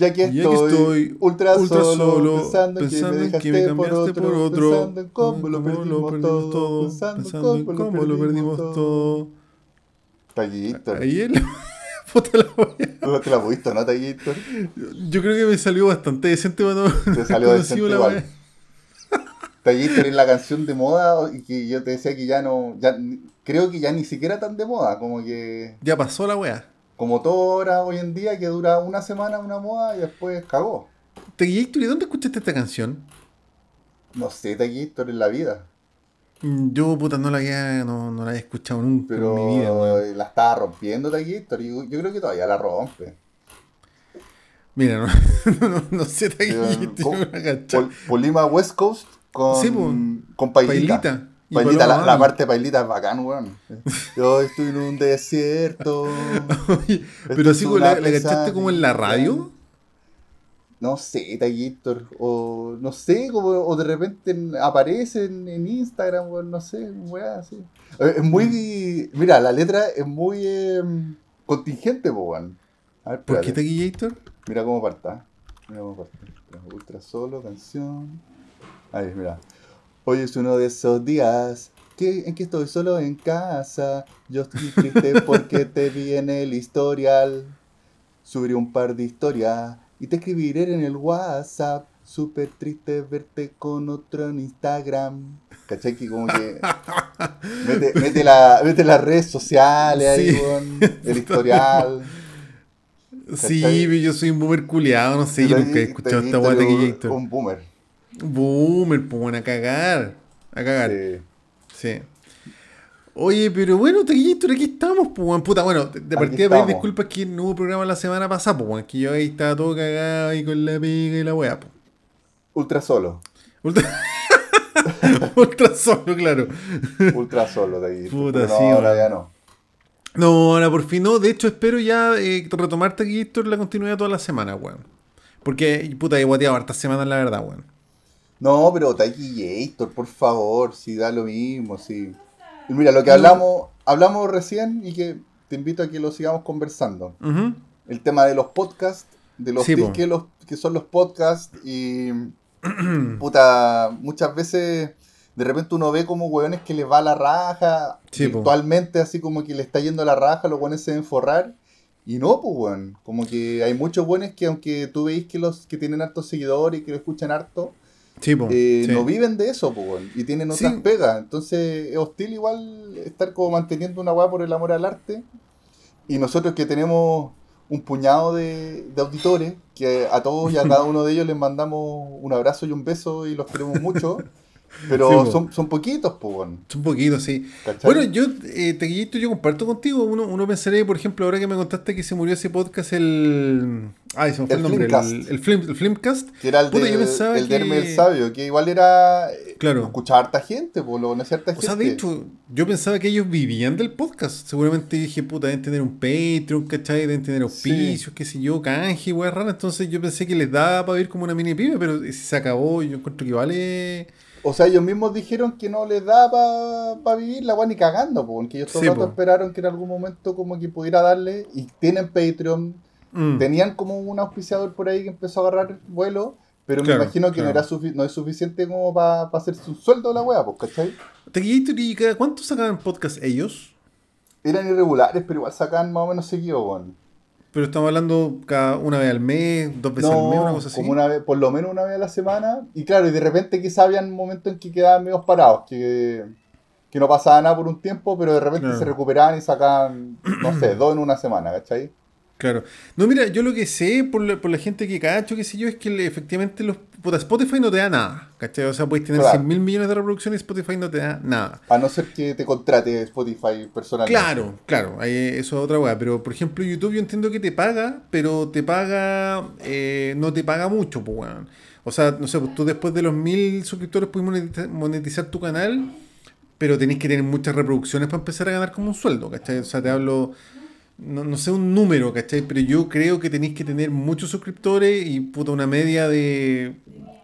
Ya que Ya que estoy, estoy ultra, ultra solo, solo, pensando, pensando en en que que me me cambiaste cambiaste por otro, pensando en cómo lo perdimos, todo, pensando, en cómo, lo perdimos todo. Tallito. Ahí él. Puta la. ¿Tú te la visto, no, Tallito? Yo creo que me salió bastante decente cuando Te salió decente la igual. wea. Tallito es la canción de moda y que yo te decía que ya no, ya, creo que ya ni siquiera tan de moda, como que, Ya pasó la wea. Como todo ahora hoy en día que dura una semana una moda y después cagó. Teguillator, ¿y dónde escuchaste esta canción? No sé, Tallito en la vida, Mm, Yo, puta, no la había, no, no la había escuchado nunca pero en mi vida, weón. la estaba rompiendo Tallito y yo, yo creo que todavía la rompe. Mira, no, no, no sé, Polima West Coast con, Sí, po. con Pailita. Pailita. Pailita, la, parte de Pailita es bacán, weón. Yo estoy en un desierto. Oye, pero es así, una ¿la, la cachaste como en la radio? No sé, Tallator. O no sé, como, o de repente en- aparece en, en Instagram, weón, no sé, weón, así. Eh, Es muy. Mira, la letra es muy eh, contingente, po, weón. A ver, ¿Por qué. Teguillator? Mira cómo parta. Mira cómo parta. Ultra solo, canción. Ahí, mira. Hoy es uno de esos días que, en que estoy solo en casa. Yo estoy triste porque te vi en el historial. Subiré un par de historias y te escribiré en el WhatsApp. Súper triste verte con otro en Instagram. ¿Cachai? Que como que. Mete, mete, la, mete las redes sociales ahí, weón, el historial. Sí, yo soy un boomer culiado, no sé, yo nunca he escuchado esta un- Teguillator. Un boomer. Boomer, pues bueno, a cagar. A cagar. Sí. Sí. Oye, pero bueno, Teguillator, aquí estamos, pues. Puta, bueno, de partida pedir disculpas que no hubo programa la semana pasada, pues. Que yo ahí estaba todo cagado ahí con la pega y la weá, pues. Ultra solo. Ultra... Ultra solo, claro. Ultra solo ahí. Puta, no, sí, ahora ya no. No, ahora por fin no. De hecho, espero ya eh, retomar Teguillator la continuidad toda la semana, weón. Porque, puta, he guateado hartas semanas, la verdad, weón. No, pero Taquillator, por favor, si da lo mismo, si. Mira, lo que hablamos, hablamos recién y que te invito a que lo sigamos conversando. El tema de los podcasts, de los Sí, que, los, que son los podcasts y puta, muchas veces de repente uno ve como hueones que les va la raja, Sí, virtualmente así como que le está yendo la raja, los hueones se forrar. Y no, pues, weón. Como que hay muchos buenos que, aunque tú veis que los que tienen hartos seguidores y que lo escuchan harto, Sí, po. eh, sí. no viven de eso, weón. Y tienen otras Sí. pegas. Entonces es hostil igual estar como manteniendo una weá por el amor al arte. Y nosotros que tenemos un puñado de, de auditores, que a todos y a cada uno de ellos les mandamos un abrazo y un beso y los queremos mucho. Pero Sí, son, son poquitos, pues, weón. Un poquito, sí. ¿Cachai? Bueno, yo, eh, Teguillito, yo comparto contigo. Uno, uno pensaría, por ejemplo, ahora que me contaste que se murió ese podcast, el. Ay, se me fue el, El nombre. Flimcast. El, el, el Flimcast. que era el, Puta, de, yo pensaba el de que- Hermes el Sabio, que igual era. eh, Claro. Escuchaba harta gente, pues, lo harta O gente. sea, de hecho, yo pensaba que ellos vivían del podcast. Seguramente dije, puta, deben tener un Patreon, ¿cachai? Deben tener auspicios, qué sé yo, canje, weá rara. Entonces yo pensé que les daba para vivir como una mini pyme, pero si se acabó, yo encuentro que vale. O sea, ellos mismos dijeron que no les da para vivir la weá ni cagando, po, porque ellos todo Sí, el rato po. esperaron que en algún momento como que pudiera darle, y tienen Patreon, Mm. tenían como un auspiciador por ahí que empezó a agarrar vuelo, pero Claro, me imagino que no, era sufi- no es suficiente como para hacerse un sueldo la weá, pues, ¿cachai? ¿y cada cuánto sacaban podcast ellos? Eran irregulares, pero igual sacaban más o menos seguido, weón. Pero estamos hablando cada una vez al mes, dos veces al mes, una cosa así. como una vez, por lo menos una vez a la semana. Y claro, y de repente quizá habían momentos en que quedaban medio parados, que, que no pasaba nada por un tiempo, pero de repente Claro. se recuperaban y sacaban, no sé, dos en una semana, ¿cachai? Claro. No, mira, yo lo que sé por la, por la gente que cacho, qué sé yo, es que le- efectivamente los puta, Spotify no te da nada. ¿Cachai? O sea, puedes tener Claro. 100 mil millones de reproducciones y Spotify no te da nada. A no ser que te contrate Spotify personalmente. Claro, claro, ahí eso es otra weá. Pero por ejemplo, YouTube yo entiendo que te paga, pero te paga, eh, no te paga mucho, pues weón. O sea, no sé, pues tú después de los mil suscriptores puedes monetizar, monetizar tu canal, pero tenés que tener muchas reproducciones para empezar a ganar como un sueldo, ¿cachai? O sea, te hablo, no, no sé un número, ¿cachai? Pero yo creo que tenéis que tener muchos suscriptores y puta una media de,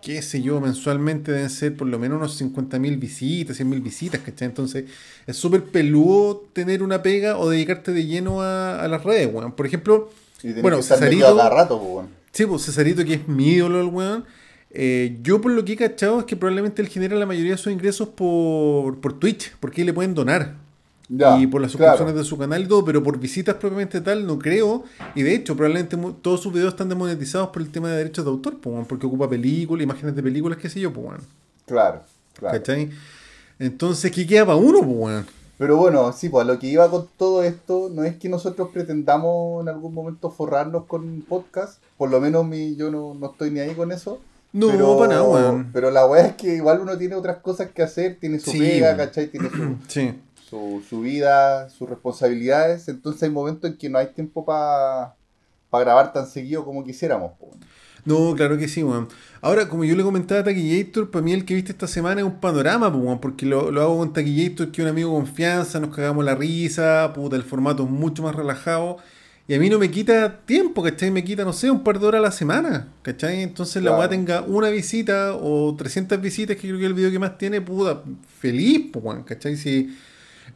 qué sé yo, mensualmente deben ser por lo menos unos 50.000 visitas, 100.000 visitas, ¿cachai? Entonces es súper peludo tener una pega o dedicarte de lleno a, a las redes, weón. Por ejemplo, Y Bueno, que Cesarito- cada rato, weón. Sí, pues Cesarito, que es mi ídolo, el weón. Eh, yo por lo que he cachado es que probablemente él genera la mayoría de sus ingresos por, por Twitch, porque ahí le pueden donar. Ya, y por las suscripciones claro. de su canal y todo, pero por visitas propiamente tal no creo. Y de hecho, probablemente todos sus videos están demonetizados por el tema de derechos de autor, porque ocupa películas, imágenes de películas, qué sé yo, pues. Claro, claro. ¿Cachai? Entonces, ¿qué queda para uno, pues? Pero bueno, sí, pues lo que iba con todo esto, no es que nosotros pretendamos en algún momento forrarnos con podcast, por lo menos mi, yo no, no estoy ni ahí con eso. No, pero, para nada. Pero la weá es que igual uno tiene otras cosas que hacer, tiene su Sí, pega. ¿cachai? Tiene su, Sí. Su, su vida, sus responsabilidades, entonces hay momentos en que no hay tiempo para grabar tan seguido como quisiéramos. No, claro que sí, weón. Ahora, como yo le comentaba a Taquillator, para mí el que viste esta semana es un panorama, pues, weón, porque lo, lo hago con Taquillator, que es un amigo de confianza, nos cagamos la risa, puta, el formato es mucho más relajado. Y a mí no me quita tiempo, ¿cachai? Me quita, no sé, un par de horas a la semana, ¿cachai? Entonces la weá tenga una visita o 300 visitas, que creo que es el video que más tiene, puta, feliz, pues, weón, ¿cachai? Si,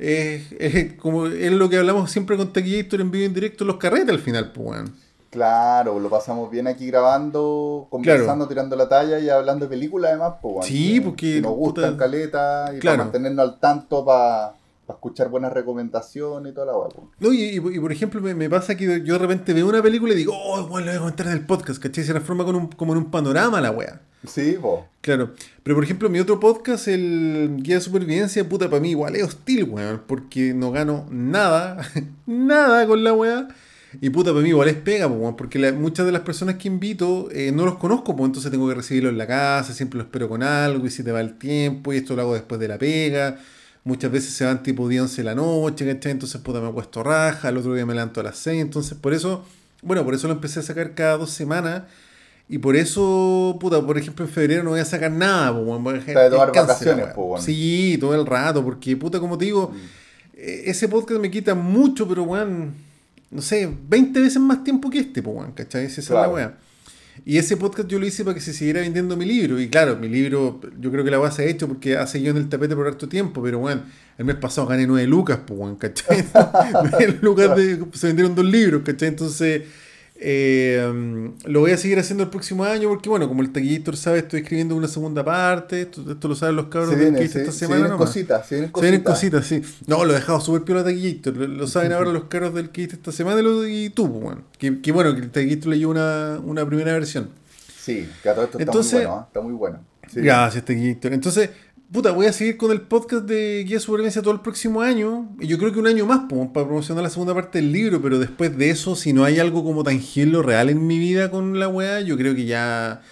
es, es como es lo que hablamos siempre con Taquillator en vivo en directo, los carretes al final, pues. Claro, lo pasamos bien aquí grabando, conversando, tirando la talla y hablando de películas además. Pues, bueno, Sí, que- porque, que nos gustan puta, caleta y claro. para mantenernos al tanto, para escuchar buenas recomendaciones y toda la pues. hueá. po. No, y, y- y por ejemplo, me, me pasa que yo de repente veo una película y digo, oh, bueno, lo voy a comentar en el podcast, ¿cachai? Se transforma con un- como en un panorama la wea. Sí, pues. Claro. Pero por ejemplo, mi otro podcast, el Guía de Supervivencia, puta, para mí igual es hostil, weón, porque no gano nada, nada con la wea. Y puta, para mí igual es pega, po, weón, porque muchas de las personas que invito eh, no los conozco, pues entonces tengo que recibirlos en la casa, siempre los espero con algo y si te va el tiempo y esto lo hago después de la pega. Muchas veces se van tipo 10, 11 de la noche, ¿cachai? Entonces, puta, me acuesto raja, el otro día me levanto a las 6, entonces por eso, bueno, por eso lo empecé a sacar cada dos semanas. Y por eso, puta, por ejemplo, en febrero no voy a sacar nada, po, weón, Está de tomar vacaciones, po, weón. Sí, todo el rato, porque, puta, como te digo, eh, ese podcast me quita mucho, pero, weón, no sé, 20 veces más tiempo que este, po, weón, ¿cachai? Esa es la Claro. weá. Y ese podcast yo lo hice para que se siguiera vendiendo mi libro. Y claro, mi libro, yo creo que la weá se ha hecho porque ha seguido en el tapete por harto tiempo, pero bueno, el mes pasado gané 9 lucas, pues, weón, ¿cachai? 9 lucas de, se vendieron dos libros, ¿cachai? Entonces, eh, um, lo voy a seguir haciendo el próximo año porque, bueno, como el taquillator sabe, estoy escribiendo una segunda parte. Esto, esto lo saben los cabros Se, del vienen, que hice se, esta se semana. vienen nomás. cositas, se vienen Se vienen cositas. cositas, sí. No, lo he dejado súper piola Taquillator. Lo, lo saben ahora los caros del que hice esta semana y tú, pues, weón. Que, que bueno, que el Taquillator leyó una, una primera versión. Sí, que a todo esto Entonces- está muy bueno, está muy bueno. Sí. Gracias, Taquillator. Entonces, puta, voy a seguir con el podcast de Guía de Supervivencia todo el próximo año. Y yo creo que un año más pues, para promocionar la segunda parte del libro. Pero después de eso, si no hay algo como tangible o real en mi vida con la weá, yo creo que ya.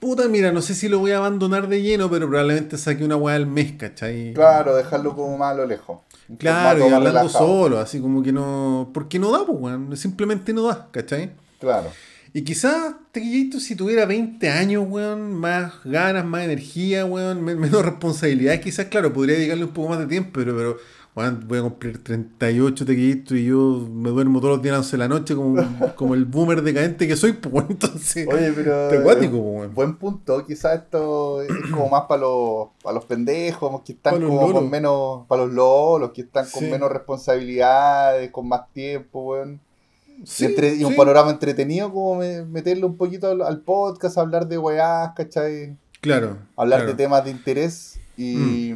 Puta, mira, no sé si lo voy a abandonar de lleno, pero probablemente saque una weá al mes, ¿cachai? Claro, dejarlo como más a lo lejos. Claro, y hablando relajado. solo, así como que no. Porque no da, pues, weón. Simplemente no da, ¿cachai? Claro. Y quizás Tequillito, si tuviera 20 años, weón, más ganas, más energía, weón, men- menos responsabilidades, quizás, claro, podría dedicarle un poco más de tiempo, pero, pero weón, voy a cumplir 38 Tequillito y yo me duermo todos los días a las 11 de la noche como, como el boomer decadente que soy, pues, weón, entonces. Oye, pero. Acuático, po, weón. Buen punto. Quizás esto es como más para los, para los pendejos, que están como lolos. con menos. Para los lolos, que están con Sí. menos responsabilidades, con más tiempo, weón. Sí, entre- y un sí. panorama entretenido, como me- meterle un poquito al, al podcast, hablar de weás, ¿cachai? Claro. Hablar claro. Mm. de temas de interés y.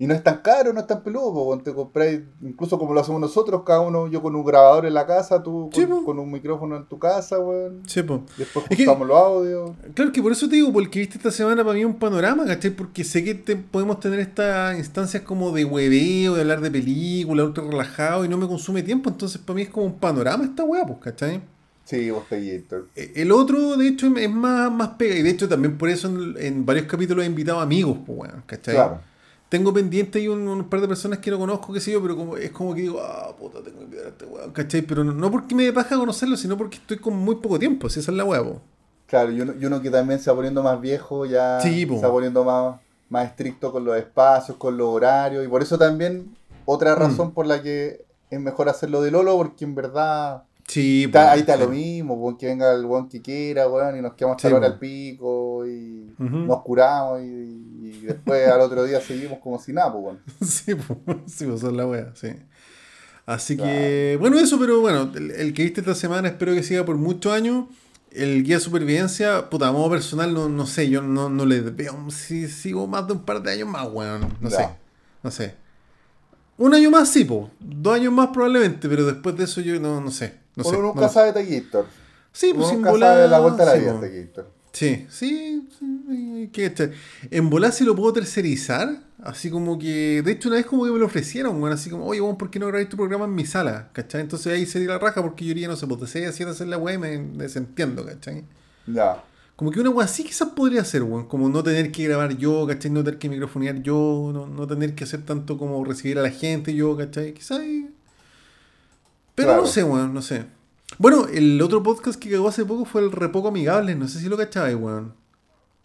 Y no es tan caro, no es tan peludo, po, weón. te compráis, incluso como lo hacemos nosotros, cada uno, yo con un grabador en la casa, tú Sí, con, un micrófono en tu casa, weón. Sí, po. Después Es que- juntamos los audios. Claro que por eso te digo, porque viste esta semana para mí es un panorama, ¿cachai? Porque sé que te- podemos tener estas instancias como de hueveo, de hablar de películas, ultra relajado y no me consume tiempo, entonces para mí es como un panorama esta weá, pues, ¿cachai? Sí, vos te Eh, El otro, de hecho, es más, más pega, y de hecho también por eso en, en varios capítulos he invitado amigos, pues, weón, ¿cachai? Claro. Tengo pendiente ahí un, un par de personas que no conozco, qué sé yo, pero como, es como que digo, ah, puta, tengo que invitar a este weón, ¿cachai? Pero no, no porque me dé paja conocerlo, sino porque estoy con muy poco tiempo, si esa es la weá, po. Claro, y uno, y uno que también se va poniendo más viejo, ya Sí, se va poniendo más, más estricto con los espacios, con los horarios, y por eso también otra Mm. razón por la que es mejor hacerlo de Lolo, porque en verdad Sí, está- po, ahí está sí. lo mismo, weón, que venga el weón que quiera, weón, y nos quedamos hasta Sí, la hora po. al pico, y nos curamos, y, y después al otro día seguimos como si nada, pues, weón. Sí, pues, sí, pues son la wea, sí. Así que, bueno, eso, pero bueno, el, el que viste esta semana espero que siga por muchos años. El guía de supervivencia, puta, a modo personal, no, no sé, yo no, no le veo si sigo más de un par de años más, weón. No sé. No sé. Un año más sí, po. Dos años más probablemente, pero después de eso yo no, no sé. No sé. Uno no nunca sé. sabe de Gator. Sí, Uno pues sin nunca volar. sabe la vuelta a la sí, vida po. de Gator. Sí, sí, sí, ¿qué cachai? En volar si lo puedo tercerizar, así como que, de hecho una vez como que me lo ofrecieron, bueno, así como, oye, weón, ¿por qué no grabáis tu programa en mi sala? ¿Cachai? Entonces ahí sería la raja porque yo iría, no sé, pues de 6 a 7 a hacer la weá y me desentiendo, ¿cachai? Ya. Como que una weá así quizás podría ser, weón, como no tener que grabar yo, ¿cachai? No tener que microfonear yo, no, no tener que hacer tanto como recibir a la gente yo, ¿cachai? Quizás... Pero Claro. no sé, weón, no sé. Bueno, el otro podcast que cagó hace poco fue el Repoco Amigable, no sé si lo cachabais, weón.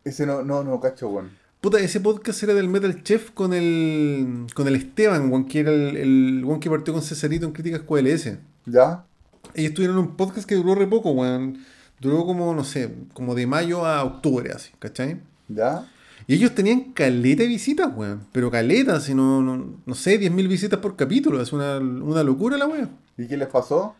Ese no, no, no, cacho, weón. Puta, ese podcast era del Metal Chef con el con el Esteban, weón, que era el, el weón que partió con Cesarito en Críticas QLS. ¿Ya? Ellos tuvieron un podcast que duró re poco, weón. Duró como, no sé, como de mayo a octubre, así, ¿cachai? ¿Ya? Y ellos tenían caleta de visitas, weón. Pero caleta, si no, no, no sé, 10.000 visitas por capítulo. Es una, una locura la weón. ¿Y qué les pasó?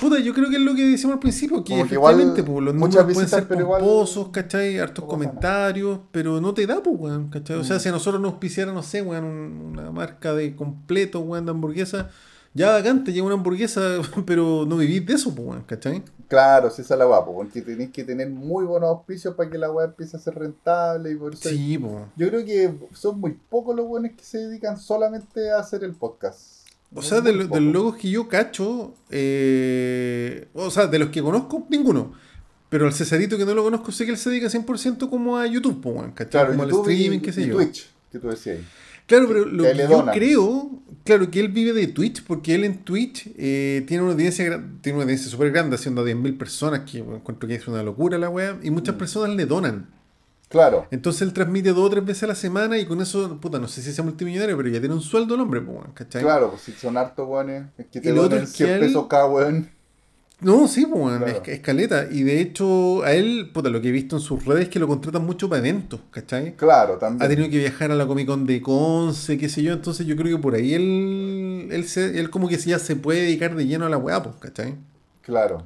Puta, yo creo que es lo que decíamos al principio, que Como que efectivamente, pues, los números pueden ser pero igual pomposos, ¿cachai? Hartos nada. comentarios, pero no te da, pues, weón, ¿cachai? O sea, Mm. si a nosotros nos auspiciara, no sé, weón, un- una marca de completo, weón, de hamburguesa, ya bacán, te llega una hamburguesa, pero no vivís de eso, pues, ¿cachai? Claro, si esa es la guapo, porque tenéis que tener muy buenos auspicios para que la weá empiece a ser rentable y por eso. Sí, pues. Yo creo que son muy pocos los buenos que se dedican solamente a hacer el podcast. O Muy, sea, de, lo- los logos que yo cacho, eh, o sea, de los que conozco, ninguno. Pero al Cesarito que no lo conozco, sé que él se dedica 100% como a YouTube, pues, ¿cachai? Claro, como YouTube al streaming, y, qué sé y yo. Twitch, que tú decías. ahí. Claro, pero lo Que yo donan. creo, claro, que él vive de Twitch, porque él en Twitch eh, tiene una audiencia tiene una audiencia súper grande, haciendo a 10.000 personas, que encuentro que es una locura la wea, y muchas Mm. personas le donan. Claro, Entonces él transmite dos o tres veces a la semana y con eso, puta, no sé si sea multimillonario, pero ya tiene un sueldo el hombre, ¿cachai? claro, pues si son hartos weones, es que te que 100 él- pesos cada weón. No, sí, weón, Claro. es, caleta. Y de hecho, a él, puta, lo que he visto en sus redes es que lo contratan mucho para eventos, ¿cachai? Claro, Ha también. tenido que viajar a la Comic Con de Conce, qué sé yo, entonces yo creo que por ahí él, él, se- él como que ya se puede dedicar de lleno a la weá, pues, ¿cachai? Claro.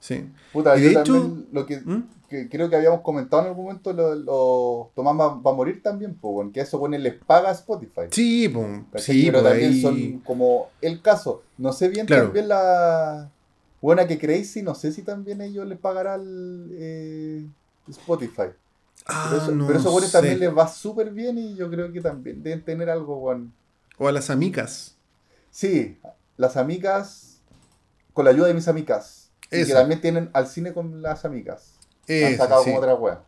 Sí. Puta, Y yo de hecho- también lo que, ¿Mm? que creo que habíamos comentado en algún momento, lo, lo- Tomás va, va a morir también, pues, que eso bueno, les paga a Spotify. Sí, pues, sí, pero también ahí- son como el caso. No sé bien Claro. también la buena que Crazy, no sé si también ellos les pagarán eh, Spotify. Ah, pero eso, no pero eso bueno, sé. también les va súper bien y yo creo que también deben tener algo, weón. O a las amicas. Sí, las amigas, con la ayuda de mis amigas. Y que también tienen al cine con las amigas. Han sacado sí. como otra wea.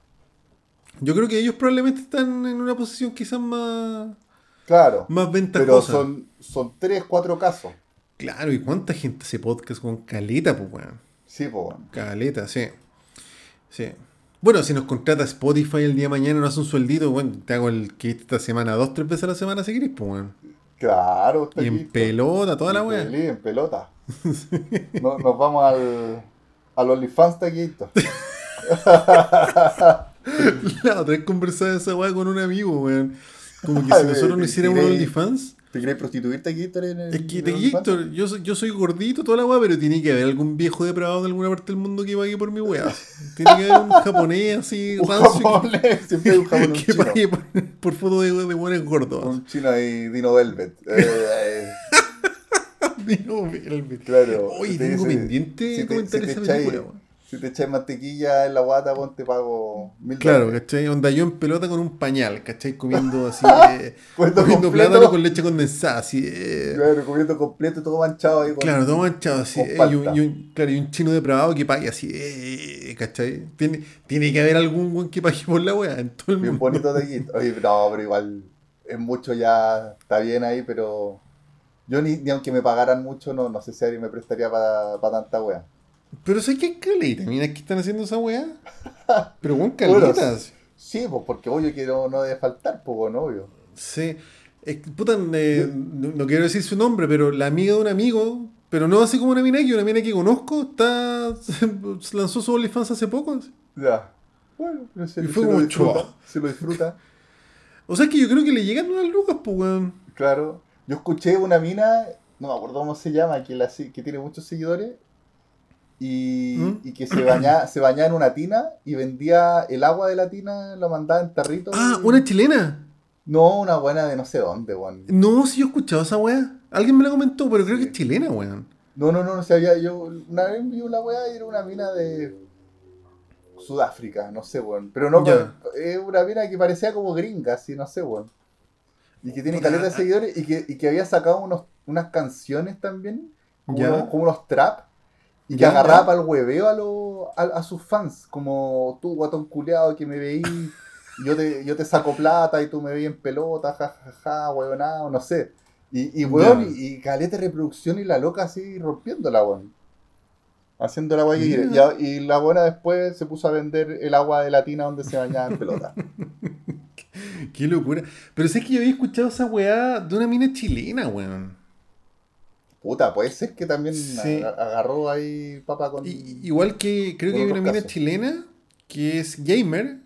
Yo creo que ellos probablemente están en una posición quizás más, Claro. más Pero ventajosa. son, son tres, cuatro casos. Claro, ¿y cuánta gente hace podcast con caleta, pues, weón? Sí, pues, weón. Caleta, sí. Sí. Bueno, si nos contrata Spotify el día de mañana, nos hace un sueldito, bueno, te hago el kit esta semana, dos, tres veces a la semana si querés, pues, weón. Claro, está Y en listo. pelota, toda la En weá. peli- En pelota. No- nos vamos al, al OnlyFans taquito. La otra vez conversaba esa weá con un amigo, weón. Como que si nosotros no hiciéramos un. OnlyFans, ¿Te querés prostituir taquito en el es que te OnlyFans? yo soy, yo soy gordito, toda la weá, pero tiene que haber algún viejo depravado de alguna parte del mundo que pague por mi weá. Tiene que haber un japonés así, Un rancio, que- japonés, siempre hay un japonés, que pague por, por foto de, de buenos gordos. Un chino ahí, Dino Velvet. Eh, eh, Dino Velvet. claro. Oye, tengo pendiente si te- comentar si esa película. Si te echáis mantequilla en la guata, weón, te pago mil Claro, dólares. ¿cachai? Onda yo en pelota con un pañal, ¿cachai? Comiendo así, eh, Comiendo completo. plátano con leche condensada, así. eh. Claro, comiendo completo, todo manchado ahí. con- Claro, todo manchado así. eh, y, un, y un- claro, y un chino depravado que pague así, eh, ¿cachai? Tiene, tiene que haber algún buen que pague por la wea en todo el Bien mundo. bonito taquito. Oye, no, pero igual es mucho ya, está bien ahí, pero yo ni, ni aunque me pagaran mucho, no, no sé si alguien me prestaría para tanta wea. Pero sé que caleta, mira que están haciendo esa wea. Pero buen Bueno, caletas. Sí, pues porque obvio que no, no debe faltar, pues bueno, obvio. Sí. Es puta, eh, no, no quiero decir su nombre, pero la amiga de un amigo, pero no así como una mina que una mina que conozco, está lanzó su OnlyFans hace poco. Ya. Bueno, pero se, Y se fue lo como disfruta. chua. Se lo disfruta. O sea que yo creo que le llegan unas lucas, pues, weón. Claro. Yo escuché una mina, no me acuerdo cómo se llama, que, la, que tiene muchos seguidores, y, ¿Mm? y que se bañaba, se bañaba en una tina y vendía el agua de la tina, lo mandaba en tarritos. Ah, y- una chilena. No, una buena de no sé dónde, weón. No, si yo he escuchado esa weá. Alguien me la comentó, pero creo Sí. que es chilena, weón. No, no, no, no sabía. Yo una vez vi una weá y era una mina de Sudáfrica, no sé, weón. Pero no, pero es una mina que parecía como gringa, así, no sé, weón. Y que tiene caleta de seguidores y que, y que había sacado unos, unas canciones también, como, Ya. unos, como unos trap, y que agarraba para el hueveo a, los- a, a sus fans, como tú, guatón culeado, que me veí, yo te, yo te saco plata y tú me veí en pelota, jajaja, ja, ja, no sé. Y, y weón, y, y caleta reproducción y la loca así rompiéndola, weón. Haciendo la agua que quiere. Mira. Y, y la buena después se puso a vender el agua de la tina donde se bañaba en pelota. Qué locura. Pero sé que yo había escuchado esa weá de una mina chilena, weón. Puta, puede ser que también Sí. agarró ahí papa con. Y- igual que creo que hay una mina chilena que es gamer,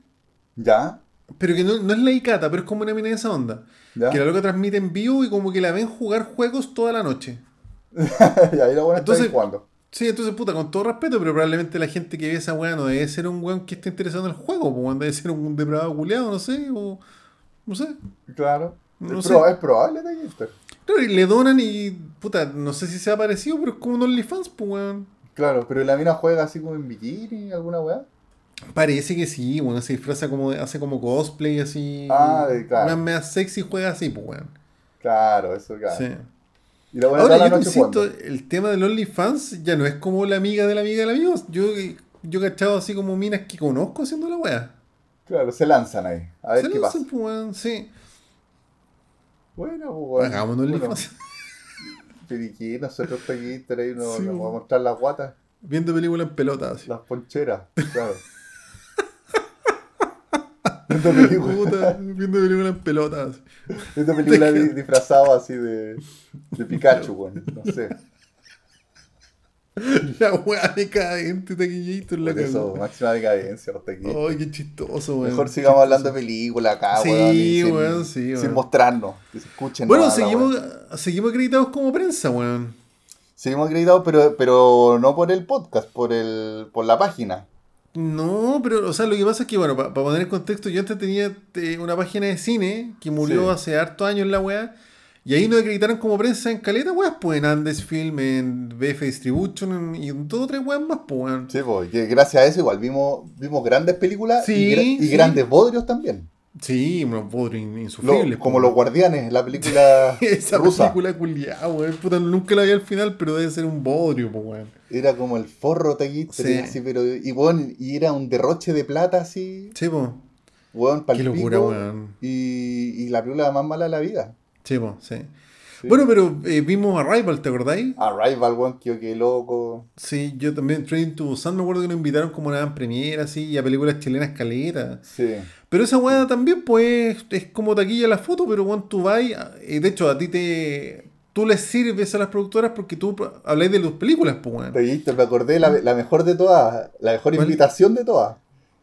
¿Ya? pero que no, no es la Icata, pero es como una mina de esa onda. ¿Ya? Que la loca transmite en vivo y como que la ven jugar juegos toda la noche. y ahí la buena está Entonces- ahí jugando. Sí, entonces, puta, con todo respeto, pero probablemente la gente que ve esa weá no debe ser un weón que esté interesado en el juego, pues debe ser un depravado culeado, no sé, o. No sé. Claro. No es, sé. proba- es probable. Claro, y le donan y. Puta, no sé si se ha parecido, pero es como un OnlyFans, pues weón. Claro, pero la mina juega así como en bikini, alguna weá. Parece que sí, bueno, se disfraza como, de- hace como cosplay así. Ah, de- claro. Una mea sexy juega así, pues weón. Claro, eso, claro. Sí. Y la buena Ahora, yo la noche insisto, jugando. el tema del OnlyFans ya no es como la amiga de la amiga del amigo. Yo, yo he cachado así como minas que conozco haciendo la weá. Claro, se lanzan ahí. A ver Se qué lo pasa. pues, weón, sí. Bueno, pues un Bueno, ¿y qué? Nosotros Gaster ahí nos, Sí, nos vamos a mostrar las guatas, Viendo películas en pelota, así. las poncheras. Claro. Viendo películas, Puta, viendo películas en pelota, así. viendo películas di- disfrazado así de, de Pikachu, weón. No sé. La weá decadente, taquillito en la eso, máxima decadencia aquí. Ay, qué chistoso, weón. Mejor sigamos hablando de películas acá, Sí, weón. sin, weón, sí, Sin weón. mostrarnos, que se escuchen. Bueno, seguimos, seguimos acreditados como prensa, weón. Seguimos acreditados, pero, pero no por el podcast, por el por la página. No, pero, o sea, lo que pasa es que, bueno, para poner en contexto, yo antes tenía eh, una página de cine que murió Sí. hace hartos años la weá. Y ahí nos acreditaron como prensa en caleta, weas, pues en Andes Film, en BF Distribution en- y en todo tres weas más, pues, weón. Sí, pues, que gracias a eso igual vimos, vimos grandes películas Sí, y, gra- y sí. grandes bodrios también. Sí, unos bodrios Lo- insufribles. como pues, los guardianes, la película Esa rusa. película culiada, weón. Puta, nunca la vi al final, pero debe ser un bodrio, pues, weón. Era como el forro taquista, Sí. así, pero y, bueno, y era un derroche de plata así, Sí, pues. weón, Qué locura, weón. Y, y la película más mala de la vida. Sí, pues, sí. Sí. Bueno, pero eh, vimos Arrival, ¿te acordáis? Arrival, weón, que qué loco. Sí, yo también, Train to Busan, me acuerdo que nos invitaron como a una premiera, así, y a películas chilenas caletas. Sí. Pero esa weá también, pues, es como taquilla la foto, pero cuando tú vas, eh, de hecho, a ti te... Tú les sirves a las productoras porque tú habláis de tus películas, pues, weón. Taquillista, me acordé la, la mejor de todas, la mejor ¿Cuál? invitación de todas.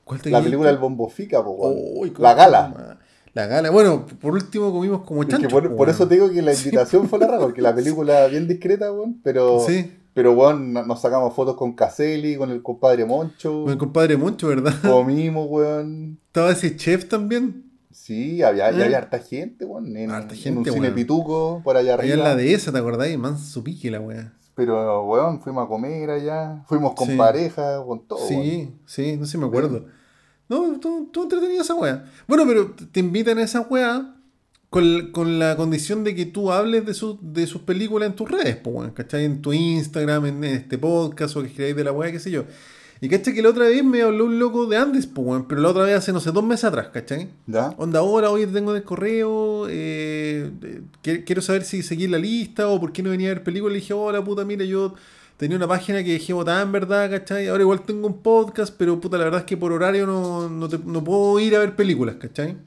¿Cuál La taquillista? película del Bombo Fica, po, weón. La gala. La gala. Bueno, por último comimos como Es que chanchos. por, eso te digo que la invitación fue la rara, porque la película bien discreta, weón, pero, Sí, pero weón, no- nos sacamos fotos con Caselli, con el compadre Moncho, con el compadre Moncho, ¿verdad? comimos, weón. Estaba ese chef también. Sí, había, y ¿Eh? había harta gente, weón, en, Harta en un gente, cine weón. pituco, por allá Allá arriba. en la dehesa, ¿te acordáis? Manso pique la weá. Pero, weón, fuimos a comer allá, fuimos con Sí. pareja, con todo, weón. Sí, sí, no sé, me acuerdo. No, tú, tú entretenido esa weá. Bueno, pero te invitan a esa weá con, con la condición de que tú hables de, su- de sus películas en tus redes, pues, ¿cachai? En tu Instagram, en este podcast, o que escribáis de la weá, qué sé yo. Y cachai que la otra vez me habló un loco de Andes, pues, pero la otra vez hace, no sé, dos meses atrás, ¿cachai? ¿Ya? Onda, ahora hoy te tengo en el correo, eh, eh, quiero saber si seguir la lista o por qué no venía a ver películas. Le dije, hola puta, mira, yo tenía una página que dejé botada en verdad, ¿cachai? Ahora igual tengo un podcast, pero puta, la verdad es que por horario no, no, te- no puedo ir a ver películas, ¿cachai?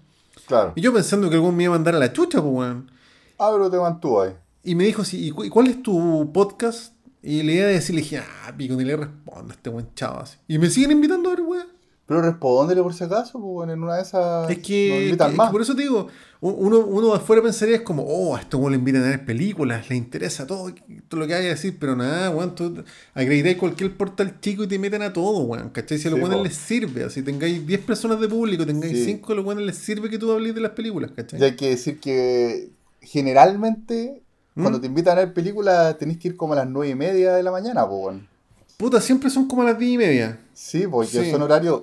Claro. Y yo pensando que algún me iba a mandar a la chucha, pues, weón. Ah, pero te mantuvo ahí. Y me dijo, sí, ¿y cu- y cuál es tu podcast? Y le iba a decir, le dije, ah, pico, ni le respondo a este buen chavo así. Y me siguen invitando a ver, weón. Pero respóndele por si acaso, pues, weón, en una de esas. Es que, que- más. por eso te digo, uno, uno de afuera pensaría es como, oh, a esto le invitan a ver películas, le interesa todo, todo lo que hay a decir, pero nada, weón, tú acreditáis cualquier portal chico y te meten a todo, weón, ¿cachai? Si a los Sí, weones les sirve, así tengáis 10 personas de público, tengáis Sí. 5, a los weones les sirve que tú hables de las películas, ¿cachai? Y hay que decir que generalmente, ¿Mm? cuando te invitan a ver películas, tenés que ir como a las nueve y media de la mañana, pues, weón. Puta, siempre son como a las 10 y media. Sí, porque Sí. son horarios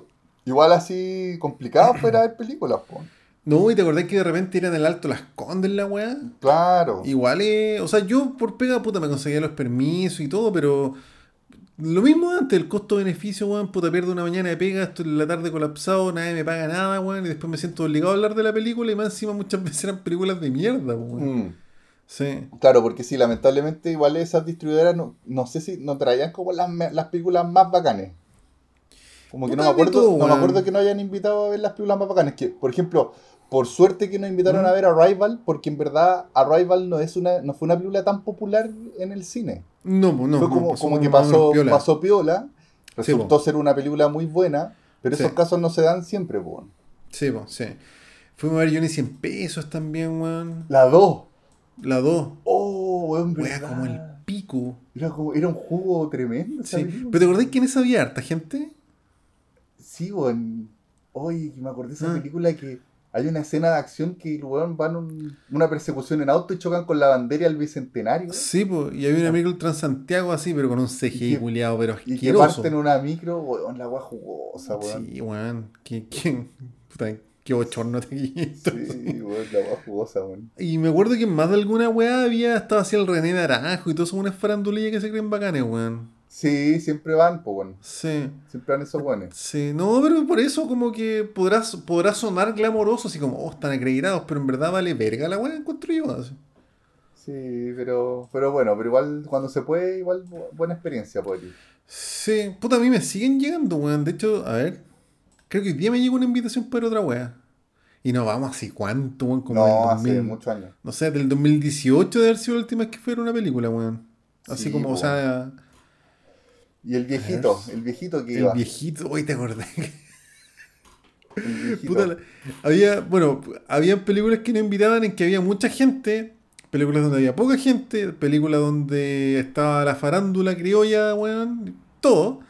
igual así complicados para ir a ver películas, pues. No, y te acordás que de repente eran el alto las condes la weá. Claro. Igual es. O sea, yo por pega, puta, me conseguía los permisos y todo, pero. Lo mismo antes, el costo-beneficio, weón, puta, pierdo una mañana de pega, estoy en la tarde colapsado, nadie me paga nada, weón, y después me siento obligado a hablar de la película y más encima muchas veces eran películas de mierda, weón. Mm. Sí. Claro, porque sí, lamentablemente igual esas distribuidoras no, no sé si no traían como las, las películas más bacanes. Como que no me acuerdo, todo, no me weón. acuerdo que no hayan invitado a ver las películas más bacanes. Que, por ejemplo, por suerte que nos invitaron Mm. a ver Arrival, porque en verdad Arrival no es una, no fue una película tan popular en el cine. No, pues no. fue no, como, pasó como que pasó piola. pasó piola, resultó po. ser una película muy buena, pero Sí. esos casos no se dan siempre, po. Sí, pues, sí. Fuimos a ver Johnny 100 pesos también, weón. La 2. La 2. Oh, weón, verdad. como el pico. Era, como, era un jugo tremendo. esa Sí. película. Pero ¿te acordás quién es había harta gente? Sí, weón. Oye, me acordé de esa Ah. película que hay una escena de acción que el weón van un- una persecución en auto y chocan con la bandera del bicentenario. Sí, pues, y había una película Transantiago así, pero con un CGI culiado, pero Y que parten una micro, weón, la weá jugosa, weón. Sí, weón. ¿Qué, qué, puta, qué bochorno te quito. Sí, weón, la weá jugosa, weón. Y me acuerdo que en más de alguna weá había estado así el René Naranjo y todo son unas farandulillas que se creen bacanes, weón. Sí, siempre van, pues, weón. Sí, Siempre van esos weones. sí. No, pero por eso como que podrá, podrá sonar glamoroso, así como, oh, están acreditados, pero en verdad vale verga la weá, encuentro yo. así. Sí, pero, pero bueno, pero igual cuando se puede, igual bu- buena experiencia, pues. Sí, puta, a mí me siguen llegando, weón. De hecho, a ver, creo que hoy día me llegó una invitación para otra weá. Y no vamos así, ¿cuánto, weón? Como No, hace 2000, muchos años. No sé, del 2018 de haber sido la última vez que fuera una película, weón. Así Sí, como, o sea, Y el viejito, el viejito que el viejito, hoy te acordé. Puta, la- había, bueno, había películas que no invitaban en que había mucha gente, películas donde había poca gente, películas donde estaba la farándula criolla, weón, todo.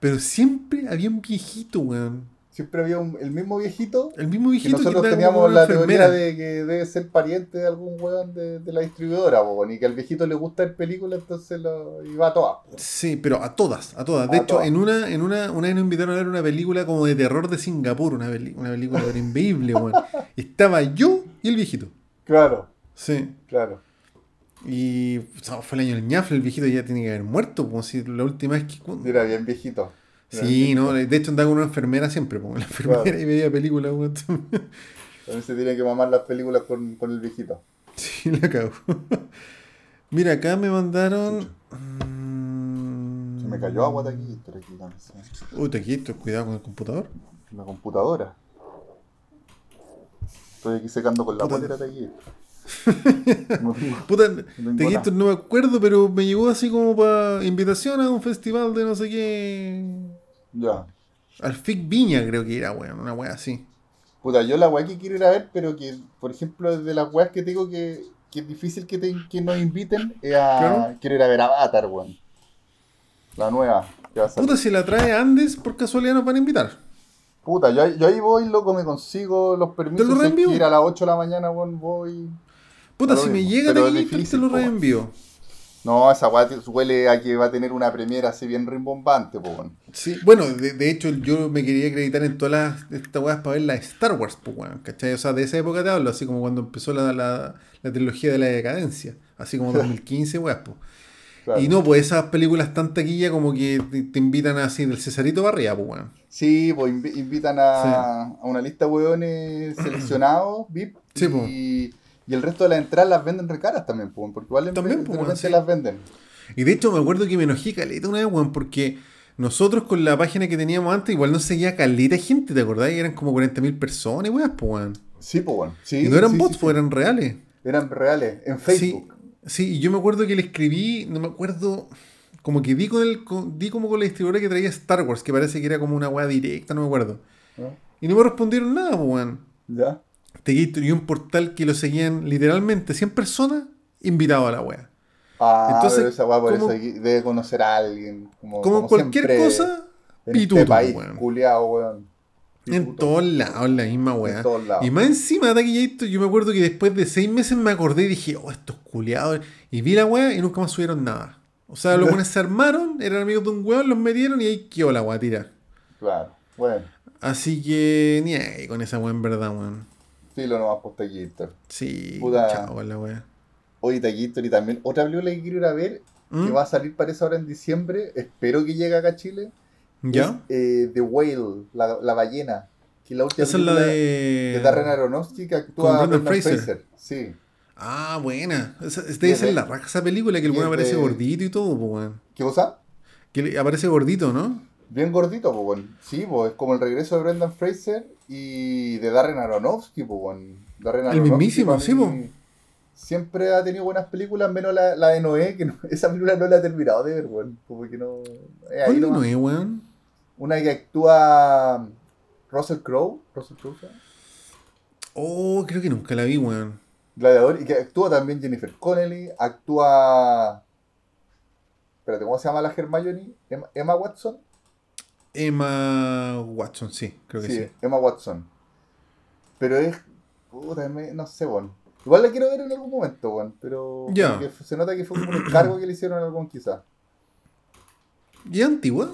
Pero siempre había un viejito, weón. Siempre había un- el mismo viejito El mismo viejito que, nosotros teníamos la teoría enfermera. de que debe ser pariente de algún weón de, de la distribuidora, po, y que al viejito le gusta ver películas, entonces lo iba a todas. po. Sí, pero a todas, a todas. De A hecho, todas. en una, en una, una vez nos invitaron a ver una película como de terror de Singapur, una, peli- una película increíble, weón. Estaba yo y el viejito. Claro, Sí. claro. Y o sea, fue el año del ñafle, el viejito ya tiene que haber muerto, como si la última vez que. Era bien viejito. Sí, no, de hecho andaba con una enfermera siempre, como la enfermera Claro. y veía películas, weón. También se tiene que mamar las películas con, con el viejito. Sí, la cago. Mira, acá me mandaron. mm, Se me cayó agua sé. Uy, te quito, cuidado con el computador. La computadora. Estoy aquí secando con la Puta. bolera. No tengo- Puta, no me acuerdo, pero me llegó así como para invitación a un festival de no sé qué. Ya. Al FIC Viña, creo que era, weón, una wea así. Puta, yo la weá que quiero ir a ver, pero que, por ejemplo, de las weas que te digo que, que es difícil que, te, que nos inviten, es a, Claro. quiero ir a ver Avatar, weón. La nueva. Que va a salir. Puta, si la trae Andes, por casualidad nos van a invitar. Puta, yo, yo ahí voy, loco, me consigo los permisos. lo hay que reenvío? ir a las 8 de la mañana, weón, voy. Puta, lo si me mismo, llega es aquí, te lo reenvío. No, esa weá huele a que va a tener una premiera así bien rimbombante, po, weón. Sí, bueno, de, de hecho yo me quería acreditar en todas las estas weas para ver la Star Wars, pues weón, ¿cachai? O sea, de esa época te hablo, así como cuando empezó la, la, la trilogía de la decadencia, así como 2015, weas, pues. Claro. Y no, pues esas películas tan taquilla como que te, invitan así del Cesarito arriba, pues weón. Sí, pues invi- invitan a, a una lista de hueones seleccionados, VIP, Sí, po. y, y el resto de las entradas las venden recaras también, po, porque igual También, po, repente sí. las venden. Y de hecho me acuerdo que me enojé caleta una vez, weón, porque nosotros con la página que teníamos antes igual no seguía caleta gente, ¿te acordás? Y eran como 40.000 personas, weón, pues weón. Sí, pues bueno. Sí, y no eran sí, bots, pues eran reales. Eran reales, en Facebook. Sí, sí, y yo me acuerdo que le escribí, no me acuerdo Como que di, con el, con- di como con la distribuidora que traía Star Wars, que parece que era como una weá directa, no me acuerdo. ¿no? Y no me respondieron nada, pues, weón. ¿Ya? Teguito y un portal que lo seguían literalmente 100 personas invitados a la wea. Ah, Entonces, pero esa weá por como- eso debe conocer a alguien. Como, Como, cualquier cosa, en pituto, este país, weón. culiao, weón. En Pituto. todos lados, la misma wea. Lados. Y más encima de Taquillator, yo me acuerdo que después de seis meses me acordé y dije, oh, estos culiados. Y vi la wea y nunca más subieron nada. O sea, los buenos se armaron, eran amigos de un weón, los metieron y ahí quedó la wea tira. Claro, bueno. Así que ni ahí con esa wea en verdad, weón. Filo nomás por Taquillator. Sí, Puta. chao la wea. Oye, Taquillator y también otra película que quiero ir a ver, ¿Mm? que va a salir parece ahora en diciembre, espero que llegue acá a Chile. ¿Ya? Es, eh, The Whale, la, la ballena. Que la última Esa es la de. de Darren Aronofsky que actúa Con Brendan Fraser. Fraser. Sí. Ah, buena. Esa, debe es la raja esa película que el weón aparece de- gordito y todo, pues, weón. ¿Qué cosa? Que aparece gordito, ¿no? Bien gordito, pues, bueno. Sí, pues, es como el regreso de Brendan Fraser y de Darren Aronofsky, pues, bueno. Darren El Aronofsky, mismísimo, para sí, Siempre ha tenido buenas películas, menos la, la de Noé, que no- esa película no la he terminado de ver, bueno. Como que no... eh, ¿Cuál nomás. no es, weón? Una que actúa Russell Crowe, Russell Crowe, ¿sabes? Oh, creo que nunca la vi, weón. Gladiador, y que actúa también Jennifer Connelly, actúa... Espérate, ¿cómo se llama la Hermione? Emma, Emma Watson. Emma Watson, sí, creo que sí, sí. Emma Watson. Pero es. Puta, me- no sé, bueno. Igual la quiero ver en algún momento, bueno. Pero. Ya. se nota que fue como un encargo que le hicieron a algún quizás. ¿Y antigua?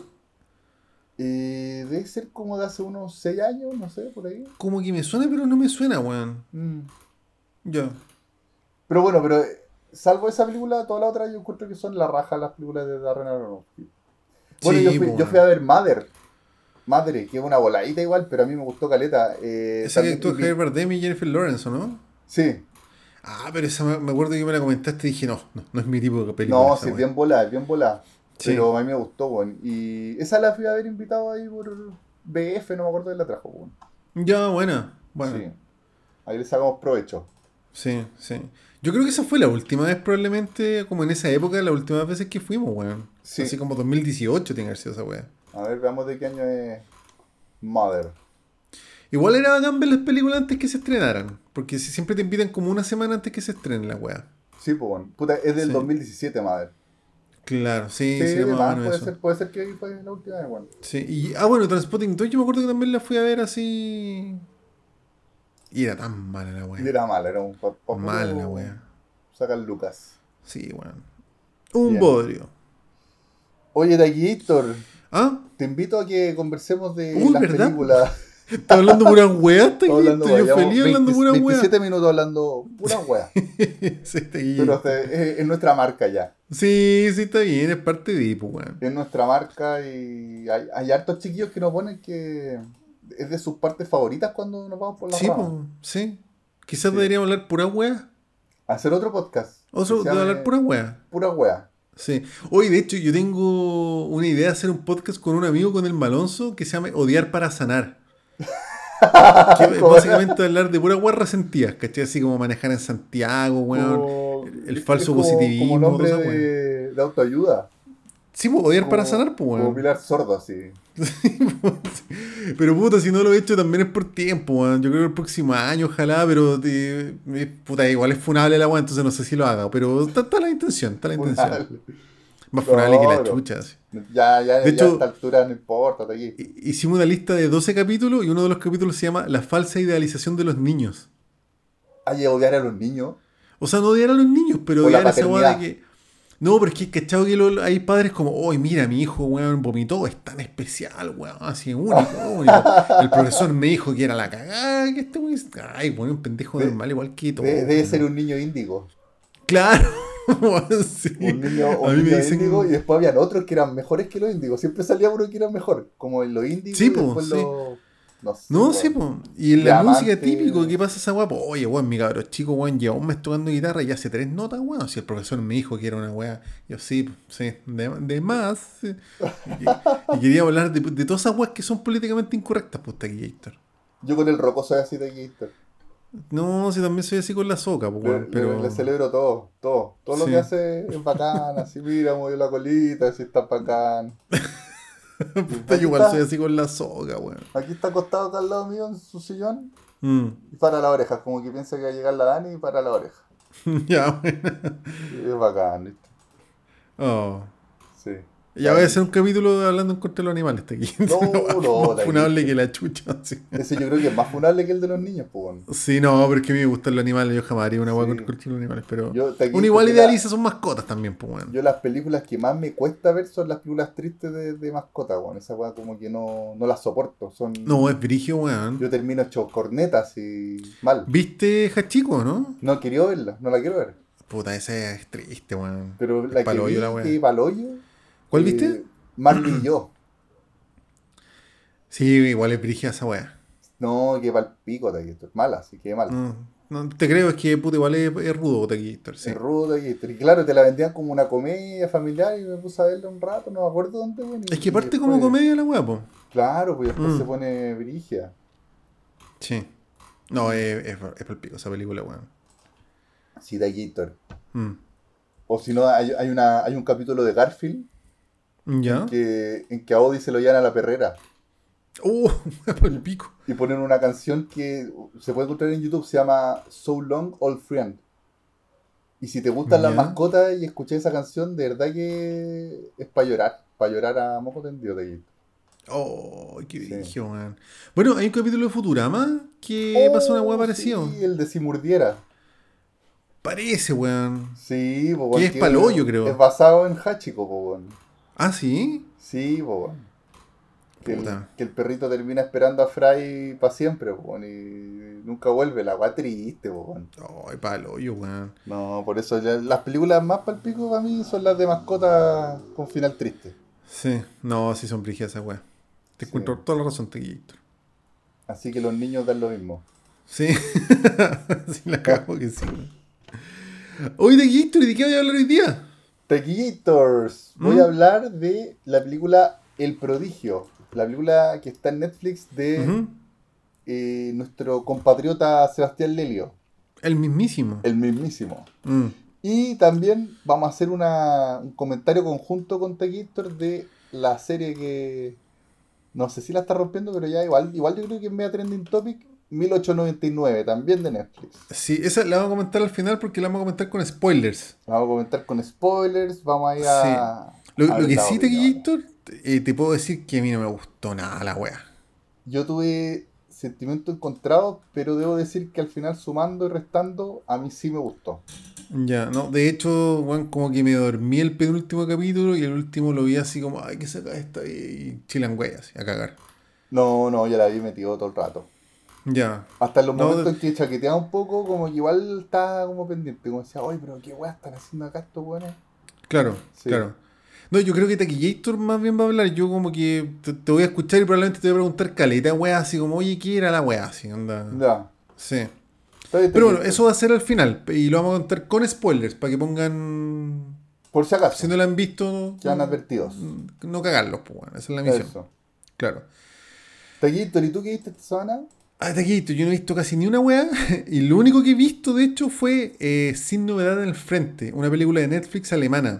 Eh, debe ser como de hace unos 6 años, no sé, por ahí. Como que me suena, pero no me suena, weón. Mm. Ya. Pero bueno, pero eh, salvo esa película, todas las otras yo encuentro que son la raja las películas de Darren Aronofsky. Bueno, Sí, yo, fui, yo fui a ver Mother. Madre, que es una voladita igual, pero a mí me gustó Caleta. Eh, Esa que también- actúa y- Jennifer Lawrence, ¿o ¿no? Sí, Ah, pero esa me, acuerdo que me la comentaste y dije, no, no, no es mi tipo de película. No, sí, es bien volada, es bien volada. Sí. Pero a mí me gustó, weón. Y esa la fui a haber invitado ahí por BF, no me acuerdo de la trajo, weón. Ya, buena. Bueno, Sí. Ahí le sacamos provecho. sí, sí. Yo creo que esa fue la última vez, probablemente, como en esa época, las últimas veces que fuimos, weón. Sí. Así como 2018 tiene que haber sido esa weá. A ver, veamos de qué año es Mother. Igual era bacán ver las películas antes que se estrenaran. Porque si siempre te invitan como una semana antes que se estrene la weá. Sí, pues, weón. Puta, es del Sí. 2017, Mother. Claro, sí, Sí, sí, de más puede eso. ser, puede ser que ahí fue la última vez, weón. Sí, y, ah, bueno, Transpotting 2 yo me acuerdo que también la fui a ver así. Y era tan mala la Y weá. era mal, era un pa- pa- Mala la puro weá. Sacar Lucas. Sí, weón. Un Bien. bodrio. Oye, Taquillator, ¿Ah? te invito a que conversemos de Uy, las ¿verdad? películas. ¿Estás hablando pura weá? Está hablando, yo feliz hablando 20 pura weá. 27 minutos hablando pura weá. sí, está. Pero este, es, es nuestra marca ya. sí, sí, está bien, es parte de Ipo, weón. Es nuestra marca y hay, hay hartos chiquillos que nos ponen que es de sus partes favoritas cuando nos vamos por la Sí, po, sí. Quizás Sí. deberíamos hablar pura weá. Hacer otro podcast. Otro, de hablar pura weá. Pura weá. Sí. Hoy, de hecho, yo tengo una idea de hacer un podcast con un amigo, con el Malonzo, que se llama Odiar para Sanar. que básicamente hablar de pura weá resentidas, ¿cachai? Así como manejar en Santiago, weón. el falso como- positivismo, Como nombre de autoayuda. Sí, pues, odiar para Como- sanar, pues, Como weón. Pilar Sordo, así. Pero puta, si no lo he hecho también es por tiempo, weón. Yo creo que el próximo año, ojalá, pero eh, puta, igual es funable la weá, entonces no sé si lo haga. Pero está, está la intención, está la intención. Más funable que la chucha. así. Ya, ya, De ya hecho- a esta altura no importa, está aquí. Hicimos una lista de 12 capítulos y uno de los capítulos se llama La falsa idealización de los niños. Hay odiar a los niños. O sea, no odiar a los niños, pero O odiar esa weá de que. No, pero es que cachado que lo- hay padres como, oye, mira, mi hijo, weón, vomitó, es tan especial, weón, así único, único. El profesor me dijo que era la cagada, que este weón es. Ay, weón, un pendejo De- normal igual que todo. De- debe ser un niño índigo. Claro, sí. Un niño, A un mí me dicen- índigo y después habían otros que eran mejores que los índigos. Siempre salía uno que era mejor. Como en los índigos Sí, y po, después sí. No, sé, No, sí, po. Y en la Diamante. música típico, ¿qué pasa esa weá? Po, Oye, weón, mi cabro chico, weón, lleva un mes tocando guitarra y hace tres notas, weón. Si el profesor me dijo que era una weá, yo sí, sí, de, de más. sí. Y, y quería hablar de, de todas esas weas que son políticamente incorrectas, pues, Taquillator. Yo con el roco soy así de Gator. No, si también soy así con la soca, pues, weón, le- pero... le celebro todo, todo. Todo lo Sí. que hace es bacán, así mira, movió la colita, así está bacán. Puta, yo igual está. soy así con la soca, weón. Aquí está acostado acá al lado mío en su sillón Mm. y para la oreja, como que piensa que va a llegar la Dani y para la oreja. ya, bueno. Es bacán, ¿viste? Oh. Sí. Ya voy a hacer un capítulo hablando en contra de los animales hasta aquí. No, no, Más funable aquí. que la chucha. Sí. Ese yo creo que es más funable que el de los niños, pues. Sí, no, pero es que a mí me gustan los animales. Yo jamás haría una hueá Sí. con contra los animales. Pero Yo, te- uno igual idealiza sus mascotas también, pues. Yo las películas que más me cuesta ver son las películas tristes de, de mascota, weón. Esa weá como que no, no las soporto. Son... No, es brigio, weón. Yo termino hecho cornetas y mal. ¿Viste Hachiko, no? No quería verla, no la quiero ver. Puta, esa es triste, weón. Pero la que Paloyo vi la ¿Cuál eh, viste? Marley y yo. Sí, igual es brigia esa weá. No, que pa'l pico, Taquito. Es mala, sí que es mala. No, no te creo, es que puta, igual es, es rudo, Taquito. Sí. Es rudo, Taquito. Y claro, te la vendían como una comedia familiar y me puse a verla un rato, no me acuerdo dónde. weón, Es que parte como comedia la weá, po. Claro, pues después Mm. se pone brigia. Sí. No, es, es, es pa'l pico esa película, weón. Sí, Taquito. Mm. O si no, hay, hay, una, hay un capítulo de Garfield ¿Ya? que, en que a Odie se lo llevan a la perrera ¡Oh! Por el pico. y ponen una canción que se puede encontrar en YouTube, se llama So Long Old Friend. Y si te gustan las mascotas y escuché esa canción, de verdad que es para llorar, para llorar a moco tendido de ahí. Oh, qué Sí. weón. Bueno, hay un capítulo de Futurama que pasa una weá parecida. Oh, Sí, el de Si Murdiera. Parece, weón. Sí, po, Que es palo, yo creo. Es basado en Hachiko, po, weón. Ah, sí. Sí, weón. Que el, Puta. que el perrito termina esperando a Fry para siempre, weón, y nunca vuelve. La weá triste, weón. Ay, palo, yo, weón. No, por eso ya- las películas más palpico para mí son las de mascotas con final triste. Sí, no, sí son brigias esas weas. Te Sí. encuentro toda la razón, Tequillito. Así que los niños dan lo mismo. Sí, sí la cago que sí, weón. Oye, Tequillito, ¿y de qué voy a hablar hoy día? Tequillators. Voy ¿Mm? a hablar de la película El Prodigio. La película que está en Netflix de eh, nuestro compatriota Sebastián Lelio. El mismísimo. El mismísimo. Mm. Y también vamos a hacer una- un comentario conjunto con Tequillators de la serie que no sé si la está rompiendo, pero ya igual, igual yo creo que es media trending topic. 1899, también de Netflix. Sí, esa la vamos a comentar al final porque la vamos a comentar con spoilers. Vamos a comentar con spoilers, vamos a ir a... Lo, a lo ver que la sí, opinión. Tequillito, eh, te puedo decir que a mí no me gustó nada la wea. Yo tuve sentimientos encontrados, pero debo decir que al final sumando y restando, a mí sí me gustó. Ya, no, de hecho, weón, como que me dormí el penúltimo capítulo y el último lo vi así como, ay, que saca esta y chilan wey, así, a cagar. No, no, ya la vi metido todo el rato. Ya, Hasta en los No, momentos de- en que chaqueteaba un poco, como que igual estaba como pendiente. Como decía, oye, pero qué weá están haciendo acá estos weones. claro, Sí. claro. No, yo creo que Taquillator más bien va a hablar. Yo como que te, te voy a escuchar y probablemente te voy a preguntar caleta, wea, así como, oye, ¿qué era la wea? Así, onda. Ya. Sí. Pero bueno, eso va a ser al final. Y lo vamos a contar con spoilers, para que pongan. Por si acaso, Si no lo han visto, quedan advertidos. no cagarlos, pues bueno, esa es la misión. Eso. Claro. Taquito, ¿y tú qué viste esta semana? Ah, Taquito, yo no he visto casi ni una wea. Y lo único que he visto, de hecho, fue eh, Sin Novedad en el Frente, una película de Netflix alemana.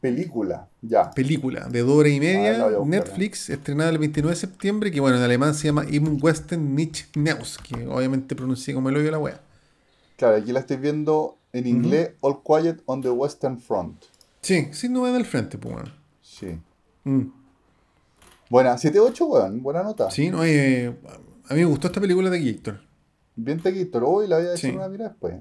Película, ya. Película de dos horas y Ah, media, Netflix, estrenada el 29 de septiembre, que bueno, en alemán se llama Im Westen nicht Neus, que obviamente pronuncié como el hoyo la wea. Claro, aquí la estoy viendo en inglés, All Quiet on the Western Front. Sí, Sin Novedad en el Frente, pues bueno. Sí. Mm. Buena, 7-8, weón, buena nota. Sí, no, eh, a mí me gustó esta película de Héctor. Bien Taquito, hoy la voy a echar Sí. una mira después.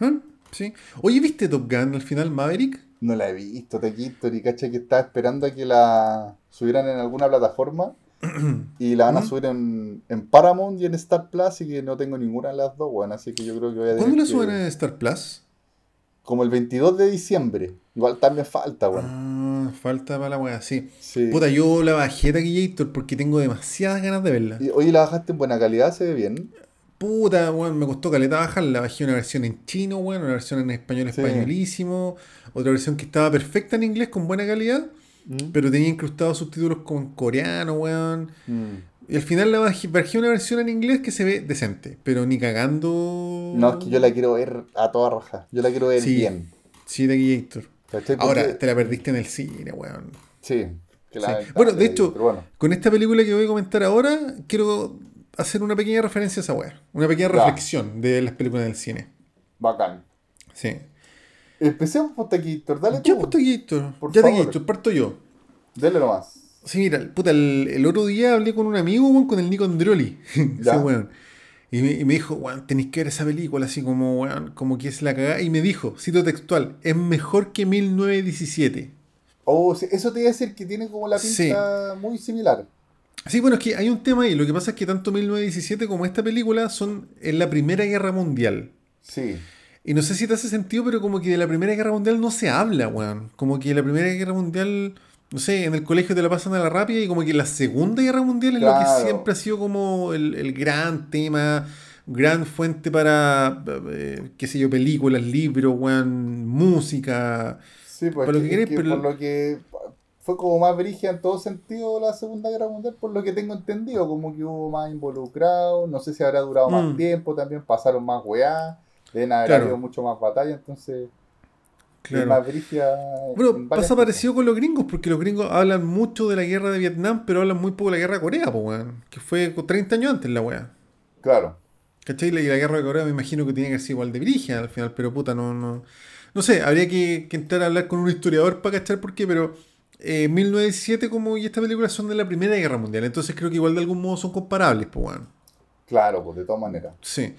¿Ah? Sí. Oye, ¿viste Top Gun al final, Maverick? No la he visto, Taquito, y cacha que estaba esperando a que la subieran en alguna plataforma. y la van a ¿Mm? subir en, en Paramount y en Star Plus, y que no tengo ninguna de las dos, weón. Así que yo creo que voy a ¿Cuándo la que- suben a Star Plus? Como el 22 de diciembre. Igual también falta, weón. Ah, falta para la wea, sí. Sí. Puta, yo la bajé Taquillator porque tengo demasiadas ganas de verla. Y hoy la bajaste en buena calidad, se ve bien. Puta, weón, me costó caleta bajarla. Bajé una versión en chino, weón, una versión en español Sí. españolísimo, otra versión que estaba perfecta en inglés con buena calidad. ¿Mm? pero tenía incrustados subtítulos con coreano, weón. Mm. Y al final la bajé, bajé una versión en inglés que se ve decente, pero ni cagando. No, es que yo la quiero ver a toda roja. Yo la quiero ver Sí. bien. Sí, de Gator. Ahora te la perdiste en el cine, weón. Sí. que la- Sí. Bueno, de hecho, bueno, con esta película que voy a comentar ahora, quiero hacer una pequeña referencia a esa weá. Una pequeña Ya. reflexión de las películas del cine. bacán. Sí. Empecemos por Taquillator. Dale Ya, tú. Gator. Por Ya de favor. Gator, parto yo. Dale nomás. Sí, mira, puta, el, el otro día hablé con un amigo, weón, con el Nico Andrioli. Ya. weón. Y me, y me dijo, weón, tenéis que ver esa película así como, weón, como que es la cagada. Y me dijo, cito textual, es mejor que 1917. Oh, eso te iba a decir que tiene como la Sí. pinta muy similar. Sí, bueno, es que hay un tema ahí. Lo que pasa es que tanto 1917 como esta película son en la Primera Guerra Mundial. Sí. Y no sé si te hace sentido, pero como que de la Primera Guerra Mundial no se habla, weón. Como que la Primera Guerra Mundial, no sé, en el colegio te la pasan a la rápida y como que la Segunda Guerra Mundial es lo que siempre ha sido como el, el gran tema, gran fuente para, eh, qué sé yo, películas, libros, weón, música. Sí, pues Por lo que- que queréis, que pero- por lo que fue como más brígida en todo sentido la Segunda Guerra Mundial, por lo que tengo entendido, como que hubo más involucrados, no sé si habrá durado Mm. más tiempo, también pasaron más weá, deben haber Claro. habido mucho más batalla, entonces es Claro. más. Bueno, pasa cosas. parecido con los gringos, porque los gringos hablan mucho de la guerra de Vietnam, pero hablan muy poco de la guerra de Corea, pues, weón. Que fue 30 años antes la weá. Claro. ¿Cachai? Y la guerra de Corea me imagino que tiene que ser igual de brígida al final, pero puta, no, no. No sé, habría que, que entrar a hablar con un historiador para cachar por qué, pero eh, 1917 como y esta película son de la Primera Guerra Mundial, entonces creo que igual de algún modo son comparables, pues weón. Claro, pues de todas maneras. Sí.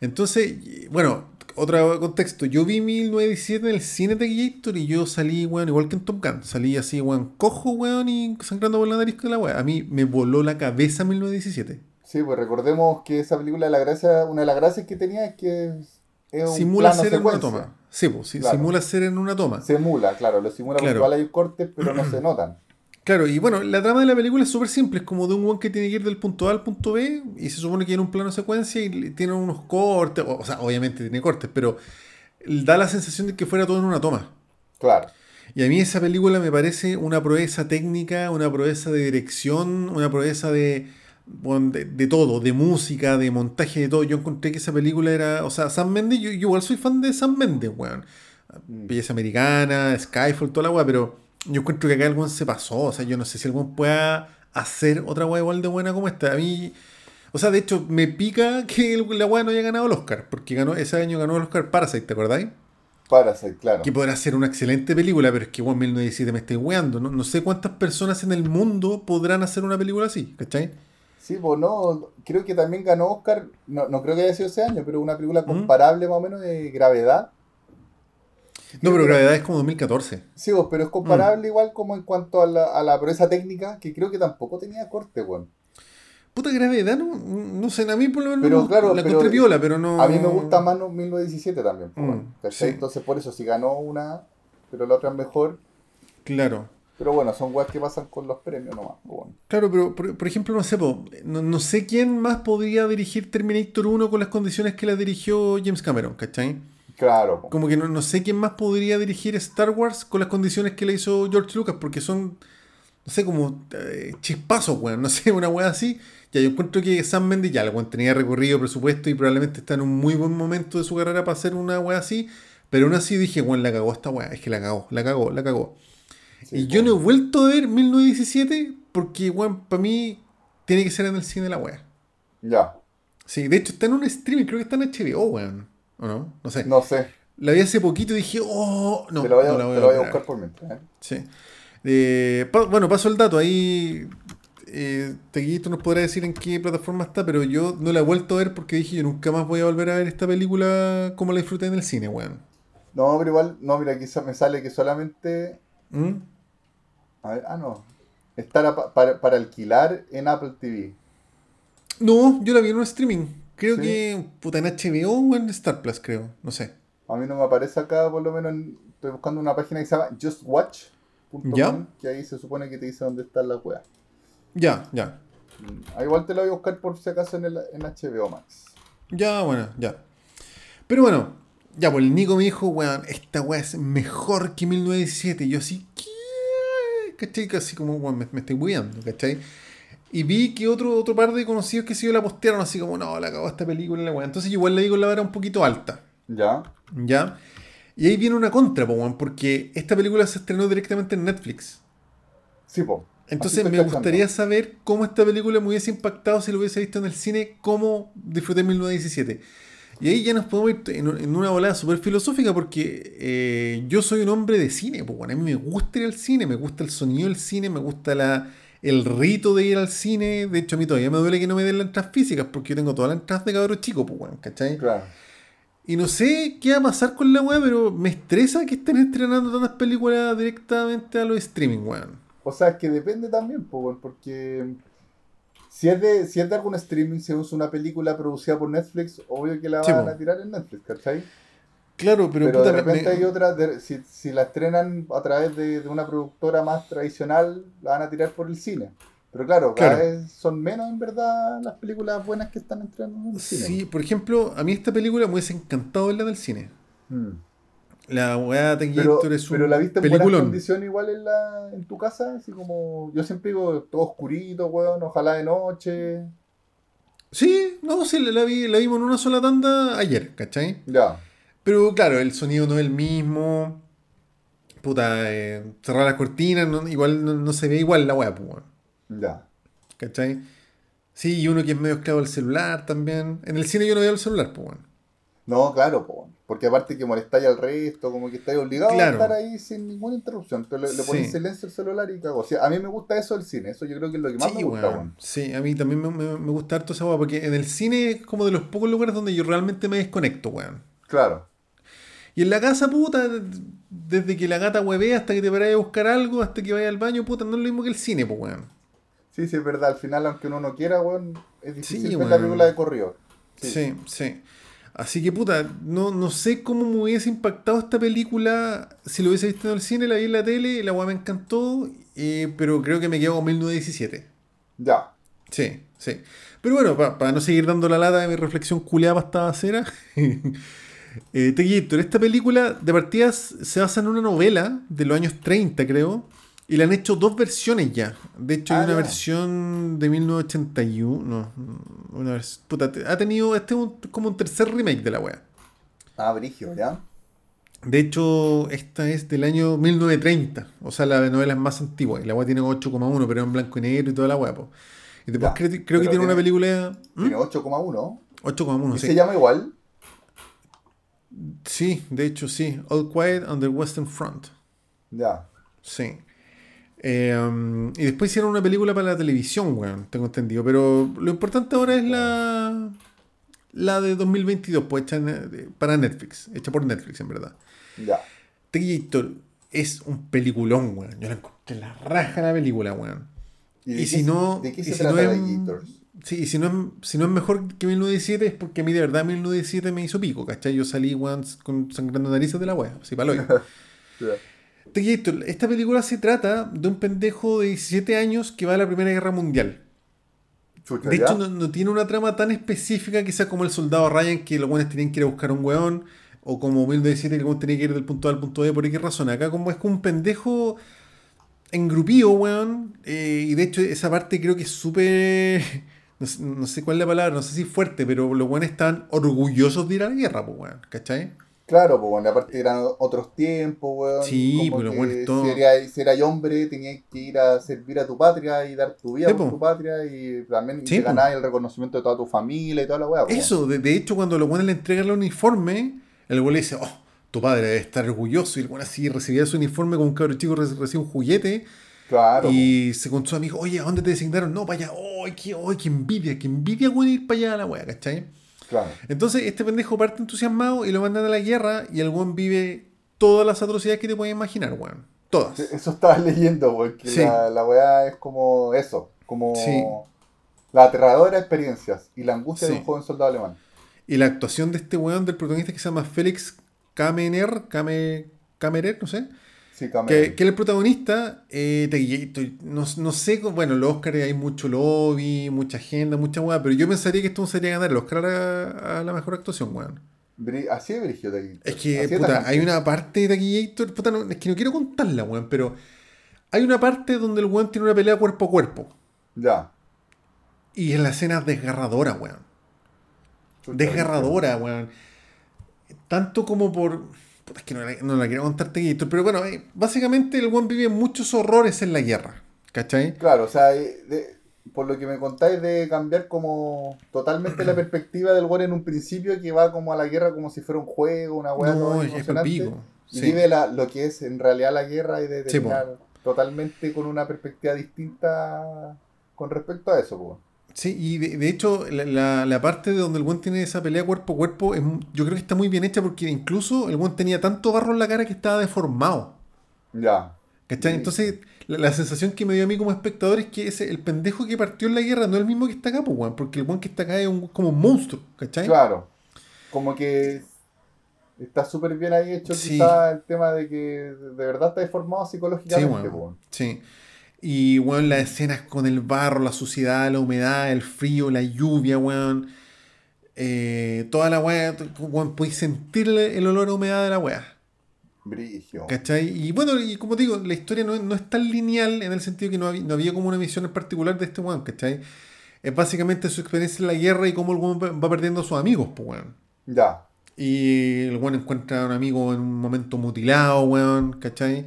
Entonces, bueno, otro contexto. Yo vi 1917 en el cine de Gator y yo salí, weón, igual que en Top Gun. Salí así, weón, cojo, weón, y sangrando por la nariz con la weón. A mí me voló la cabeza 1917. Sí, pues recordemos que esa película, la gracia, una de las gracias que tenía es que es un Simula plano ser en una toma. Sí, pues, Claro. simula ser en una toma. Simula, claro, lo simula Claro. porque igual hay cortes, pero no se notan. Claro, y bueno, la trama de la película es súper simple, es como de un weón que tiene que ir del punto A al punto B y se supone que tiene un plano secuencia y tiene unos cortes, o, o sea, obviamente tiene cortes, pero da la sensación de que fuera todo en una toma. Claro. Y a mí esa película me parece una proeza técnica, una proeza de dirección, una proeza de, bueno, de, de todo, de música, de montaje, de todo. Yo encontré que esa película era, o sea, Sam Mendes, yo, yo igual soy fan de Sam Mendes, weón. Mm. Belleza Americana, Skyfall, toda la weá, pero yo encuentro que acá el se pasó. O sea, yo no sé si el weón pueda hacer otra weá igual de buena como esta. A mí, o sea, de hecho, me pica que el- la weá no haya ganado el Oscar, porque ganó, ese año ganó el Oscar Parasite, ¿te acordáis? Parasite, claro. Que podrá ser una excelente película, pero es que weón 1917 me estoy weando. No, no sé cuántas personas en el mundo podrán hacer una película así, ¿cachai? Sí, pues no, creo que también ganó Oscar, no, no creo que haya sido ese año, pero una película ¿Mm? comparable más o menos de gravedad. No, pero Gravedad es como 2014. Sí, pues, pero es Mm. comparable igual como en cuanto a la, a la proeza técnica, que creo que tampoco tenía corte, weón. Puta Gravedad, no, no sé, a mí por lo menos Pero no- claro, la pero encontré piola, pero no... A mí me gusta más no- 1917 también, pues, Mm, sí. Entonces por eso si ganó una, pero la otra es mejor. Claro. Pero bueno, son weas que pasan con los premios nomás, pues, weón. Claro, pero por, por ejemplo, no sé, po, no, no sé quién más podría dirigir Terminator 1 con las condiciones que la dirigió James Cameron, ¿cachai? Claro. Como que no, no sé quién más podría dirigir Star Wars con las condiciones que le hizo George Lucas, porque son, no sé, como eh, chispazos, weón, no sé, una weá así. Ya, yo encuentro que Sam Mendes ya, weón tenía recorrido, presupuesto y probablemente está en un muy buen momento de su carrera para hacer una weá así, pero aún así dije, weón, la cagó esta weá, es que la cagó, la cagó, la cagó. Sí, y yo no he vuelto a ver 1917 porque, weón, para mí tiene que ser en el cine la weá. Ya, Sí, de hecho está en un streaming, creo que está en HBO, weón. ¿O no? No sé. no sé, La vi hace poquito y dije, oh, no. te lo voy a, no la voy a buscar por mientras. ¿eh? Sí. Eh, pa- bueno, paso el dato. Ahí eh, Teguito nos podrá decir en qué plataforma está, pero yo no la he vuelto a ver porque dije, yo nunca más voy a volver a ver esta película como la disfruté en el cine, weón. No, pero igual, no, mira, aquí me sale que solamente ¿Mm? A ver, ah, no. Estar a- para, para alquilar en Apple TV. No, yo la vi en un streaming. Creo ¿Sí? que puta en HBO o en Star Plus, creo. No sé. A mí no me aparece acá, por lo menos, en- estoy buscando una página que se llama justwatch.com, que ahí se supone que te dice dónde están las weas. Ya, ya. Ah, igual te lo voy a buscar por si acaso en, el, en HBO Max. Ya, bueno, ya. Pero bueno, ya, pues el Nico me dijo, weón, esta weá es mejor que 1917. Y yo así, ¿qué? ¿cachai? Casi como, weón, me, me estoy bugueando, ¿cachai? Y vi que otro, otro par de conocidos que sí la postearon así como, no, la acabó esta película, la weón. Entonces igual le digo la vara un poquito alta. Ya. ¿Ya? Y ahí viene una contra, po, porque esta película se estrenó directamente en Netflix. Sí, po. Entonces me gustaría saber cómo esta película me hubiese impactado si lo hubiese visto en el cine, cómo disfruté 1917. Y ahí ya nos podemos ir en, en una volada súper filosófica porque eh, yo soy un hombre de cine, pues bueno, a mí me gusta ir al cine, me gusta el sonido del cine, me gusta la, el rito de ir al cine. De hecho, a mí todavía me duele que no me den las entradas físicas porque yo tengo todas las entradas de cabros chicos, pues bueno, ¿cachai? Claro. Y no sé qué va a pasar con la weá, pero me estresa que estén estrenando tantas películas directamente a los streaming, weón. O sea, es que depende también, weón, porque si es, de, si es de algún streaming, si es una película producida por Netflix, obvio que la Sí, van po. a tirar en Netflix, ¿cachai? Claro, pero, Pero, puta, de repente me- hay otras, de- si, si la estrenan a través de, de una productora más tradicional, la van a tirar por el cine. Pero claro, cada Claro. vez son menos en verdad las películas buenas que están estrenando en el cine. Sí, por ejemplo, a mí esta película me hubiese encantado verla del cine. Mm. La weá de Pero, es un pero la viste en buenas condiciones igual en, la, en tu casa, así como yo siempre digo, todo oscurito, weón, ojalá de noche. Sí, no, sí, la, la vi, la vimos en una sola tanda ayer, ¿cachai? Ya, Pero claro, el sonido no es el mismo. Puta, eh, cerrar las cortinas, no- igual no, no se ve igual la weá, pues, weón, ya. ¿cachai? Sí, y uno que es medio esclavo del celular también. En el cine yo no veo el celular, pues, weón. No, claro, po, porque aparte que molestáis al resto, como que estáis obligados Claro. a estar ahí sin ninguna interrupción. Entonces le, le pones Sí. silencio al celular y cago. O sea, a mí me gusta eso del cine, eso yo creo que es lo que más Sí, me gusta, weón. weón. Sí, a mí también me, me- me gusta harto esa weá, porque en el cine es como de los pocos lugares donde yo realmente me desconecto, weón. Claro. Y en la casa, puta, desde que la gata huevea hasta que te paráis a buscar algo, hasta que vayas al baño, puta, no es lo mismo que el cine, pues, weón. Sí, sí, es verdad. Al final, aunque uno no quiera, weón, es difícil Sí, ver la película de corrido. Sí. Sí, sí. Así que, puta, no, no sé cómo me hubiese impactado esta película si lo hubiese visto en el cine, la vi en la tele, la weá me encantó, eh, pero creo que me quedo con 1917. Ya. Sí, sí. Pero bueno, para no seguir dando la lata de mi reflexión culeada para esta acera, eh, Tequillito, esta película de partidas se basa en una novela de los años 30, creo, y le han hecho dos versiones ya. De hecho, hay Ah, una versión de 1981. No, una puta, ha tenido. Este es un- como un tercer remake de la wea. Ah, Brigio, ¿ya? De hecho, esta es del año 1930. O sea, la novela es más antigua. Y la wea tiene 8,1, pero en blanco y negro y toda la wea, po. Y después Ya, creo, que tiene una película. ¿Mm? Tiene 8,1. 8,1, ¿Y sí. se llama igual? Sí, de hecho, sí. All Quiet on the Western Front. Ya. Sí. Eh, um, y después hicieron una película para la televisión, weón, tengo entendido. Pero lo importante ahora es la. La de 2022, pues hecha en- eh, para Netflix. Hecha por Netflix, en verdad. Ya. Terminator es un peliculón, weón. Yo la encontré la raja la película, weón. ¿Y, si no. ¿De qué y se si trata no es? Sí, y si no, es, si no es mejor que 1917 es porque a mí de verdad 1917 me hizo pico, ¿cachai? Yo salí, weón, con sangrando narices de la wea, así Ya. Tequillito, esta película se trata de un pendejo de 17 años que va a la Primera Guerra Mundial. Chucha, De hecho, no, no tiene una trama tan específica sea como el soldado Ryan, que los buenos tenían que ir a buscar a un weón, o como 1917 que tenía que ir del punto A al punto B, por qué razón. Acá como es como un pendejo engrupido, weón, eh, y de hecho esa parte creo que es súper... No sé, no sé cuál es la palabra, no sé si fuerte, pero los buenos están orgullosos de ir a la guerra, pues, weón, ¿cachai? Claro, pues bueno, aparte eran otros tiempos, weón. Sí, pero bueno, todo- Si eras, si eras hombre, tenías que ir a servir a tu patria y dar tu vida Sí, por po. tu patria y también Sí, ganabas el reconocimiento de toda tu familia y toda la weá. Eso, de, de hecho, cuando los buenos le entregan el uniforme, el güey le dice, oh, tu padre debe estar orgulloso. Y el güey así recibía su uniforme como un cabro chico re- recibe un juguete. Claro. y se con su amigo, oye, ¿a dónde te designaron? No, para allá. ¡Oh, qué, oh, qué envidia! ¡Qué envidia, güey, ir para allá a la wea, ¿cachai? Claro. Entonces, este pendejo parte entusiasmado y lo mandan a la guerra y el güey vive todas las atrocidades que te puedes imaginar, weón. Todas. Eso estaba leyendo, porque Sí. la, la weá es como eso, como Sí. la aterradora experiencias y la angustia de un joven soldado alemán. Y la actuación de este weón, del protagonista que se llama Félix Kamener, Kame, Kamerer, no sé. Sí. Que, que el protagonista, eh, te- te- no, no sé, bueno, los Oscars hay mucho lobby, mucha agenda, mucha weá, pero yo pensaría que esto sería ganar el Oscar a, a la mejor actuación, weón. Así es Brigio. Es que, Así puta, hay una parte de Taquillator, puta, no, es que no quiero contarla, weón, pero hay una parte donde el weón tiene una pelea cuerpo a cuerpo. Ya. Y es la escena desgarradora, weón. Desgarradora, weón. Tanto como por. Puta, Es que no la, no la quiero contarte, Gator, pero bueno, eh, básicamente el weón vive muchos horrores en la guerra. ¿Cachai? Claro, o sea, eh, de- por lo que me contáis de cambiar como totalmente la perspectiva del weón en un principio que va como a la guerra como si fuera un juego, una weá No, es-. Y vive la- lo que es en realidad la guerra y de Sí, terminar totalmente con una perspectiva distinta con respecto a eso, po. Sí, y de, de hecho, la, la- la parte de donde el buen tiene esa pelea cuerpo a cuerpo, es yo creo que está muy bien hecha porque incluso el buen tenía tanto barro en la cara que estaba deformado. Ya. ¿Cachai? Sí. Entonces, la, la sensación que me dio a mí como espectador es que ese, el pendejo que partió en la guerra no es el mismo que está acá, pues, weón, porque el buen que está acá es un- como un monstruo, ¿cachai? Claro. Como que está súper bien ahí hecho Sí. quizá el tema de que de verdad está deformado Sí, psicológicamente, weón. po. Sí. Y, weón, las escenas con el barro, la suciedad, la humedad, el frío, la lluvia, weón. Eh, toda la weá, weón, podéis sentir el, olor a humedad de la weá. Brigio. ¿Cachai? Y bueno, y como te digo, la historia no, no es tan lineal en el sentido que no había, no había como una misión en particular de este weón, ¿cachai? Es básicamente su experiencia en la guerra y cómo el weón va va perdiendo a sus amigos, pues weón. Ya. Y el weón encuentra a un amigo en un momento mutilado, weón, ¿cachai?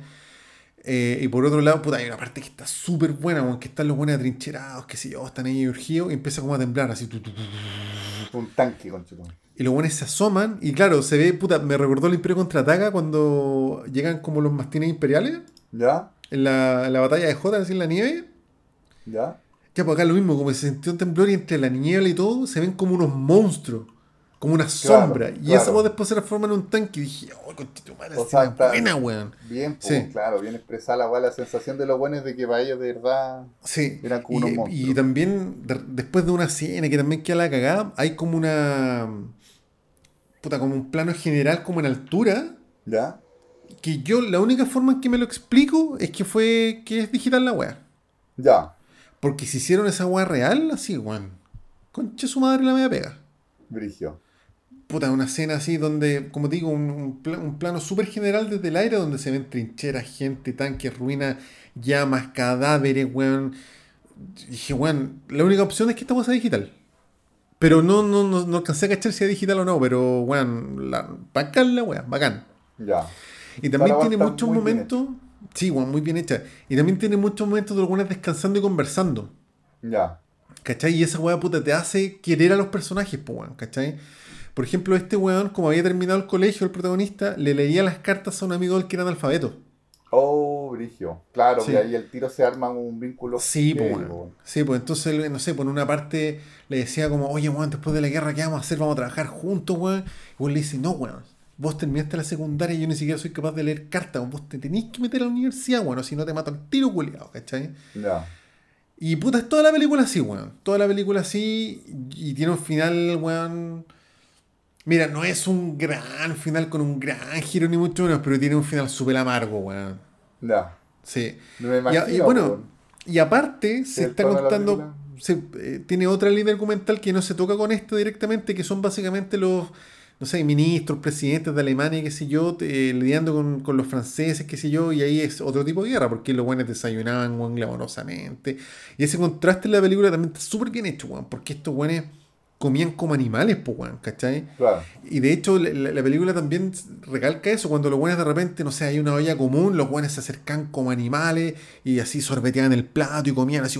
Eh, y por otro lado, puta, hay una parte que está súper buena, weón, que están los buenos atrincherados, que sé yo, están ahí urgidos y empieza como a temblar, así, tu, tu, tu, tu, tu. Un tanque, conchito. Y los buenos se asoman, y claro, se ve, puta, me recordó el Imperio Contraataca cuando llegan como los mastines imperiales ¿Ya? en la, en la batalla de Jota, así en la nieve. ¿Ya? Ya, pues acá lo mismo, como se sintió un temblor y entre la niebla y todo, se ven como unos monstruos, como una Claro, sombra. Y claro. esa voz después se transforma en un tanque y dije, oh, conchito madre, O esa sea, buena, weón. Bien, pues, Sí. claro, bien expresada la, weá, la sensación de lo bueno es de que para ellos de verdad Sí. eran como Y, unos y también, de- después de una escena que también queda la cagada, hay como una. Puta, como un plano general, como en altura. ¿Ya? Que yo, la única forma en que me lo explico es que fue. que es digital la weá. Ya. Porque si hicieron esa weá real, así, weón. Concha su madre la media pega. Brigio. Puta, una escena así donde, como digo, un, un pla- un plano súper general desde el aire donde se ven trincheras, gente, tanques, ruinas, llamas, cadáveres, weón. Dije, weón, la única opción es que esta weá sea digital. Pero no, no, no, no alcancé a cachar si es digital o no, pero weón, la, bacán la weá, bacán. Ya. Y también tiene muchos momentos. Sí, weón, muy bien hecha. Y también tiene muchos momentos de algunas descansando y conversando. Ya. ¿Cachai? Y esa weá puta te hace querer a los personajes, pues, weón, ¿cachai? Por ejemplo, este weón, como había terminado el colegio, el protagonista, le leía las cartas a un amigo del que era analfabeto. Oh, Brigio. Claro, Sí. que ahí el tiro se arma un vínculo. Sí, pues, weón. Sí, pues entonces, él, no sé, por una parte le decía como, oye, weón, después de la guerra, ¿qué vamos a hacer? Vamos a trabajar juntos, weón. Y weón le dice, no, weón. Vos terminaste la secundaria y yo ni siquiera soy capaz de leer cartas. Vos te tenés que meter a la universidad, weón, si no te mato al tiro, culiado, ¿cachai? Ya. Y puta, es toda la película así, weón. Toda la película así. Y tiene un final, weón. Mira, no es un gran final con un gran giro, ni mucho menos, pero tiene un final súper amargo, weón. Ya. Sí. No me Y, imagino. a- y bueno, y aparte se está contando. se- eh, tiene otra línea argumental que no se toca con esto directamente, que son básicamente los, no sé, ministros, presidentes de Alemania, qué sé yo, eh, lidiando con, con los franceses, qué sé yo, y ahí es otro tipo de guerra, porque los buenos desayunaban, weón, glamorosamente. Y ese contraste en la película también está súper bien hecho, weón, porque estos buenos comían como animales, pues, weón, ¿cachai? Claro. Y de hecho, la, la- la película también recalca eso, cuando los buenos de repente, no sé, hay una olla común, los buenos se acercan como animales y así sorbeteaban el plato y comían así,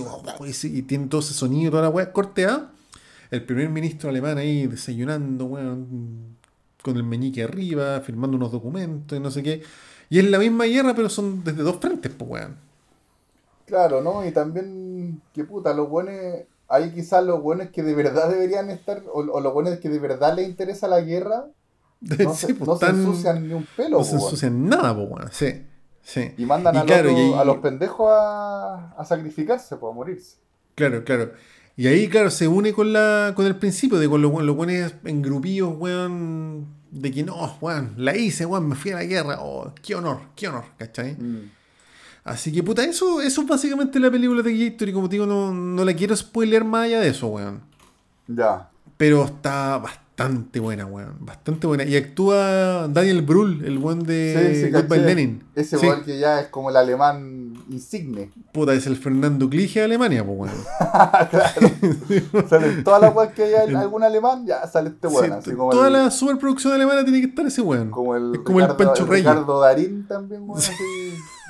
y tienen todo ese sonido, toda la weá corteada. El primer ministro alemán ahí desayunando, weón, con el meñique arriba, firmando unos documentos y no sé qué. Y es la misma guerra, pero son desde dos frentes, pues, weón. Claro, ¿no? Y también, que puta, los buenos, hay quizás los buenos que de verdad deberían estar, o, o los buenos que de verdad les interesa la guerra, no, Sí, se, pues, no se ensucian ni un pelo, no se ensucian nada, pues, weón. Sí, sí. Y mandan Y al claro, otro- y ahí- a los pendejos a, a sacrificarse, pues, a morirse. Claro, claro. Y ahí, claro, se une con la con el principio de con los, los buenos en grupillos, weón, de que no, weón, la hice, weón, me fui a la guerra, oh, qué honor, qué honor, ¿cachai? Mm. Así que, puta, eso, eso es básicamente la película de Gator y como te digo, no, no la quiero spoiler más allá de eso, weón. Ya. Pero está bastante buena, weón, bastante buena. Y actúa Daniel Brühl, el weón de Sí, Goodbye. Lenin. Ese Sí. weón que ya es como el alemán insigne. Puta, es el Fernando Clige de Alemania, pues weón. claro. Salen todas las weas que hay algún alemán, ya sale este weón. Sí, así como toda el, la superproducción alemana tiene que estar ese weón. como el, es como el Pancho Reyes. Ricardo Darín también, weón. Así,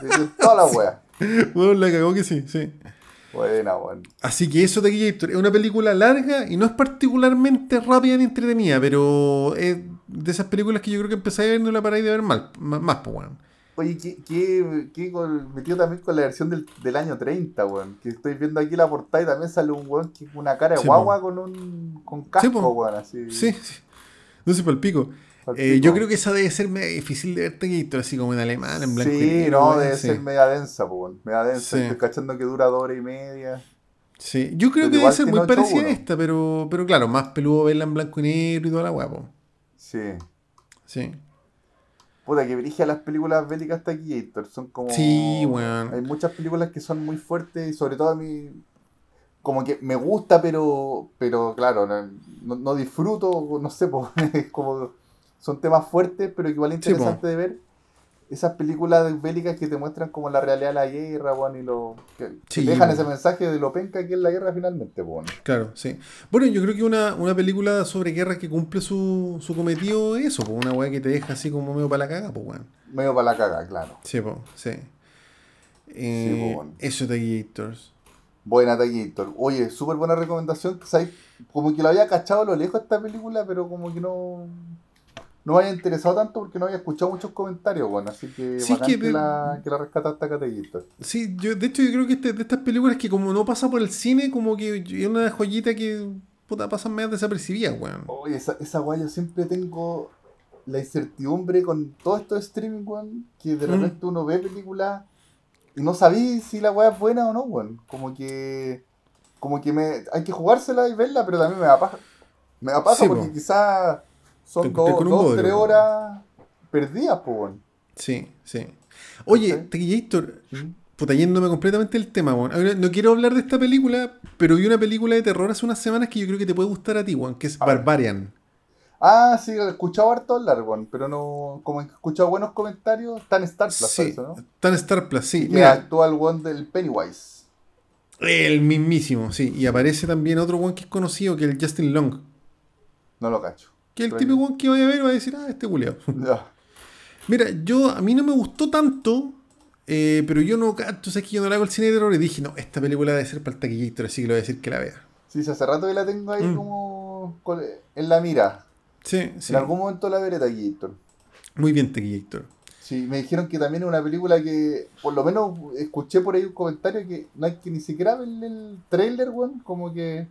de todas las weas. Weón, la cagó que sí, sí. Buena, weón. Así que eso de Gator es una película larga y no es particularmente rápida ni entretenida, pero es de esas películas que yo creo que empecé a ver no la paráis de ver mal, más, pues, weón. Oye, ¿qué, qué, qué con- metido también con la versión del, del año 30, weón? Que estoy viendo aquí la portada y también sale un weón que con una cara de Sí, guagua con un con casco, po. weón, así. Sí, sí. No sé, para pico. Eh, yo creo que esa debe ser medio difícil de ver Gator, así como en alemán, en blanco y Sí, negro, no, debe sí. ser media densa, po, weón. Media densa. Sí. Estoy cachando que dura dos horas y media. Sí, yo creo Pero que debe ser muy parecida a 8-1. esta, pero, pero claro, más peludo verla en blanco y negro y toda la guapo. Sí. Sí. Puta, que dirige a las películas bélicas Taquillator. Son como. Sí, weón. Hay muchas películas que son muy fuertes y sobre todo a mí. Como que me gusta, pero. Pero claro, no, no- no disfruto, no sé, po, es como. Son temas fuertes, pero igual Sí, interesante de ver. Esas películas bélicas que te muestran como la realidad de la guerra, weón, y lo. Que, Sí, dejan ese mensaje de lo penca que es la guerra finalmente, weón. Claro, sí. Bueno, yo creo que una, una película sobre guerra que cumple su, su cometido es eso, pues una weá que te deja así como medio para la caga, pues weón. Medio para la caga, claro. Sí, pues, sí. Eh, po, weón. eso Gators. Buena Taquillator. Oye, súper buena recomendación. ¿sabes? Como que lo había cachado a lo lejos esta película, pero como que no. No me había interesado tanto porque no había escuchado muchos comentarios, bueno, así que Sí, que la, que la rescataste acá Taquillator. Sí, yo, de hecho yo creo que este- de estas películas que como no pasa por el cine, como que es una joyita que puta pasan medio desapercibidas, weón. Oye, esa, esa guay yo siempre tengo la incertidumbre con todo esto de streaming, weón, que de Mm. repente uno ve películas y no sabéis si la weá es buena o no, weón. Como que. Como que me. Hay que jugársela y verla, pero también me da paja. Me da paja Sí, porque po. quizás son dos, dos, tres horas perdidas, pues. Sí, sí. Oye. Taquillator, puta yéndome completamente del tema, weón. No quiero hablar de esta película, pero vi una película de terror hace unas semanas que yo creo que te puede gustar a ti, weón, que es. Barbarian. Ah, sí, he escuchado harto hablar, weón, pero no. Como he escuchado buenos comentarios, en Star Plus, Sí, parece, ¿no? en Star Plus, sí. Mira, actúa el weón del Pennywise. el mismísimo, sí. Y aparece también otro weón que es conocido, que es el Justin Long. No lo cacho. Que el Pero- tipo que vaya a ver va a decir, ah, este culiao. Ya. Mira, yo, a mí no me gustó tanto, eh, pero yo no, tú sabes que yo no le hago el cine de terror y dije, no, esta película debe ser para el Taquillator, así que le voy a decir que la vea. Sí, hace rato que la tengo ahí Mm. como en la mira. Sí, sí. En algún momento la veré Taquillator. Muy bien, Taquillator. Sí, me dijeron que también es una película que, por lo menos escuché por ahí un comentario que no hay que ni siquiera ver el trailer, weón, como que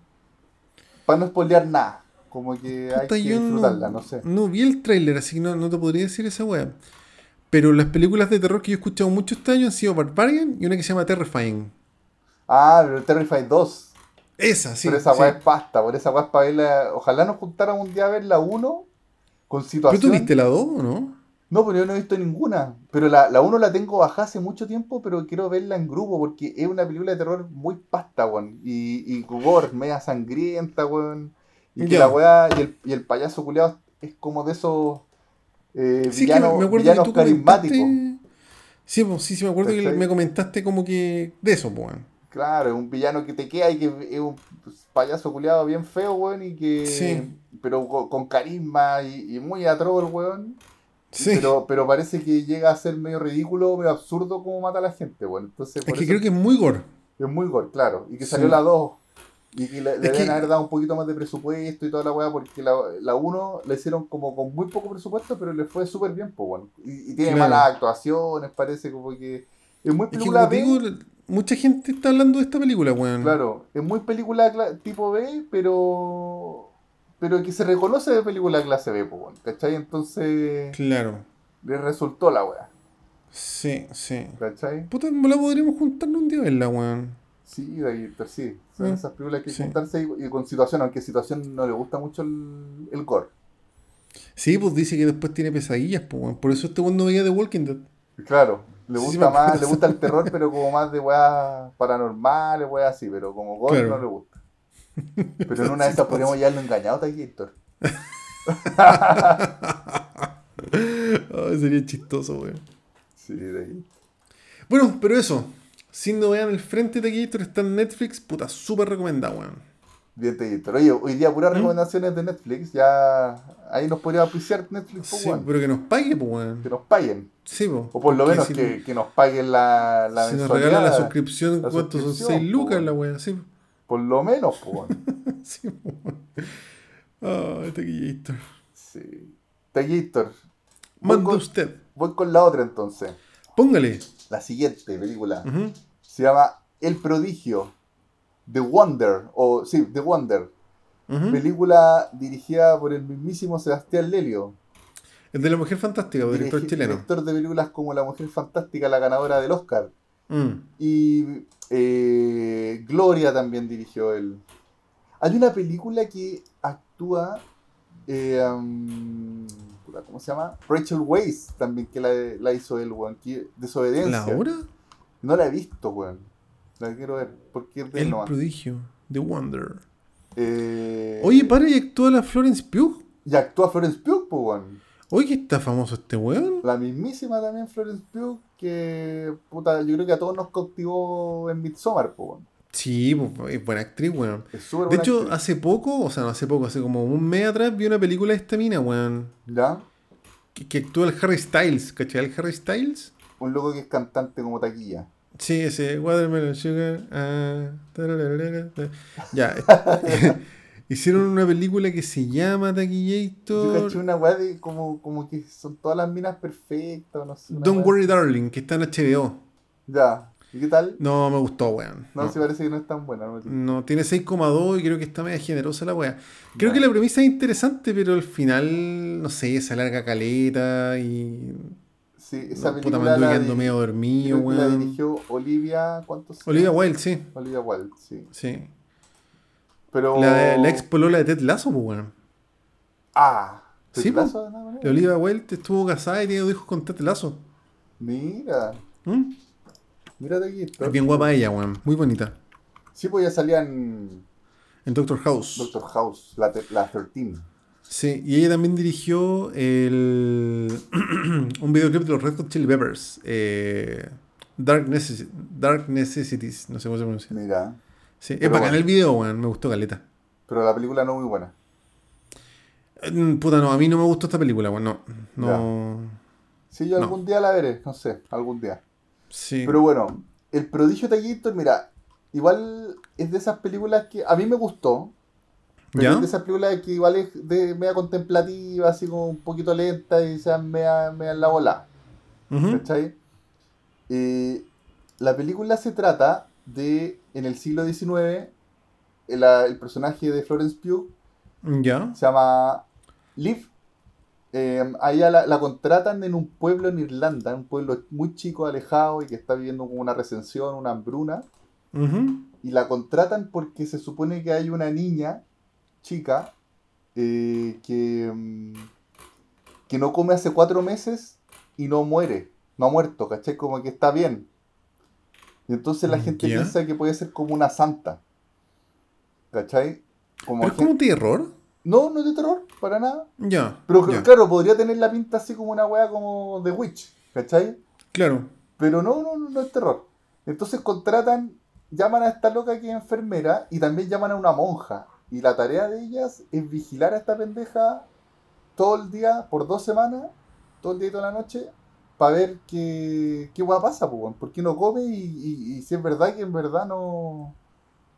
para no spoilear nada, como que hay que disfrutarla, no, sé. no vi el tráiler, así que no, no te podría decir esa wea. Pero las películas de terror que yo he escuchado mucho este año han sido Barbarian y una que se llama Terrifying. Ah, pero Terrified 2, Esa, sí. pero esa sí. weá es pasta, por esa weá es para verla, ojalá nos juntáramos un día a ver la 1 con ¿Pero situación. tú viste la 2 o no? No, pero yo no he visto ninguna. Pero la, la 1 la tengo bajada hace mucho tiempo, pero quiero verla en grupo porque es una película de terror muy pasta, weón. Y, y gore, media sangrienta, weón. Y que la weá y el, y el payaso culiado es como de esos eh, Sí, que villanos, me acuerdo que villanos tú carismáticos. Sí, pues, sí, sí, me acuerdo que me comentaste como que de eso, pues. weón. Claro, es un villano que te queda y que es un payaso culiado bien feo, weón, y que. Sí. Pero con, con carisma y, y muy atroz el weón. Sí. Pero, pero parece que llega a ser medio ridículo, medio absurdo como mata a la gente, weón. Entonces, es que creo que es muy gore. es muy gore, claro. Y que Sí. salió la 2. Y que le, le Es que- deben haber dado un poquito más de presupuesto y toda la weá, porque la, la 1 la hicieron como con muy poco presupuesto, pero le fue súper bien, pues, bueno. Y, y tiene Claro. malas actuaciones, parece como que. Es muy Es que película B. digo, mucha gente está hablando de esta película, weón. Claro, es muy película tipo B, pero. Pero que se reconoce de película clase B, pues, bueno, ¿cachai? Entonces. Claro. Le resultó la weá, Sí, sí. ¿cachai? Puta, la podríamos juntarnos un día a verla, weón. Sí, pero sí. Son esas películas que hay que sí. juntarse y, y con situación, aunque situación no le gusta mucho el, el gore. Sí, pues dice que después tiene pesadillas, pues. Por eso este weón no veía The Walking Dead. Claro, le gusta sí más, le gusta el terror, pero como más de weas paranormales, weas así, pero como gore Claro. no le gusta. Pero en una de esas podríamos llevarlo engañado, Taquillator. Ay, sería chistoso, weón. Sí, David. Bueno, pero eso. Sin novedad en el frente de Gator está en Netflix, puta, súper recomendado, weón. Bien, Teguito. Oye, hoy día puras ¿Mm? recomendaciones de Netflix. Ya ahí nos podría auspiciar Netflix, po, Sí, weón. pero que nos pague, pues, weón. que nos paguen. Sí, po. O por lo menos si- que, que nos paguen la, la Si nos regalan la suscripción, la ¿cuántos son? suscripción, 6 po, lucas weón. la weá, sí. Por lo menos, po, weón. sí, weón. Ah, este Gator. Sí. Mande con, usted. voy con la otra entonces. Póngale. La siguiente película. Ujú. Se llama El Prodigio. The Wonder. O sí, The Wonder. Película dirigida por el mismísimo Sebastián Lelio. El de la mujer fantástica, director dirigi- chileno. Director de películas como La Mujer Fantástica, la ganadora del Oscar. Mm. Y eh, Gloria también dirigió él. Hay una película que actúa. eh, um, ¿Cómo se llama? Rachel Weisz también, que la, la hizo él, weón. Desobediencia. ¿La hora? No la he visto, weón. La quiero ver, porque es de El prodigio. The Wonder. Eh, Oye, para y actúa la Florence Pugh. Y actúa Florence Pugh, pues, weón. Oye, que está famoso este weón. La mismísima también Florence Pugh, que puta, yo creo que a todos nos cautivó en Midsommar, pues, weón. Sí, pues, es buena actriz, weón. Es De hecho, actriz. hace poco, o sea, no hace poco, hace como un mes atrás, vi una película de esta mina, weón. ¿Ya? Que, que actúa el Harry Styles, ¿cachai? El Harry Styles. Un loco que es cantante como taquilla. Sí, ese Watermelon Sugar. ah, ya. Hicieron una película que se llama Yo Taquillator. caché una weá de como, como que son todas las minas perfectas, no sé. una Don't. Worry Darling, que está en HBO. Ya. ¿Y qué tal? No, me gustó, weón. No, No, se parece que no es tan buena. No, No, tiene 6,2 y creo que está media generosa la weá. Creo Ya. que la premisa es interesante, pero al final, no sé, se alarga caleta y. Sí, esa no, puta, me quedando di- medio dormido, que la weón. dirigió Olivia, ¿cuántos? Olivia? Wilde, sí. Olivia Wilde, sí. Sí. Pero... La, la ex polola de Ted Lasso, pues, weón. Ah. ¿te Sí, plazo de manera? La Olivia Wilde estuvo casada y tiene dos hijos con Ted Lasso. Mira. ¿Mm? Mírate aquí. Es bien guapa ella, weón. Muy bonita. Sí, pues ya salía en En Doctor House. Doctor House, la, la 13. Sí, y ella también dirigió el un videoclip de los Red Hot Chili Peppers. eh, Dark, Necessi- Dark Necessities, no sé cómo se pronuncia. Mira. Sí, es bacán bueno. el video, weón. Me gustó Caleta. Pero la película no muy buena. Eh, Puta, no, a mí no me gustó esta película, weón. No. No. Sí, yo No. algún día la veré, no sé, algún día. Sí. Pero bueno, El Prodigio Taquito, mira, igual es de esas películas que a mí me gustó. Pero ¿Ya? es de esas películas que igual es de media contemplativa, así como un poquito lenta y sea media, media en la bola. Ujú. ¿Cachai? Eh, la película se trata de, en el siglo XIX, el, el personaje de Florence Pugh Ya. se llama Liv. Eh, a ella la, la contratan en un pueblo en Irlanda, un pueblo muy chico, alejado y que está viviendo como una recensión, una hambruna. Y la contratan porque se supone que hay una niña chica eh, que, mm, que no come hace cuatro meses y no muere. No ha muerto, ¿cachai? Como que está bien. Y entonces la Mm, gente piensa que puede ser como una santa. ¿Cachai? Como Pero es como terror. No, no es de terror, para nada. Ya. Pero claro, podría tener la pinta así como una wea como de Witch, ¿cachai? Claro. Pero no, no, no, no es terror. Entonces contratan, llaman a esta loca que es enfermera y también llaman a una monja. Y la tarea de ellas es vigilar a esta pendeja todo el día, por dos semanas, todo el día y toda la noche, para ver qué, qué wea pasa, pues, por qué no come y, y- y si es verdad que en verdad no,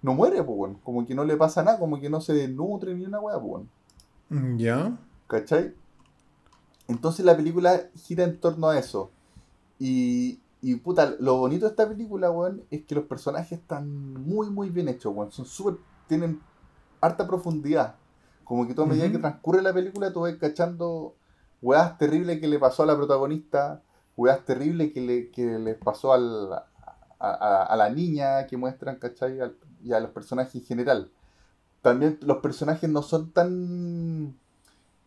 no muere, pues, como que no le pasa nada, como que no se desnutre ni una wea, pues, Ya. ¿Cachai? Entonces la película gira en torno a eso. Y, y puta, lo bonito de esta película, weón, es que los personajes están muy, muy bien hechos, weón. Son súper, tienen harta profundidad. Como que toda medida que transcurre la película, tú vas cachando weas terribles que le pasó a la protagonista, weas terribles que le, que le pasó al, a, a- a la niña que muestran, ¿cachai? Al- y a los personajes en general. También los personajes no son tan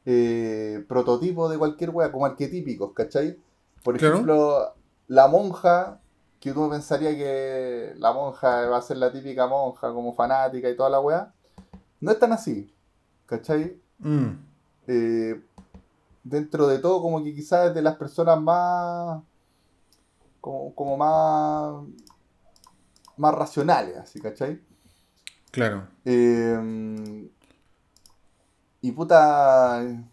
eh, prototipos de cualquier wea, como arquetípicos, ¿cachai? Por Claro. ejemplo, la monja, que uno pensaría que la monja va a ser la típica monja, como fanática y toda la wea, no es tan así, ¿cachai? Mm. Eh, dentro de todo, como que quizás es de las personas más. como, como más. más racionales, así, ¿cachai? Claro. Eh, y puta.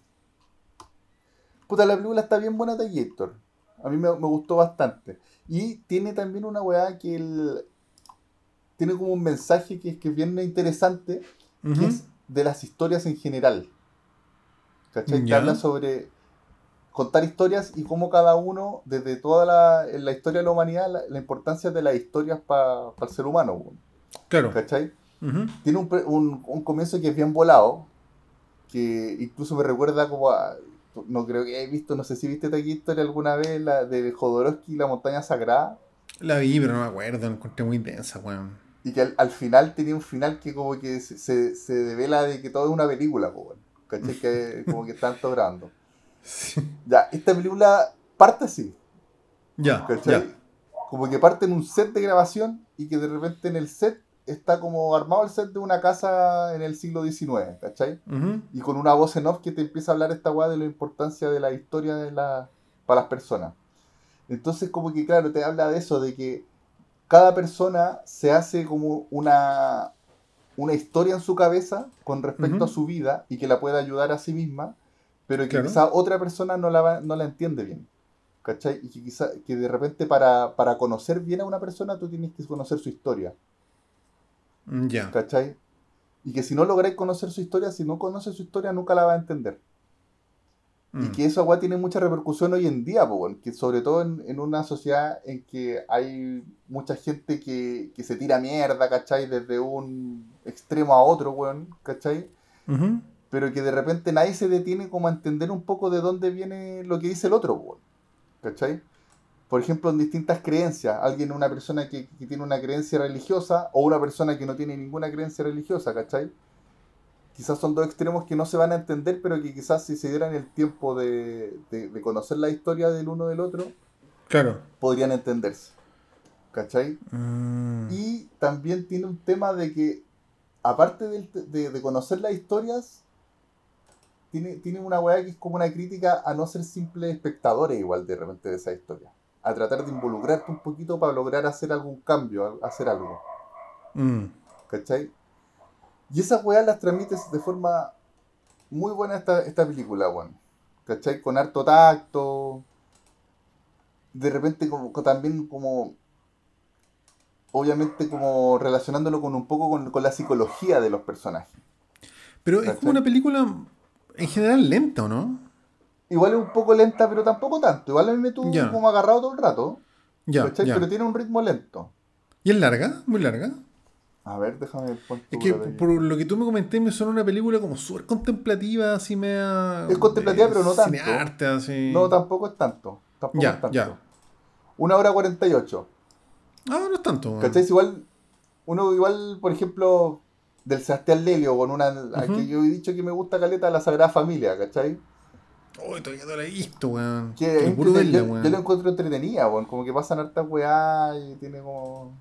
Puta, la película está bien buena de Gator. A mí me, me gustó bastante. Y tiene también una weá que el, tiene como un mensaje que, que es bien interesante, que es de las historias en general. ¿Cachai? Que habla sobre contar historias y cómo cada uno, desde toda la, en la historia de la humanidad, la, la importancia de las historias para el ser humano. Claro. ¿Cachai? Ujú. Tiene un, un- un comienzo que es bien volado, que incluso me recuerda como a... No creo que he visto, no sé si viste esta historia alguna vez, la de Jodorowsky, La montaña sagrada, La vi, pero no me acuerdo, la encontré muy densa, weón. Y que al, al final tenía un final que como que se, se, se devela de que todo es una película, po. ¿cachai? Que como que están grabando. Sí. Ya, esta película parte así, Ya, ¿cachai? ya. Como que parte en un set de grabación y que de repente en el set está como armado el set de una casa en el siglo XIX, ¿cachai? Y con una voz en off que te empieza a hablar esta weá de la importancia de la historia de la, para las personas. Entonces, como que, claro, te habla de eso, de que cada persona se hace como una, una historia en su cabeza con respecto a su vida y que la puede ayudar a sí misma, pero que Claro. quizá otra persona no la, va- no la entiende bien. ¿Cachai? Y que quizá que de repente para, para conocer bien a una persona tú tienes que conocer su historia. Mm, Ya. ¿Cachai? Y que si no lográis conocer su historia, si no conoces su historia, nunca la va a entender. Y Mm. que eso agua tiene mucha repercusión hoy en día, po, que sobre todo en, en una sociedad en que hay mucha gente que, que se tira mierda, ¿cachai? Desde un extremo a otro, weón, ¿cachai? Pero que de repente nadie se detiene como a entender un poco de dónde viene lo que dice el otro, weón, ¿cachai? Por ejemplo, en distintas creencias, alguien, una persona que, que tiene una creencia religiosa o una persona que no tiene ninguna creencia religiosa, ¿cachai? Quizás son dos extremos que no se van a entender, pero que quizás si se dieran el tiempo de, de- de conocer la historia del uno del otro, Claro. podrían entenderse. ¿Cachai? Mm. Y también tiene un tema de que, aparte de, de conocer las historias, tiene, tiene una weá que es como una crítica a no ser simples espectadores igual de repente de esa historia. A tratar de involucrarte un poquito para lograr hacer algún cambio, hacer algo. Mm. ¿Cachai? Y esas weas las transmites de forma muy buena esta, esta película, weón. ¿Cachai? Con harto tacto. De repente como, también como... Obviamente como relacionándolo con un poco con, con la psicología de los personajes. Pero es como una película en general lenta, ¿o no? Igual es un poco lenta, pero tampoco tanto. Igual a mí me tuvo como agarrado todo el rato. ¿cachai? ya. Pero tiene un ritmo lento. ¿Y es larga? ¿Muy larga? A ver, déjame poner Es que por lo que tú me comenté me suena una película como súper contemplativa, así media... Es contemplativa, de pero no tanto. cinearte, así... No, tampoco es tanto. Tampoco Ya, es tanto. ya. Una hora cuarenta y ocho. Ah, no es tanto. weón. ¿Cachai? Igual, uno igual, por ejemplo, del Sebastián Lelio, con una, que yo he dicho que me gusta caleta la Sagrada Familia, ¿cachai? Uy, todavía no la he visto, weón. Que yo, yo lo encuentro entretenida, weón, como que pasan hartas weá y tiene como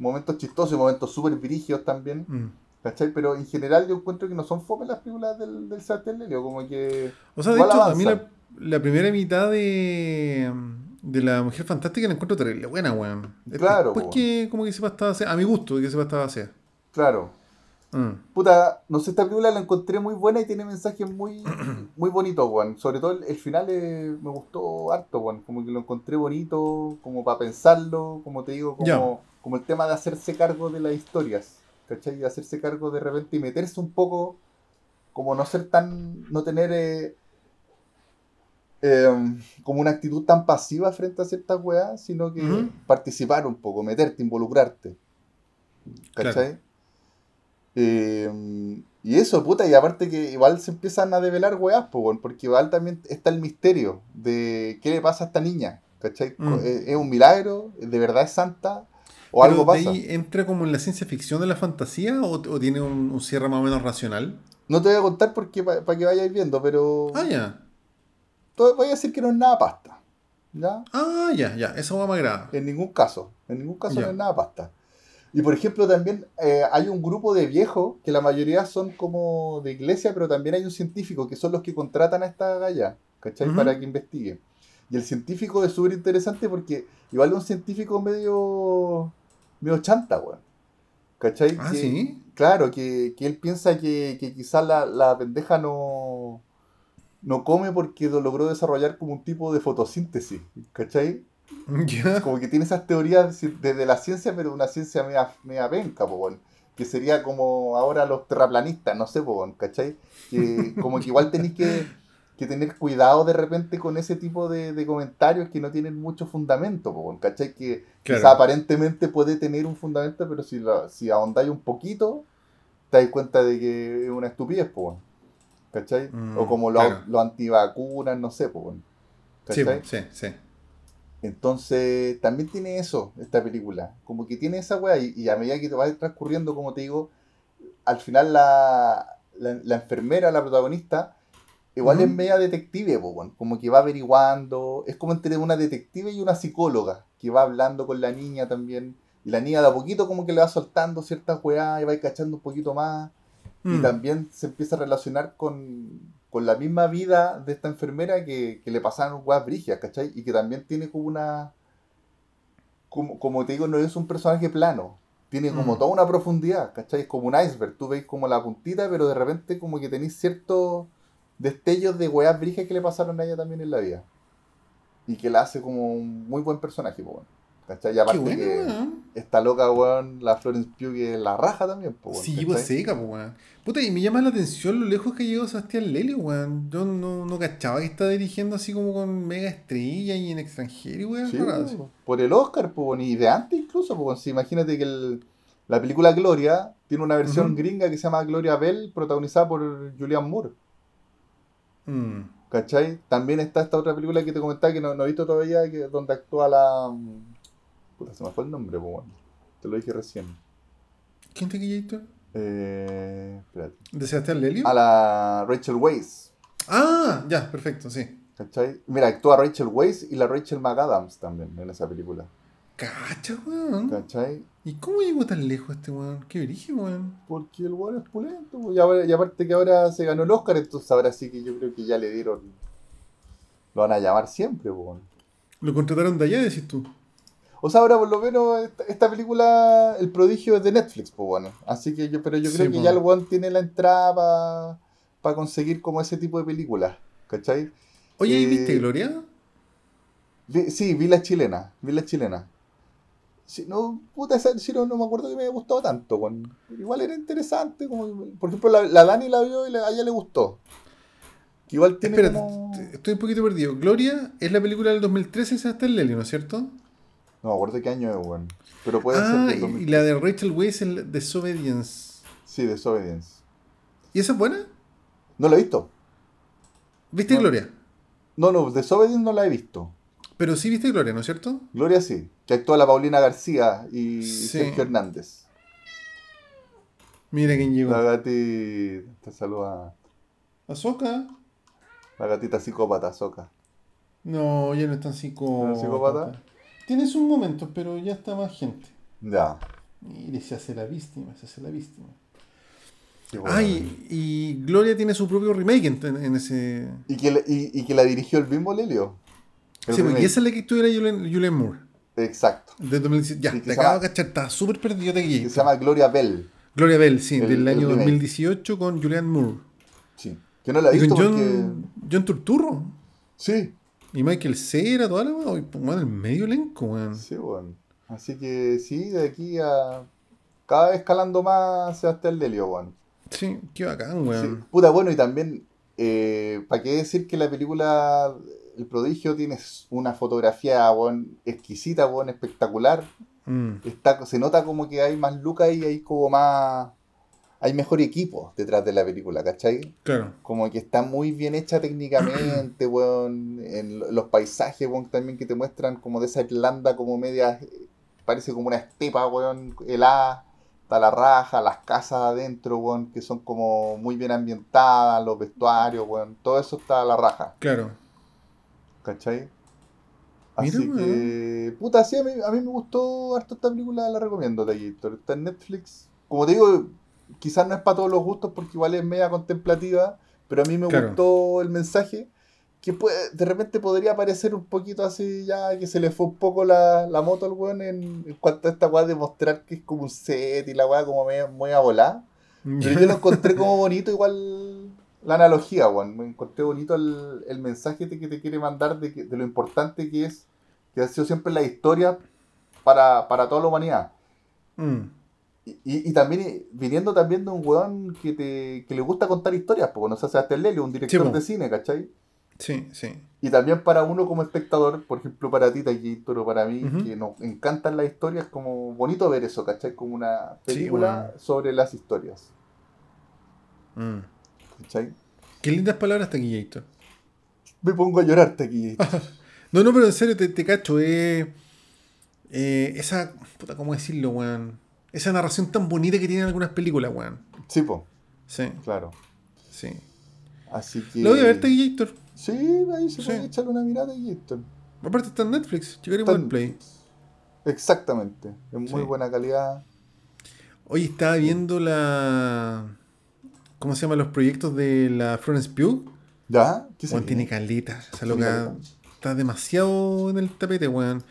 momentos chistosos y momentos súper virígidos también, Mm. ¿cachai? Pero en general yo encuentro que no son fome las películas del, del como que... O sea, de hecho, a mí avanzan. la, la primera mitad de, de La Mujer Fantástica la encuentro terrible buena, weón. Claro, Después po. que como que se estaba a mi gusto, que se estaba a hacer. Claro. Mm. Puta, no sé, esta película la encontré muy buena y tiene mensajes muy, muy bonitos, weón. Sobre todo el, el final eh, me gustó harto, weón. Como que lo encontré bonito, como para pensarlo, como te digo, como. Como el tema de hacerse cargo de las historias, ¿cachai? De hacerse cargo de repente y meterse un poco, como no ser tan, no tener eh, eh, como una actitud tan pasiva frente a ciertas weas, sino que participar un poco, meterte, involucrarte. ¿Cachai? Eh, y eso, puta, y aparte que igual se empiezan a develar weas, porque igual también está el misterio de qué le pasa a esta niña, ¿cachai? Mm. ¿Es, es un milagro? ¿De verdad es santa? ¿O algo pasa? ahí entra como en la ciencia ficción de la fantasía o, o tiene un, un cierre más o menos racional? No te voy a contar porque para que vayáis viendo, pero Ah, ya. voy a decir que no es nada pasta. ¿Ya? Ah, ya, ya. Eso va más agrada. En ningún caso. En ningún caso Ya. no es nada pasta. Y por ejemplo, también eh, hay un grupo de viejos que la mayoría son como de iglesia, pero también hay un científico que son los que contratan a esta galla, ¿cachai? Ujú. Para que investigue. Y el científico es súper interesante porque igual es un científico medio medio chanta, weón. ¿Cachai? Ah, Que- sí. Claro, que, que él piensa que, que quizás la, la pendeja no, no come porque lo logró desarrollar como un tipo de fotosíntesis, ¿cachai? Como que tiene esas teorías desde la ciencia, pero una ciencia media, media penca, po, weón. que sería como ahora los terraplanistas, no sé, po, weón, ¿cachai? Que como que igual tenéis que, que tener cuidado de repente con ese tipo de, de comentarios que no tienen mucho fundamento, ¿cachai? Que Claro. quizá aparentemente puede tener un fundamento, pero si, la- si ahondáis un poquito, te das cuenta de que es una estupidez, ¿cachai? Mm, o como los claro. los antivacunas, no sé, po, weón, Sí, ¿cachai? sí, sí. Entonces, también tiene eso, esta película. Como que tiene esa weá, y, y a medida que te va transcurriendo, como te digo, al final la, la, la enfermera, la protagonista, igual es media detective, weón. como que va averiguando. Es como entre una detective y una psicóloga, que va hablando con la niña también. Y la niña de a poquito como que le va soltando ciertas weá y va cachando un poquito más. Y Mm. también se empieza a relacionar con, con la misma vida de esta enfermera que, que le pasaron weas brigias, ¿cachai? Y que también tiene como una. Como, como te digo, no es un personaje plano. Tiene como Mm. toda una profundidad, ¿cachai? Es como un iceberg. Tú veis como la puntita, pero de repente como que tenéis ciertos destellos de weas brigias que le pasaron a ella también en la vida. Y que la hace como un muy buen personaje, po, weón. ¿cachai? Y aparte bueno, que weón. está loca, weón, la Florence Pugh que la raja también, po, weón, Sí, pues seca, pues, weón. Puta, y me llama la atención lo lejos que llegó Sebastián Lelio, weón. Yo no, no cachaba que está dirigiendo así como con mega estrella y en extranjero, y weón. Sí, por el Oscar, po, ni de antes incluso, pues imagínate que el- la película Gloria tiene una versión gringa que se llama Gloria Bell, protagonizada por Julianne Moore, Mm. ¿cachai? También está esta otra película que te comentaba que no, no he visto todavía, que donde actúa la... mm, Puta, se me fue el nombre, pues bueno, te lo dije recién. ¿Quién te quilla Eh, espérate. ¿De Sebastián Lelio? A la Rachel Weisz, Ah, ya, perfecto, sí. ¿cachai? Mira, actúa Rachel Weisz y la Rachel McAdams también en esa película, Cacha, weón. ¿cachai? ¿Y cómo llegó tan lejos este weón? Qué origen, weón. Porque el weón es pulento, pues, y, ahora- y aparte que ahora se ganó el Oscar, entonces ahora sí que yo creo que ya le dieron. Lo van a llamar siempre, weón. Lo contrataron de allá, decís tú. O sea, ahora por lo menos esta, esta película, El prodigio es de Netflix, pues bueno. Así que yo, pero yo creo Sí, que ya el weón tiene la entrada para conseguir como ese tipo de películas, ¿cachai? Oye, ¿y Eh, viste Gloria? Vi- sí, vi la chilena, vi la chilena. Si no, puta, esa si no, no me acuerdo que me haya gustado tanto, weón. Igual era interesante, como, por ejemplo, la, la Dani la vio y a ella le gustó. Igual tiene Espérate, como... estoy un poquito perdido. Gloria es la película del 2013 de Sebastián Lelio, ¿no es cierto? No me acuerdo qué año es, weón. Pero puede ah, ser y, 2000. y la de Rachel Weisz es Disobedience. Sí, Desobedience. ¿Y esa es buena? No la he visto. ¿Viste No. Gloria? No, no, Desobedience no la he visto. Pero sí viste Gloria, ¿no es cierto? Gloria sí, que actúa la Paulina García y Sí. Sergio Hernández. Mira quién llegó. La gatita, te saluda. ¿Azoka? La gatita psicópata, Soca. No, ya no es tan psicópata. ¿No es psicópata? Tiene sus momentos, pero ya está más gente. Ya. Mire, se hace la víctima, se hace la víctima. Ah, y, y Gloria tiene su propio remake en, en ese... Y que, y, y que la dirigió el mismo Lelio. El Sí, pues, y esa es la que estuviera Julian, Julian Moore. Exacto. De 2017. Ya, Sí, que te acabo de cachar, estaba súper perdido de Que aquí. se llama Gloria Bell. Gloria Bell, sí, el- del el año remake. 2018 con Julian Moore. Sí. Que no la he Y visto con porque. John, John Turturro. Sí. Y Michael Cera, toda la weá. Bueno, el medio elenco, weón. Sí, bueno. Así que sí, de aquí a. Cada vez escalando más Sebastián Lelio, weón. Sí, qué bacán, Sí. weón. Puta, bueno, y también. Eh, ¿Para qué decir que la película El Prodigio tiene una fotografía, weón, exquisita, weón, espectacular? Mm, Está, se nota como que hay más lucas y hay como más. Hay mejor equipo detrás de la película, ¿cachai? claro. Como que está muy bien hecha técnicamente, weón. En lo- los paisajes, también que te muestran como de esa Irlanda como media, parece como una estepa, weón, helada. Está la raja, las casas adentro, weón, que son como muy bien ambientadas, los vestuarios, weón. Todo eso está a la raja, Claro. ¿Cachai? Mira, Así que, puta, sí, a mí, a mí me gustó harto esta película, la recomiendo, Taquillator. Está en Netflix. Como te digo, quizás no es para todos los gustos porque igual es media contemplativa, pero a mí me Claro. gustó el mensaje que puede, de repente podría parecer un poquito así ya que se le fue un poco la, la moto al weón en, en cuanto a esta weá de mostrar que es como un set y la weá como medio- muy a volar. Pero yo lo encontré como bonito igual la analogía, weón. Me encontré bonito el, el mensaje que te quiere mandar de, que- de lo importante que es, que ha sido siempre la historia para, para toda la humanidad. Mm. Y, y- y también eh, viniendo también de un weón que, te, que le gusta contar historias, porque no sé, Sebastián Lelio, un director Sí, de cine, ¿cachai? Sí, sí. Y también para uno como espectador, por ejemplo para ti, Taquito, o para mí, que nos encantan las historias, como bonito ver eso, ¿cachai? Como una Sí, película sobre las historias, Mm. ¿Cachai? Qué lindas palabras, Taquillator. Me pongo a llorar, Taquito. No, no, pero en serio, te, te cacho. Eh, eh, esa. Puta, ¿cómo decirlo, weón? Esa narración tan bonita que tienen algunas películas, weón. Sí, po, Sí, claro. sí. Así que... Lo voy a ver, Taquillator. Sí, ahí se Sí. puede echarle una mirada, Taquito. Aparte está en Netflix. Por en- Play. Exactamente, en muy Sí. buena calidad. Hoy estaba viendo la. ¿Cómo se llaman los proyectos de la Florence Pugh? ¿Ya? ¿Qué se tiene caleta. Esa loca está demasiado en el tapete, weón.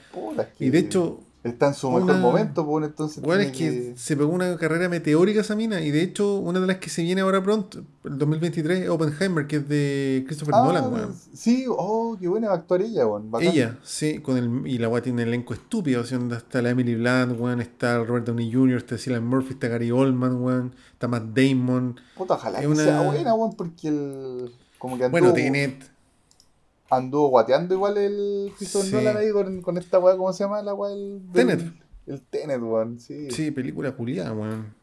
Y de hecho, Está en su mejor una- momento, pues entonces... weón, es tiene que se pegó una carrera meteórica esa mina. Y de hecho, una de las que se viene ahora pronto, el 2023, es Oppenheimer, que es de Christopher Ah, Nolan, weón. Sí, oh, qué buena va a actuar ella, weón. bacán. Ella, sí, con el, y la weá tiene un elenco estúpido, o sea, está la Emily Blunt, weón, está Robert Downey Jr., está Cillian Murphy, está Gary Oldman, weón, está Matt Damon. Puta, ojalá Es que una- sea buena, weón, porque el... Como que anduvo, Bueno, Tenet, anduvo guateando igual el Christopher Sí. Nolan ahí con, con esta weá, ¿cómo se llama la weá? El, Tenet. El Tenet, weón, sí. sí, película culiada, weón.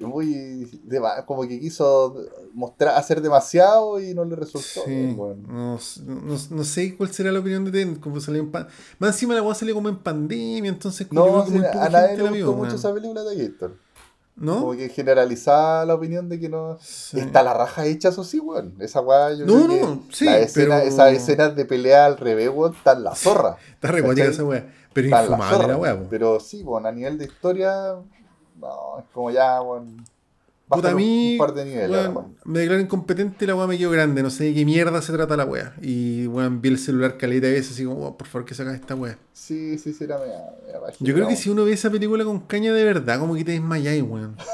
Muy... como que quiso mostrar, hacer demasiado y no le resultó Sí, weón. no, no- no sé cuál será la opinión de Tenet, como salió en pan- Más encima la weá salió como en pandemia, entonces como No, que sí, muy poca a nadie le gustó mucho esa película de Gator. Como ¿No? que generalizaba la opinión de que no... Sí. Está la raja hecha, eso sí, weón. Esa weá, yo No, creo que no, sí, la escena, pero- esas escenas de pelea al revés, weón, están la zorra. Está re esa weá, pero la infumable zorra. la weá, po. Pero sí, weón, a nivel de historia, no, es como ya, weón. Puta, a mí, un par de niveles, weón, weón. me declaro incompetente, la weá me quedó grande, no sé de qué mierda se trata la weá. Y weón, vi el celular caleta de veces, así como, oh, por favor, que saca esta weá. Sí, sí, sí, era media, media Yo creo que si uno ve esa película con caña de verdad, como que te desmayáis, weón.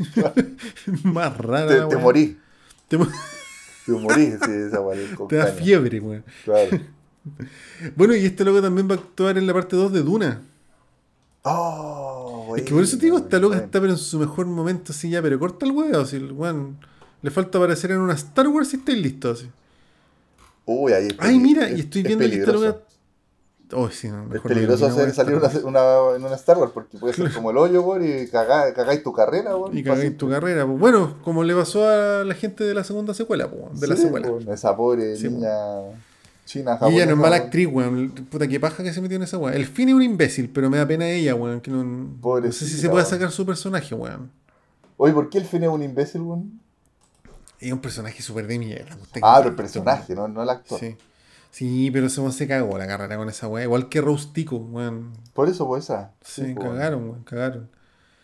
Más rara Te, la te weá. morí, Te, mo- te morí, sí, esa weá. con te da fiebre, weón. Claro. Bueno, y este loco también va a actuar en la parte 2 de Duna. Oh, es que por eso te digo, esta loca está pero en su mejor momento, así ya, pero corta el weón, así, el weón. Le falta aparecer en una Star Wars y estáis listos, así. Uy, ahí es Ay, mira, es- y estoy es viendo que esta loca. Oh, sí, no, Es peligroso hacer, salir una, una- en una Star Wars porque puede ser como el hoyo, weón, y cagá- cagáis tu carrera, weón. Y cagáis tu carrera. pues. Bueno, como le pasó a la gente de la segunda secuela, pues, de la secuela. esa pobre Sí, niña china Y ella no es mala weón. actriz, weón. Puta, qué paja que se metió en esa weá. El fin es un imbécil, pero me da pena ella, weón. Que no, no sé si se puede weón. sacar su personaje, weón. Oye, ¿por qué el fin es un imbécil, weón? Es un personaje súper de mierda. Ah, pero el personaje, no, no el actor. Sí. Sí, pero weón se cagó la carrera con esa weá. Igual que Rose Tico, weón. Por eso, pues esa. Sí, pues, cagaron, weón, cagaron.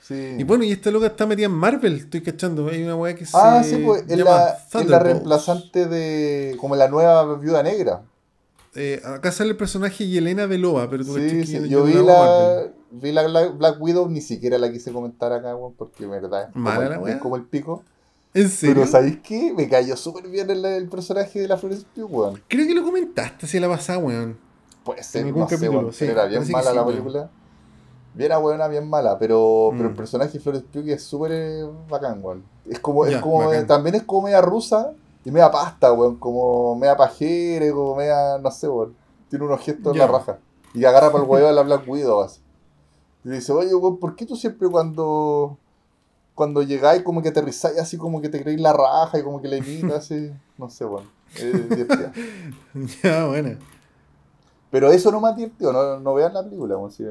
Sí. Y bueno, y esta loca está metida en Marvel, estoy cachando. Hay una weá que se. ah, sí, pues es la, reemplazante de. como la nueva viuda negra. Eh, acá sale el personaje Yelena Belova, pero tú cachai Sí, sí. yo, vi la, vi la Black, Black Widow, ni siquiera la quise comentar acá, weón, porque en verdad es como, ¿Mala el, la weá? es como el pico. ¿En serio? Pero ¿sabéis qué? Me cayó súper bien el, el personaje de la Florence Pugh, weón. Creo que lo comentaste así la pasada, weón. Puede ser, En algún no sé, capítulo, weón, sí, pero era bien mala la weón. película. Bien a buena, bien mala, pero, pero el Mm. personaje de Florence Pugh es súper eh, bacán, weón. Es como, es como bacán. también es como media rusa y media pasta, weón, como media pajera, como media, no sé, weón. Tiene unos gestos en Ya. la raja. Y agarra para el huevo a la Black Widow, así. Y le dice, oye, weón, ¿por qué tú siempre cuando cuando llegáis como que aterrizáis así como que te creéis la raja y como que la imitas así? No sé, weón. Es ya, bueno. Pero eso no me advirtió, no, no vean la película, weón. si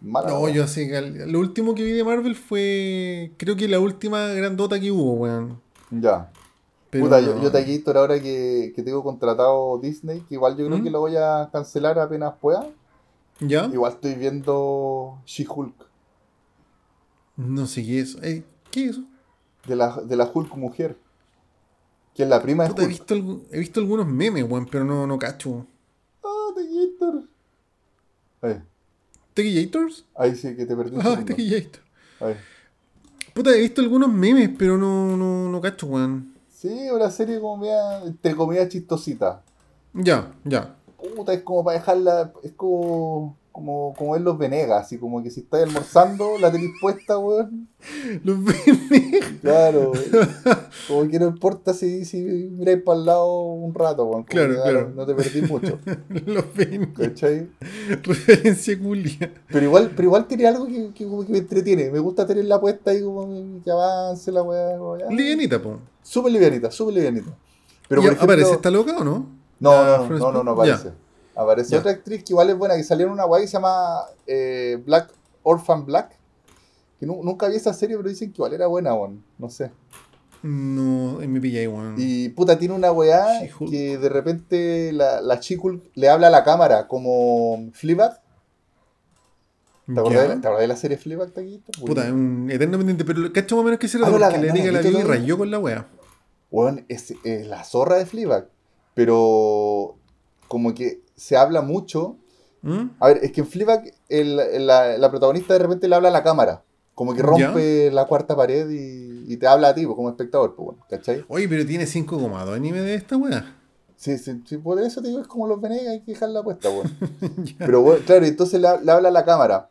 mala, No, yo así, que lo último que vi de Marvel fue. Creo que la última grandota que hubo, weón. Ya. Pero Puta, yo, yo te aquí ahora que, que tengo contratado Disney, que igual yo creo ¿Mm? que lo voy a cancelar apenas pueda. ¿Ya? Igual estoy viendo She-Hulk, No sé qué es. Eh, ¿Qué es eso? de la, de la Hulk mujer. Que es la prima de Puta, he, Hulk. visto, he visto algunos memes, weón, pero no, no cacho. Ah, Tequillator. Ahí, ¿Tequillators? ahí sí que te perdí un Ah. Tequillator. Ahí. Puta, he visto algunos memes, pero no, no, no cacho, weón. Sí, una serie como media, entre comillas chistosita. Ya, ya. Puta, es como para dejarla, es como, como, como ver los Venegas, así como que si estáis almorzando, la tenéis puesta, weón. Los memes. Claro, como que no importa si, si miráis para el lado un rato, weón. Claro, que, claro. No, no te perdís mucho, Los memes. ¿cachai? Referencia culia. Pero igual, pero igual tiene algo que, que que me entretiene. Me gusta tenerla puesta ahí como que avance la weá. Livianita, po. Súper livianita, súper livianita. Pero ¿Y por ejemplo, ¿Aparece esta loca o no? No, la no, no, no, no Pugh? Ya. Ya. otra actriz que igual es buena, que salió en una guay que se llama eh, Black Orphan Black. Que nu- nunca vi esa serie, pero dicen que igual era buena, weón. No sé. No, me pilla ahí, weón. Y puta, tiene una weá que de repente la, la She-Hulk le habla a la cámara como Fleabag. ¿Te acordás, de, la- ¿te acordás de la serie Fleabag, Taquito? Puta, es un eterno pendiente, pero cacho más o menos que será Ah, la- porque la diga he la y todavía. rayó con la wea. Weón, es, es la zorra de Fleabag. Pero como que se habla mucho. ¿Mm? A ver, es que en Fleabag el- el- la, la protagonista de repente le habla a la cámara. Como que rompe la cuarta pared y, y te habla a ti pues, como espectador, pues, bueno, ¿cachai? Oye, pero tiene 5,2 anime de esta wea. Sí, sí, sí, por eso te digo, es como los Venegas, hay que dejarla puesta, weón. Pero bueno, claro, entonces le, le habla a la cámara.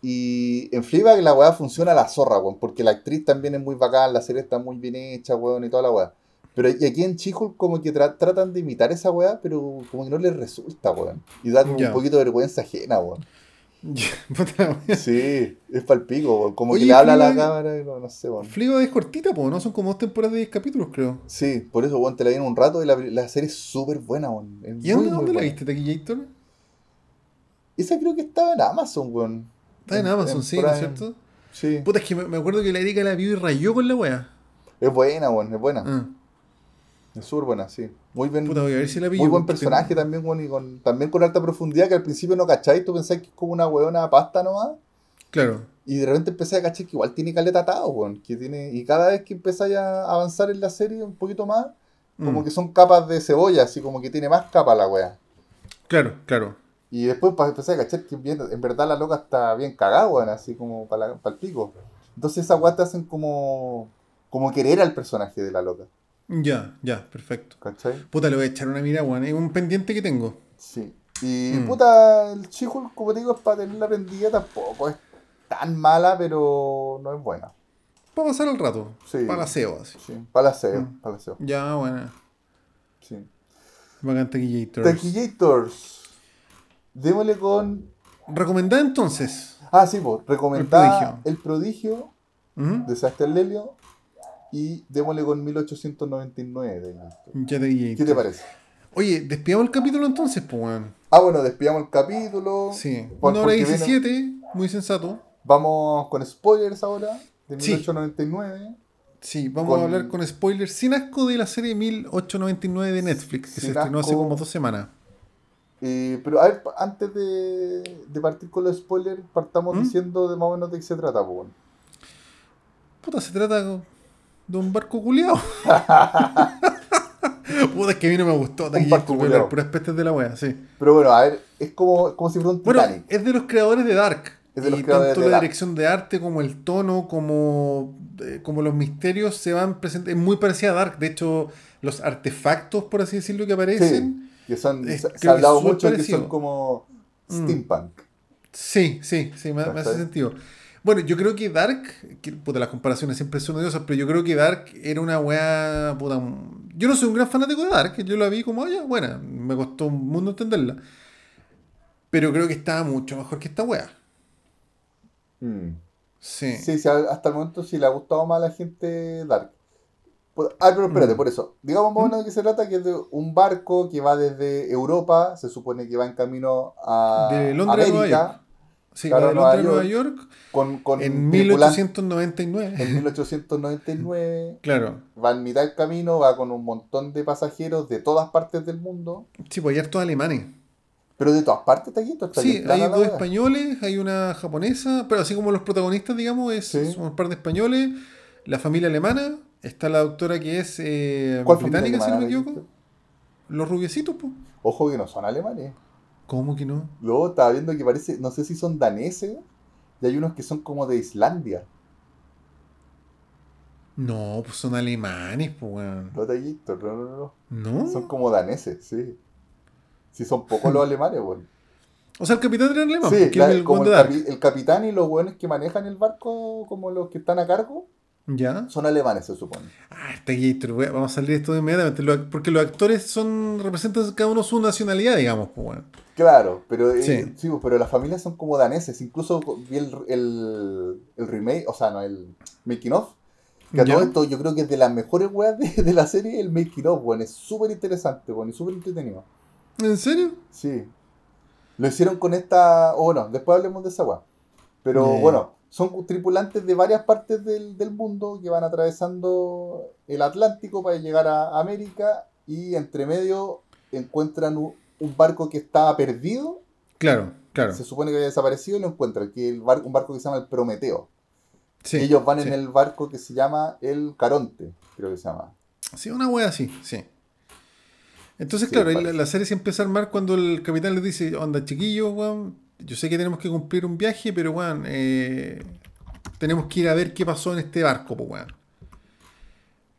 Y en Fleabag la weá funciona a la zorra, weón, porque la actriz también es muy bacán, la serie está muy bien hecha, weón, y toda la weá. Pero y aquí en Chihul como que tra- tratan de imitar esa weá, pero como que no les resulta, weón. Y da como Ya. un poquito de vergüenza ajena, weón. Sí, es palpico, weón. Como Oye, que le habla a la cámara y no, no sé, weón. Fleabag es cortita, po, ¿no? Son como dos temporadas de 10 capítulos, creo. Sí, por eso, weón, te la vi en un rato y la, la serie es súper buena, weón. Es ¿Y muy, dónde, muy dónde la viste, Taquillator? Esa creo que estaba en Amazon, weón. Está en Amazon, sí, ¿no es cierto? Sí. Puta, es que me, me acuerdo que la Erika la vio y rayó con la wea. Es buena, weón, es buena. Ah, Es súper buena, sí. Muy bien. puta, voy a ver si la pillo. muy buen personaje tengo- también, weón, y con, también con alta profundidad que al principio no cacháis, tú pensáis que es como una weona pasta nomás. Claro. Y de repente empecé a cachar que igual tiene caleta atado, weón. Que tiene, y cada vez que empezáis a avanzar en la serie un poquito más, como Mm, que son capas de cebolla, así como que tiene más capas la wea. Claro, claro. Y después para empezar a cachar que bien- en verdad la loca está bien cagada, weón, así como para el pico. Entonces esas weas te hacen como, como querer al personaje de la loca, Ya, ya, perfecto. ¿cachai? Puta, le voy a echar una mirada, weón. Es un pendiente que tengo. Sí. Y Mm. puta, el She-Hulk, como te digo, es para tenerla prendida, tampoco es tan mala, pero no es buena. Para pasar el rato. Sí. Para aseo, así. Sí, para aseo, Mm. Ya, bueno. Sí. Bacán Taquillator. Taquillators. Démosle con. Recomendada entonces. Ah, sí, pues, recomendada El El Prodigio Ujú. de Sebastián Lelio y démosle con 1899 de Listo. Ya Taquillator. ¿Qué te parece? Oye, despidamos el capítulo entonces, pues. Ah, bueno, despidamos el capítulo. Sí. Por- Una hora porque 17, muy sensato. Vamos con spoilers ahora, de Sí. 1899. Sí, vamos Con- a hablar con spoilers sin asco de la serie 1899 de Netflix, que Sin se estrenó hace como dos semanas. Eh, pero a ver, antes de, de partir con los spoilers, partamos ¿Mm? diciendo de más o menos de qué se trata, pues. Puta, se trata de un barco culiao. Puta, es que a mí no me gustó. Taquillator, barco culiao. puras pestes de la wea, sí. Pero bueno, a ver, es como, como si fuera un Bueno, Titanic. es de los creadores de Dark. Es de los y creadores tanto de la Dark. dirección de arte como el tono, como, eh, como los misterios se van presentes. Es muy parecida a Dark. De hecho, los artefactos, por así decirlo, que aparecen. que son, es- se, ha hablado mucho que son como Mm. steampunk. Sí, sí, sí, me, me hace sentido. Bueno, yo creo que Dark, que, puta, las comparaciones siempre son odiosas, pero yo creo que Dark era una weá, puta, un- yo no soy un gran fanático de Dark, yo la vi como, oye, buena, me costó un mundo entenderla. Pero creo que estaba mucho mejor que esta weá. Mm. Sí. Sí, sí, hasta el momento sí le ha gustado más a la gente Dark. Ah, pero espérate, Mm. por eso. Digamos más o menos de qué se trata, que es de un barco que va desde Europa, se supone que va en camino a De Londres a Nueva América, Sí, Claro, Nueva Nueva York, York con, con en tripulan- 1899. en 1899. Claro. Va en mitad del camino, va con un montón de pasajeros de todas partes del mundo. Sí, pues hay hartos alemanes. Pero de todas partes está aquí, está Sí, bien plana hay dos españoles, hay una japonesa, pero así como los protagonistas, digamos, es, Sí. son un par de españoles, la familia alemana, Está la doctora que es eh, ¿Cuál familia británica, si no me equivoco. Los rubiecitos, pues. Ojo que no son alemanes. ¿Cómo que no? Luego estaba viendo que parece, no sé si son daneses, y hay unos que son como de Islandia. No, pues son alemanes, pues, weón. No, Tallito, no, no, no. ¿No? Son como daneses, sí. Sí, son pocos los alemanes, weón. O sea, el capitán era alemán, Sí, el como el, Dark. capi- el capitán y los buenos que manejan el barco, como los que están a cargo, ¿Ya? son alemanes, se supone. Ah, está Gator, vamos a salir de esto inmediatamente. Lo- Porque los actores son representan cada uno su nacionalidad, digamos, pues, weón. Claro, pero, eh, Sí. sí, pues, pero las familias son como daneses. Incluso vi el, el, el remake, o sea, no, el making of. Que a todo esto yo creo que es de las mejores weas de, de la serie, el making of, bueno, es súper interesante, bueno, y súper entretenido. ¿En serio? Sí. Lo hicieron con esta. O bueno, después hablemos de esa weá. Pero bueno, son tripulantes de varias partes del, del mundo que van atravesando el Atlántico para llegar a América y entre medio encuentran un, un barco que estaba perdido. Claro, claro. Se supone que había desaparecido y lo encuentran. Que el bar- un barco que se llama el Prometeo. Sí, ellos van sí. en el barco que se llama el Caronte, creo que se llama. Sí, una wea así, sí. Entonces, Sí, claro, la serie se empieza a armar cuando el capitán les dice, onda, chiquillos, weón, yo sé que tenemos que cumplir un viaje, pero, weón, eh, tenemos que ir a ver qué pasó en este barco, pues, weón.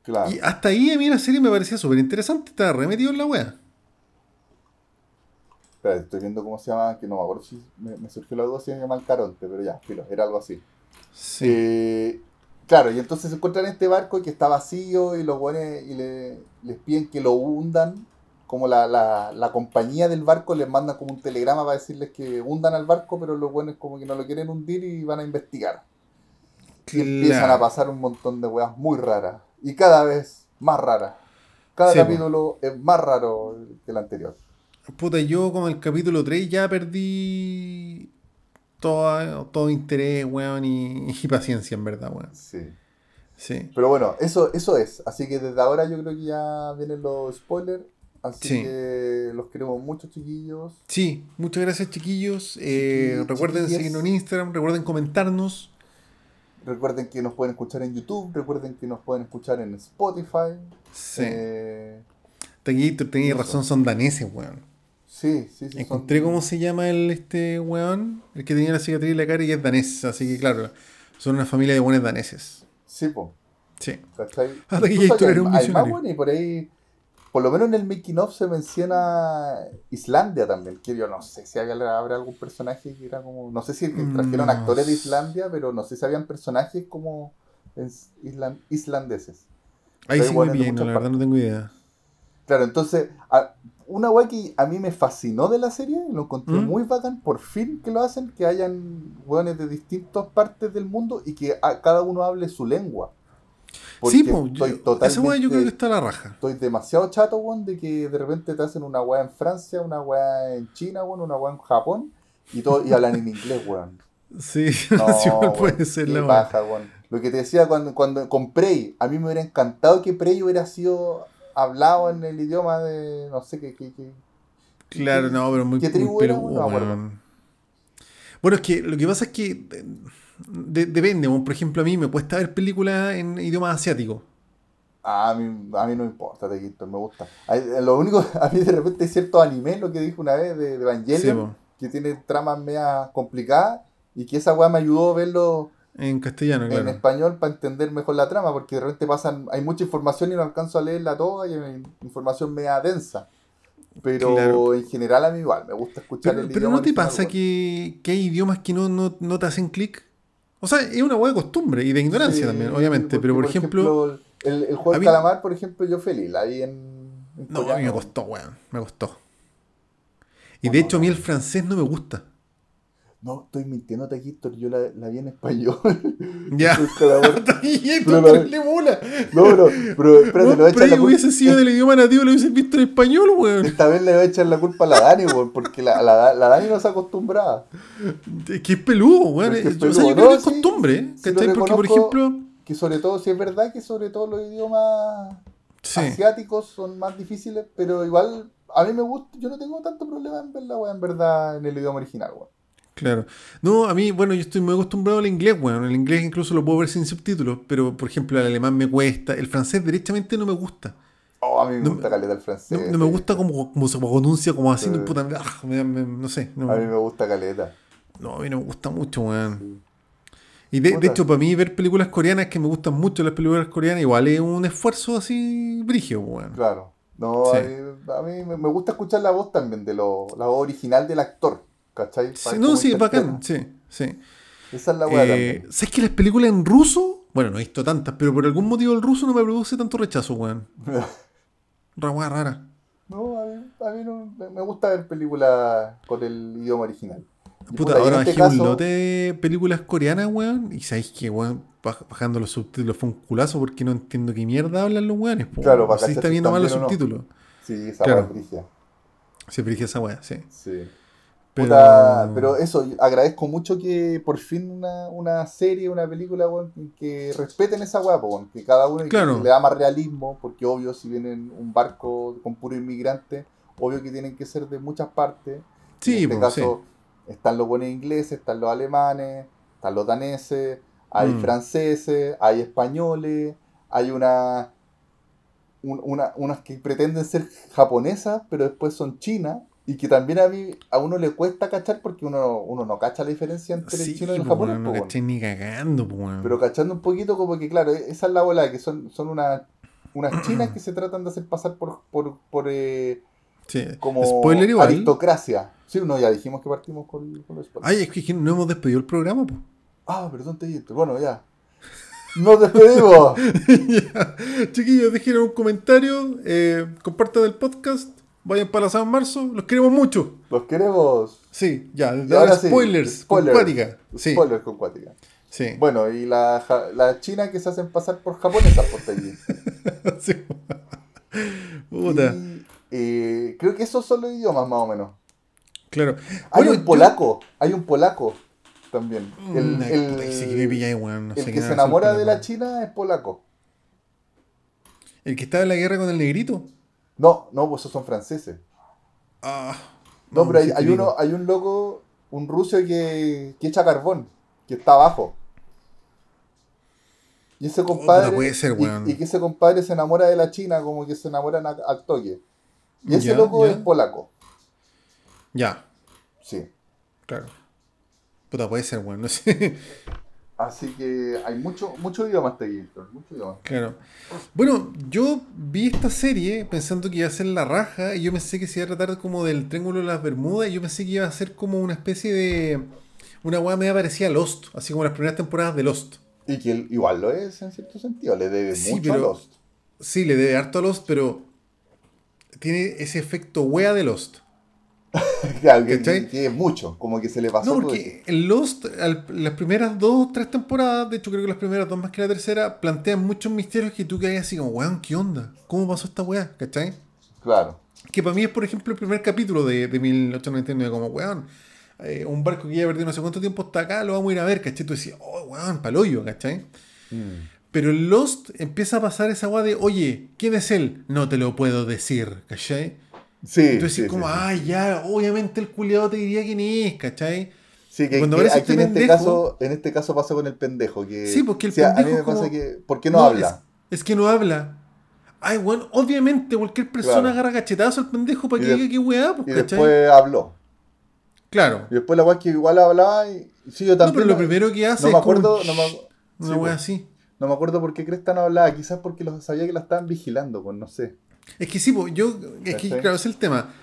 Claro. Y hasta ahí a mí la serie me parecía súper interesante, estaba remetido en la wea. Espera, estoy viendo cómo se llama, que no me acuerdo si me, me surgió la duda si se llama el Caronte, pero ya, filo, era algo así. Sí. Eh, claro, y entonces se encuentran en este barco que está vacío y los buenos y le, les piden que lo hundan. Como la, la, la compañía del barco les manda como un telegrama para decirles que hundan al barco, pero los buenos como que no lo quieren hundir y van a investigar. Y empiezan a pasar un montón de weas muy raras. Y cada vez más raras. Cada Sí, capítulo es más raro que el anterior. Puta, yo con el capítulo 3 ya perdí todo, todo interés, weón, y, y paciencia, en verdad, weón. Sí. Sí. Pero bueno, eso, eso es. Así que desde ahora yo creo que ya vienen los spoilers. Así Sí. que los queremos mucho, chiquillos. Sí, muchas gracias chiquillos. Eh, recuerden seguirnos en Instagram, recuerden comentarnos. Recuerden que nos pueden escuchar en YouTube. Recuerden que nos pueden escuchar en Spotify. Sí. Eh, tenías razón, son daneses, weón. sí, sí, sí. son- Encontré cómo se llama el este weón, el que tenía la cicatriz en la cara y es danés, así que claro, son una familia de buenos daneses. Sí, po. Sí. Hasta que Gator hay- hay más, y por ahí, por lo menos en el making of se menciona Islandia también. Que yo no sé si había, habrá algún personaje que era como. No sé si Mm, trajeron no actores de. Islandia, pero no sé si habían personajes como es- islan- islandeses. Ahí sí de bien, la verdad no tengo idea. Claro, entonces, a- una weá que a mí me fascinó de la serie, lo encontré ¿Mm? muy bacán, por fin que lo hacen, que hayan weones de distintas partes del mundo y que a- cada uno hable su lengua. Sí, pues, estoy esa totalmente- weá yo creo que está a la raja. Estoy demasiado chato, weón, de que de repente te hacen una weá en Francia, una weá en China, weón, una weá en Japón, y todo, y hablan en inglés, weón. Sí, No, igual weón, puede ser la weón. Lo que te decía cuando, cuando con Prey, a mí me hubiera encantado que Prey hubiera sido hablado en el idioma de, no sé qué, qué, qué- Claro, ¿Qué- no, pero muy, muy tribu era? peludo, No me acuerdo. weón. Bueno, es que lo que pasa es que eh, de- depende, por ejemplo, a mí me cuesta ver películas en idioma asiático. A mí, a mí no me importa, Tequito, me gusta. Hay- lo único, a mí de repente hay ciertos animes, lo que dije una vez de, de Evangelion, Sí, que tiene tramas media complicadas, y que esa weá me ayudó a verlo En castellano, en claro. español para entender mejor la trama, porque de repente pasan, hay mucha información y no alcanzo a leerla toda y hay información media densa. Pero Claro. en general a mí igual, me gusta escuchar Pero, el pero idioma ¿no te pasa que, que hay idiomas que no, no, no te hacen clic? O sea, es una hueá de costumbre y de ignorancia Sí, también, obviamente. porque, Pero por, ejemplo, el, el juego mí- calamar, por ejemplo, yo feliz, vi en, en no, a mí me costó, weón. Me costó. Y de no, hecho, a mí el francés no me gusta. No, estoy mintiendo, Taquito, yo la, la vi en español. Ya. Pero la- le mola. No, pero, pero espérate, Weón, le voy a echar la ahí hubiese culpa. sido del idioma nativo, lo hubiese visto en español, weón. Esta vez le voy a echar la culpa a la Dani, weón, porque la, la, la Dani no se acostumbraba. Es que es peludo, weón. Es que es Yo- o sea, yo peludo. creo No, que es costumbre, sí, ¿cachai? Porque, por ejemplo, Que sobre todo, si es verdad que sobre todo los idiomas sí. asiáticos son más difíciles, pero igual a mí me gusta, yo no tengo tanto problema en ver la weá en verdad en el idioma original, weón. Claro. No, a mí, bueno, yo estoy muy acostumbrado al inglés, bueno, el inglés incluso lo puedo ver sin subtítulos, pero por ejemplo el alemán me cuesta, el francés derechamente no me gusta. Oh, a mí me No gusta caleta el francés. No, no me gusta como, como se pronuncia, como así, Sí. puta, ah, me- me- no sé. No, A mí me gusta caleta. no, a mí no me gusta mucho, weón. Sí. Y de, de hecho, para mí ver películas coreanas, que me gustan mucho las películas coreanas, igual es un esfuerzo así brigio, weón. Claro. No, Sí. a mí, a mí me- me gusta escuchar la voz también, de lo, la voz original del actor. ¿Cachai? Sí, no, sí, es bacán, sí, sí. Esa es la weá Eh. ¿Sabes que las películas en ruso? Bueno, no he visto tantas, pero por algún motivo el ruso no me produce tanto rechazo, weón. Weá rara. No, a mí, a mí no, me- gusta ver películas con el idioma original. Puta, ahora este bajé un caso- lote de películas coreanas, weón. Y sabéis que, weón, baj- bajando los subtítulos fue un culazo porque no entiendo qué mierda hablan los weones. po, Claro, para si está viendo mal los no. subtítulos. Sí, esa Claro. es brígida. Se dirige esa weá, sí. Sí. Pero, Puta, pero eso, agradezco mucho que por fin una, una serie, una película, que respeten esa weá, que cada uno Claro. que le da más realismo, porque obvio, si vienen un barco con puro inmigrante, obvio que tienen que ser de muchas partes. sí, en este caso, están los buenos ingleses, están los alemanes, están los daneses, hay Mm. franceses, hay españoles, hay una, un- una unas que pretenden ser japonesas, pero después son chinas, y que también a mí a uno le cuesta cachar porque uno, uno no cacha la diferencia entre sí. el chino y el po, japonés. po, no caché ni cagando. Pero cachando un poquito como que, claro, esa es la bola, que son, son una- unas chinas que se tratan de hacer pasar por, por, por eh, Sí. como Spoiler igual. aristocracia. Sí, no, ya dijimos que partimos con, con los spoilers. Ay, es que no hemos despedido el programa, po. Ah, perdón, te dije. Bueno, ya. Nos despedimos. Ya. Chiquillos, dejen un comentario, eh, compartan el podcast, vayan para San Marzo, los queremos mucho. Los queremos. Sí, ya, Y desde ahora ahora sí, spoilers, con spoilers. Cuática. Sí, Spoilers con cuática. sí. Bueno, y la, la china que se hacen pasar por japonesas por allí. Sí. Puta. Y, eh, creo que esos son los idiomas más o menos. Claro. Hay Bueno, un yo- polaco, hay un polaco también. El, Mm, el- no el sé que se enamora de la china es polaco. ¿El que estaba en la guerra con el negrito? No, no, pues esos son franceses. Ah. No, pero hay, hay uno, hay un loco, un ruso que, que echa carbón, que está abajo. Y ese compadre. puede ser, y- que ese compadre se enamora de la China, como que se enamoran a- al toque. Y ese Ya, loco ya. es polaco. Ya, Sí. claro. Puta, puede ser, weón, no sé. Así que hay mucho, mucho idioma este mucho idioma. Claro. Bueno, yo vi esta serie pensando que iba a ser la raja y yo pensé que se iba a tratar como del Triángulo de las Bermudas y yo pensé que iba a ser como una especie de... Una weá media parecía Lost, así como las primeras temporadas de Lost. Y que él igual lo es en cierto sentido, le debe Sí, mucho a Lost. Sí, le debe harto a Lost, pero tiene ese efecto wea de Lost. Claro, que, que es mucho, como que se le pasó No, todo porque en Lost, al- las primeras dos, tres temporadas, de hecho creo que las primeras dos más que la tercera, plantean muchos misterios que tú quedas así como, weón, ¿qué onda? ¿Cómo pasó esta weá? ¿Cachai? Claro. Que para mí es, por ejemplo, el primer capítulo de, de 1899, como, weón, eh, un barco que ya perdido no sé cuánto tiempo está acá, lo vamos a ir a ver, ¿cachai? Tú decías, oh, weón, paloyo, ¿cachai? Pero en Lost empieza a pasar esa weá de, oye, ¿quién es él? No te lo puedo decir, ¿cachai? Sí. Entonces, sí, como, sí, ay, ya, obviamente el culiado te diría quién es, ¿cachai? Sí, que, Cuando que aparece aquí este en este caso, en este caso pasa con el pendejo. Que, Sí, porque el o sea, A mí pendejo pasa como- que. ¿Por qué no, habla? Es, es que no habla. Ay, weón, obviamente cualquier persona Claro. agarra cachetazo al pendejo para Y que diga qué weá, pues, Y ¿cachai? después habló. Claro. Y después la weá que igual hablaba y. Sí, yo No, también. pero lo primero que hace no es me acuerdo. No me, Una sí, weá pues. así. no me acuerdo por qué Cresta no hablaba. Quizás porque los sabía que la estaban vigilando, pues no sé. Es que sí, yo, es que claro, es el tema.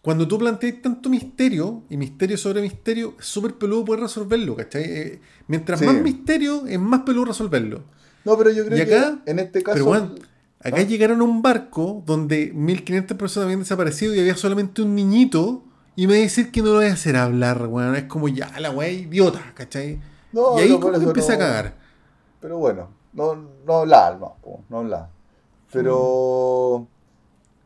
Cuando tú planteas tanto misterio, y misterio sobre misterio, es súper peludo poder resolverlo, ¿cachai? Eh, mientras Sí. más misterio, es más peludo resolverlo. No, pero yo creo Y acá- que en este caso. Pero bueno, acá ¿Ah? llegaron a un barco donde 1500 personas habían desaparecido y había solamente un niñito. Y me decir que no lo voy a hacer hablar, weón. Es como ya, la weá idiota, ¿cachai? No, y ahí no, como que empieza no- a cagar. Pero bueno, no, no hablaba, no, no. Pero.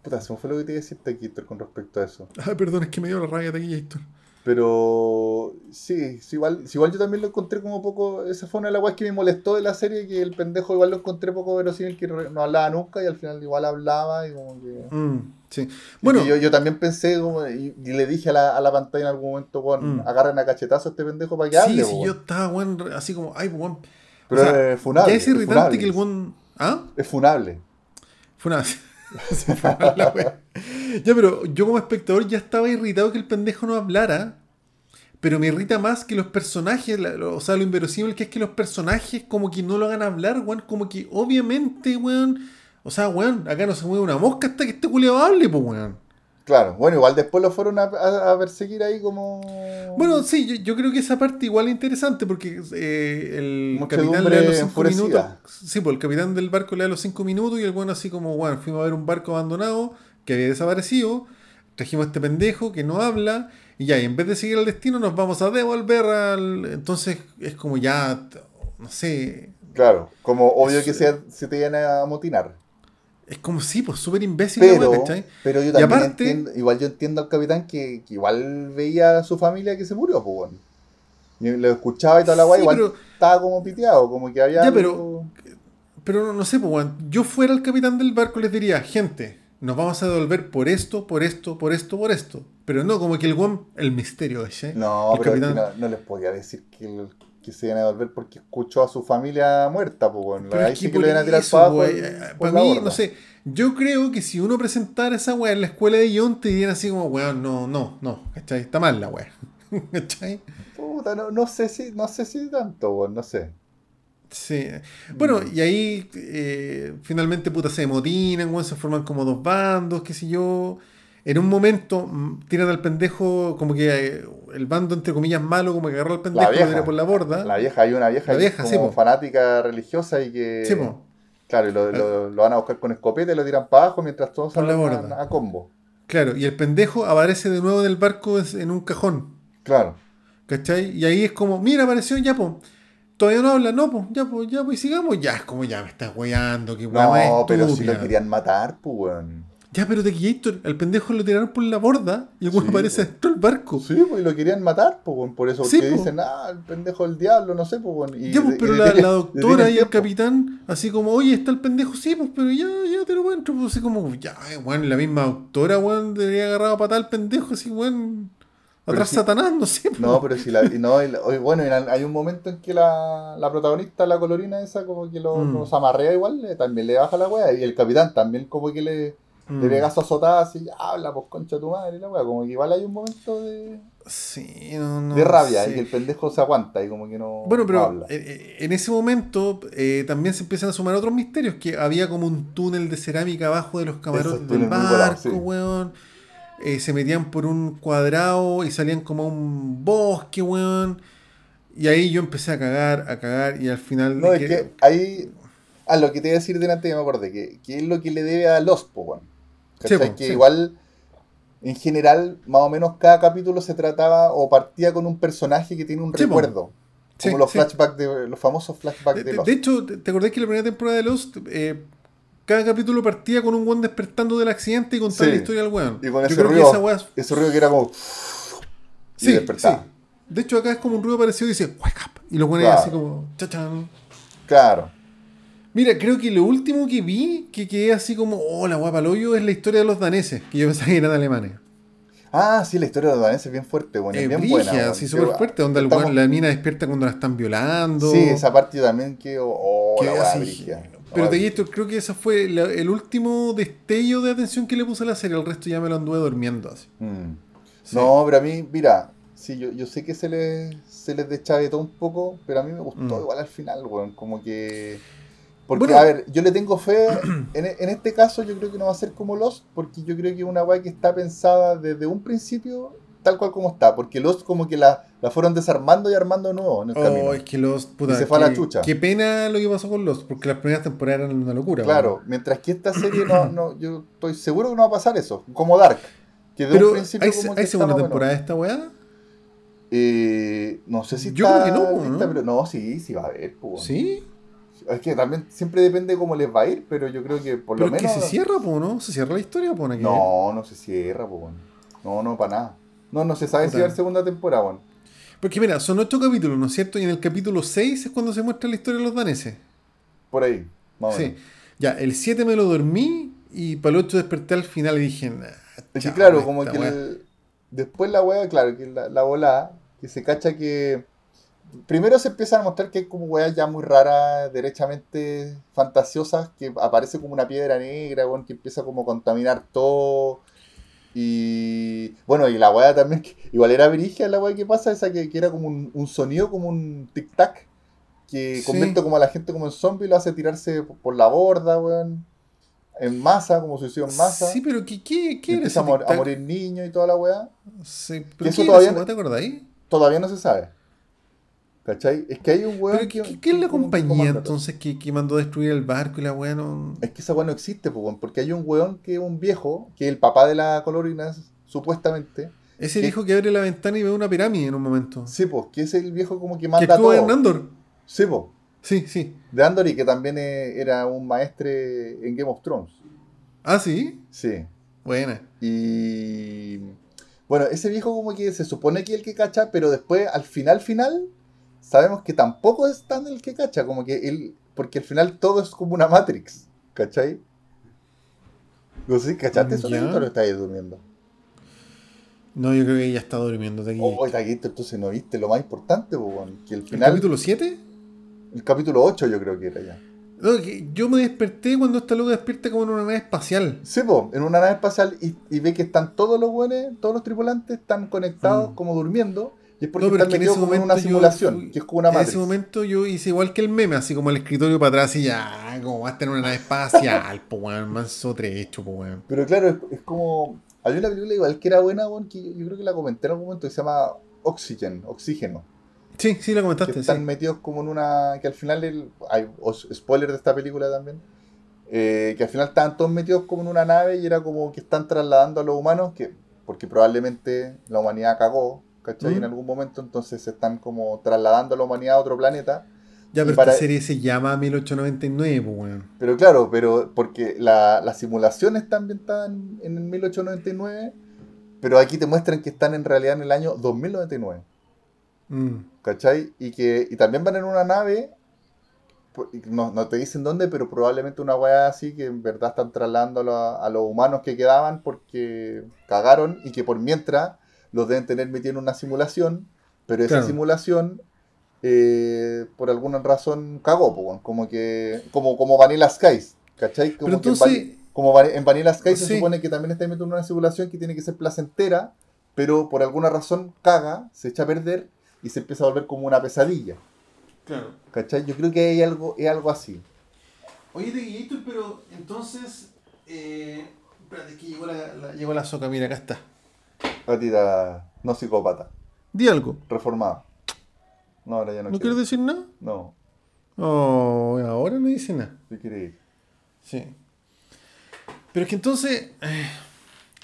Puta, se me fue lo que te iba a decir Taquito con respecto a eso. Ay, perdón, es que me dio la rabia Héctor. Pero sí, sí, igual, sí, igual yo también lo encontré como poco. Esa fue una de las weas que me molestó de la serie, que el pendejo igual lo encontré poco verosímil, que no hablaba nunca y al final igual hablaba y como que. Mm, sí. Bueno, yo, yo también pensé como, y, y le dije a la, a la pantalla en algún momento, weón, Mm. agarren a cachetazo a este pendejo para que sí, hable, sí, weón. yo estaba, así como, ay, weón. Pero o sea, es funable. ya es irritante funable. que el weón. ¿Ah? Es funable. Fue una. Fue ya, pero yo como espectador ya estaba irritado que el pendejo no hablara. Pero me irrita más que los personajes, o sea, lo inverosímil que es que los personajes como que no lo hagan hablar, weón. Como que obviamente, weón. O sea, weón, acá no se mueve una mosca hasta que este culiado hable, pues, weón. Claro, bueno, igual después lo fueron a, a- a perseguir ahí como. Bueno, sí, yo, yo creo que esa parte igual es interesante porque eh, el capitán le da los cinco enfurecida. minutos. Sí, pues el capitán del barco le da los cinco minutos y el bueno así como, bueno, fuimos a ver un barco abandonado que había desaparecido, trajimos a este pendejo que no habla y ya, y en vez de seguir el destino nos vamos a devolver al... Entonces es como ya, no sé, Claro, como obvio que se, se te iban a amotinar. Es como sí, pues súper imbécil. Pero, pero yo Y también aparte- entiendo, igual yo entiendo al capitán que, que igual veía a su familia que se murió, pues bueno. Y lo escuchaba y toda la guay, Sí, igual pero- estaba como piteado, como que había. Ya, algo- Pero no, no sé, pues, yo fuera el capitán del barco les diría, gente, nos vamos a devolver por esto, por esto, por esto, por esto. Pero no, como que el weón, el misterio, ¿cachai? No, el pero capitán- no, no les podía decir que, el- que se iban a devolver porque escuchó a su familia muerta, pues bueno. Pero Ahí es sí que por iban a tirar eso, para abajo. para mí, no sé, yo creo que si uno presentara esa weá en la escuela de guion, te dirían así como, weón, no, no, no, ¿cachai? Está mal la weá. ¿Cachai? Puta, no, no sé si, no sé si tanto, weón, no sé. Sí. Bueno, Mm. y ahí eh, finalmente puta se motinan, weón, se forman como dos bandos, qué sé yo. En un momento mm, tiran al pendejo, como que eh, el bando entre comillas malo, como que agarró al pendejo y lo tira por la borda. La vieja, hay una vieja, La que vieja, es sí, como po. fanática religiosa y que. Sí, po. Claro, y lo, lo- lo van a buscar con escopeta y lo tiran para abajo mientras todos Por la salen borda. a, a combo. Claro, y el pendejo aparece de nuevo en el barco es- en un cajón. Claro. ¿Cachai? Y ahí es como, mira, apareció, ya, pues. Todavía no habla, no, pues, ya, pues, ya, pues, y sigamos. Ya, es como, ya me estás weyando, que No, pero si lo querían matar, pues, weón. Ya, pero de Gator, al pendejo lo tiraron por la borda y el Sí, aparece dentro del barco. Sí, pues y lo querían matar, pues. Por eso, Sí, porque po. dicen, ah, el pendejo del diablo, no sé, pues. Y ya, pues, pero la, doctora y el capitán, así como, oye, está el pendejo, sí, pues, pero ya, ya te lo encuentro, pues, así como, ya, eh, weón, la misma doctora, weón, debería agarrar a patar al pendejo, así, weón, atrás si- Satanás, no sé, pues. No, pero si la. y no, y la- oye, bueno, hay un momento en que la, la protagonista, la colorina esa, como que lo- Mm. los amarrea igual, le- también le baja la wea. Y el capitán también, como que le, Mm. le pega su azotada así, ya, habla, pues concha tu madre, y la wea. Como que igual hay un momento de, Sí, no, no. de rabia sí. y el pendejo se aguanta y como que no, Bueno, no pero habla. eh, eh, en ese momento eh, también se empiezan a sumar otros misterios, que había como un túnel de cerámica abajo de los camarotes del barco, sí. weón. Eh, se metían por un cuadrado y salían como a un bosque, weón. Y ahí yo empecé a cagar, a cagar, y al final... No, es que ahí. Ah, lo que te iba a decir delante, ya me acordé, que, que es lo que le debe a pues, weón. Sí, que sí. igual, en general, más o menos cada capítulo se trataba o partía con un personaje que tiene un Sí, recuerdo. Como los flashbacks de los famosos flashbacks De, de, de- Lost. de hecho, ¿te acordás que la primera temporada de Lost, eh, cada capítulo partía con un weón despertando del accidente y contando la historia del weón? Y con ese que ruido, ese ruido que era como. Sí, despertaba. sí. De hecho, acá es como un ruido parecido y dice, wake up. Y lo pone Claro. así como, chachan. Claro. Mira, creo que lo último que vi, que quedé así como, oh, la guapa hoyo, es la historia de los daneses, que yo pensaba que eran alemanes. Ah, sí, la historia de los daneses es bien fuerte, bueno, Eh, es bien brígida, buena. así súper fuerte, donde estamos- la mina despierta cuando la están violando. Sí, esa parte también que. Oh, que la weá así-. Pero Oh, de ahí esto, creo que ese fue la- el último destello de atención que le puse a la serie, el resto ya me lo anduve durmiendo así. Mm. Sí. No, pero a mí, mira, sí, yo, yo sé que se les, se les deschavetó un poco, pero a mí me gustó Mm. igual al final, weón. Como que. Porque, Bueno. a ver, yo le tengo fe. En, en este caso, yo creo que no va a ser como Lost, porque yo creo que es una weá que está pensada desde un principio, tal cual como está. Porque Lost, como que la, la fueron desarmando y armando nuevo en el camino. Oh, es que los puta, Y se fue a la chucha. Qué pena lo que pasó con los, porque las primeras temporadas eran una locura. Claro, mientras que esta serie no, no, yo estoy seguro que no va a pasar eso, como Dark. Que de Pero un principio hay, como hay segunda temporada de esta weá. Eh, no sé si Yo está creo que no, lista, ¿no? pero no, sí, sí va a haber. pues. Sí. Es que también siempre depende cómo les va a ir, pero yo creo que por Pero lo es menos. que se cierra, po, ¿no? Se cierra la historia, po, ¿no? No, no se cierra, bueno. No, no, para nada. No, no se sabe si va a segunda temporada, weón. Porque mira, son ocho capítulos, ¿no es cierto? Y en el capítulo 6 es cuando se muestra la historia de los daneses. Por ahí, más Sí. menos. Ya, el 7 me lo dormí y para el 8 desperté al final y dije, nah, Es que chao, claro, como que el- después la weá, claro, que la, la volada, que se cacha que. Primero se empiezan a mostrar que hay como weas ya muy raras, derechamente fantasiosas, que aparece como una piedra negra, weón, que empieza como a contaminar todo. Y bueno, y la weá también, que igual era verigia la weá que pasa, esa que, que era como un, un sonido, como un tic-tac, que Sí. convierte como a la gente como en zombie y lo hace tirarse por la borda, weón, en masa, como suicidio en masa. Sí, pero ¿qué, qué, qué era ese a, mor- a tic-tac? morir niños y toda la weá. Sí, pero eso ¿qué todavía era no- weá, ¿Te acordáis? Todavía no se sabe. ¿Cachai? Es que hay un weón Pero que. ¿qué, qué es la que que compañía entonces que, que mandó a destruir el barco y la weá no... Es que esa weá no existe, weón, porque hay un weón que es un viejo, que es el papá de la colorina, supuestamente. Ese ¿Qué? dijo que abre la ventana y ve una pirámide en un momento. Sí, pues, que es el viejo como que que manda actúa todo. en Andor. Sí, pues. Sí, sí. De Andor y que también eh, era un maestre en Game of Thrones. Ah, sí. Sí. Buena. Y. Bueno, ese viejo como que se supone que es el que cacha, pero después, al final, final, sabemos que tampoco es tan el que cacha, como que él. Porque al final todo es como una Matrix, ¿cachai? No sé, ¿cachaste eso, o lo estáis durmiendo? No, yo creo que ella está durmiendo de aquí. Oh, Taquito, entonces no viste lo más importante, que el ¿El final. capítulo 7? El capítulo 8 yo creo que era ya. No, que yo me desperté cuando esta loca despierta como en una nave espacial. Sí, po, en una nave espacial y, y ve que están todos los buenos, todos los tripulantes están conectados Mm. como durmiendo. Y es porque No, pero están en metidos como en una simulación, fui- que es como una En Matrix. ese momento yo hice igual que el meme, así como el escritorio para atrás y ya, como va a en una nave espacial, po weón, manso trecho, po weón. Pero claro, es, es como. Hay una película igual que era buena, weón, que yo, yo creo que la comenté en algún momento, que se llama Oxygen, Oxígeno. Sí, sí, la Que comentaste, están sí. metidos como en una. Que al final. El, hay spoiler de esta película también. eh, que al final estaban todos metidos como en una nave y era como que están trasladando a los humanos, que porque probablemente la humanidad cagó, ¿cachai? Mm. En algún momento, entonces se están como trasladando a la humanidad a otro planeta. Ya, pero para- esta serie se llama 1899, po weón. Pero claro, pero porque la, la simulación está ambientada en, en el 1899, pero aquí te muestran que están en realidad en el año 2099. Mm. ¿Cachai? Y que y también van en una nave, no, no te dicen dónde, pero probablemente una weá así que en verdad están trasladando a los humanos que quedaban porque cagaron y que por mientras los deben tener metidos en una simulación, pero esa Claro. simulación eh, por alguna razón cagó, como que como, como Vanilla Skies, ¿cachai? Como Pero que en entonces, Van- como va- en Vanilla Sky se supone que también está metido en una simulación que tiene que ser placentera, pero por alguna razón caga, se echa a perder y se empieza a volver como una pesadilla. claro. ¿Cachai? Yo creo que hay algo, es algo así. Oye, Teguillito, pero entonces. Eh, espérate, es que llegó la, la- llegó la soca, mira, acá está. Gatita no psicópata, Di algo. reformada. No, ahora ya no, ¿No quieres decir nada? No, Oh, ahora no dice nada. sí quiere ir. Sí. Pero es que entonces. eh,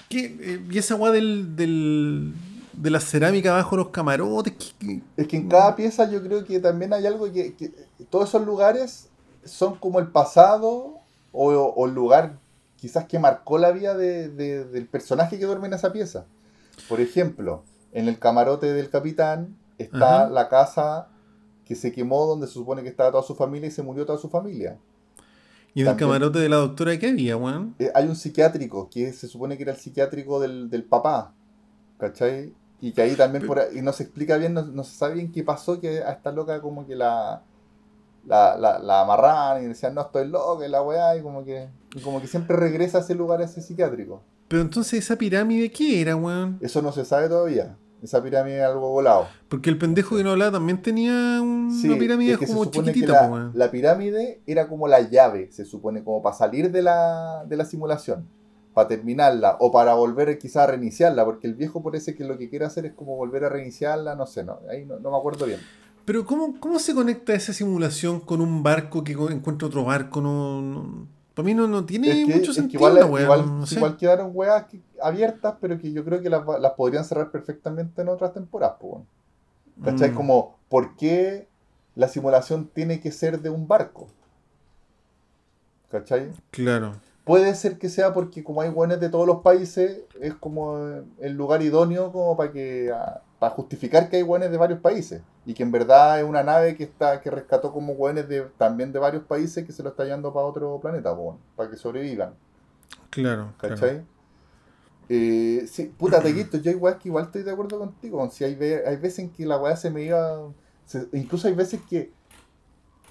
¿qué, eh, ¿Y esa weá del, del, de la cerámica abajo de los camarotes? Es que en cada pieza yo creo que también hay algo que, que todos esos lugares son como el pasado o, o el lugar quizás que marcó la vida de- de- del personaje que duerme en esa pieza. Por ejemplo, en el camarote del capitán está Ajá. la casa que se quemó donde se supone que estaba toda su familia y se murió toda su familia. ¿Y en el camarote de la doctora qué había, weón? Eh, hay un psiquiátrico que se supone que era el psiquiátrico del, del papá, ¿cachai? Y que ahí también por ahí- y no se explica bien, no, no se sabe bien qué pasó, que a esta loca como que la, la, la, la amarraban y decían, no, estoy loca, y la weá, y como que, y como que siempre regresa a ese lugar, a ese psiquiátrico. Pero entonces esa pirámide, ¿qué era, weón? Eso no se sabe todavía. Esa pirámide es algo volado. Porque el pendejo que no hablaba también tenía un- Sí, una pirámide es que como chiquitita, la, weón. la pirámide era como la llave, se supone, como para salir de la, de la simulación, para terminarla, o para volver quizás a reiniciarla, porque el viejo parece que lo que quiere hacer es como volver a reiniciarla, no sé, no, ahí no, no me acuerdo bien. Pero ¿cómo, ¿cómo se conecta esa simulación con un barco que encuentra otro barco? No, no- para mí no, no tiene Es que, mucho es que sentido, igual, la weá, igual- no sé. igual quedaron weas que- abiertas, pero que yo creo que las, las podrían cerrar perfectamente en otras temporadas, pues, bueno. ¿Cachai? Mm. Como, ¿por qué la simulación tiene que ser de un barco? ¿Cachai? Claro. puede ser que sea porque como hay buenos de todos los países, es como el lugar idóneo como para que ah, para justificar que hay buenos de varios países y que en verdad es una nave que está que rescató como buenos de también de varios países que se lo está llevando para otro planeta, po, para que sobrevivan. Claro. ¿Cachai? Eh, sí, puta, Tequito, yo igual que igual estoy de acuerdo contigo. Si hay, ve- hay veces en que la weá se me iba. se- incluso hay veces que,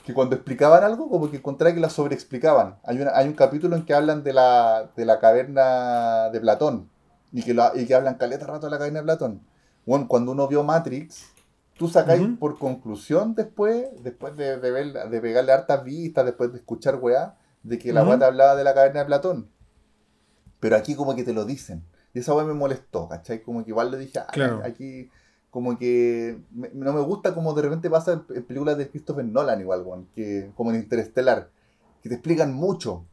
que cuando explicaban algo, como que encontraba que la sobreexplicaban. Hay, una, hay un capítulo en que hablan de la, de la caverna de Platón. Y que, la- y que hablan caleta rato de la caverna de Platón. Bueno, cuando uno vio Matrix, tú sacáis por conclusión después, después de, de, ver, de pegarle hartas vistas, después de escuchar weá, de que la weá te hablaba de la caverna de Platón. Pero aquí como que te lo dicen. Y esa weá me molestó, ¿cachai? Como que igual le dije, ah, Claro. aquí como que me- no me gusta como de repente pasa en, en películas de Christopher Nolan igual, weón, que como en Interstellar, que te explican mucho.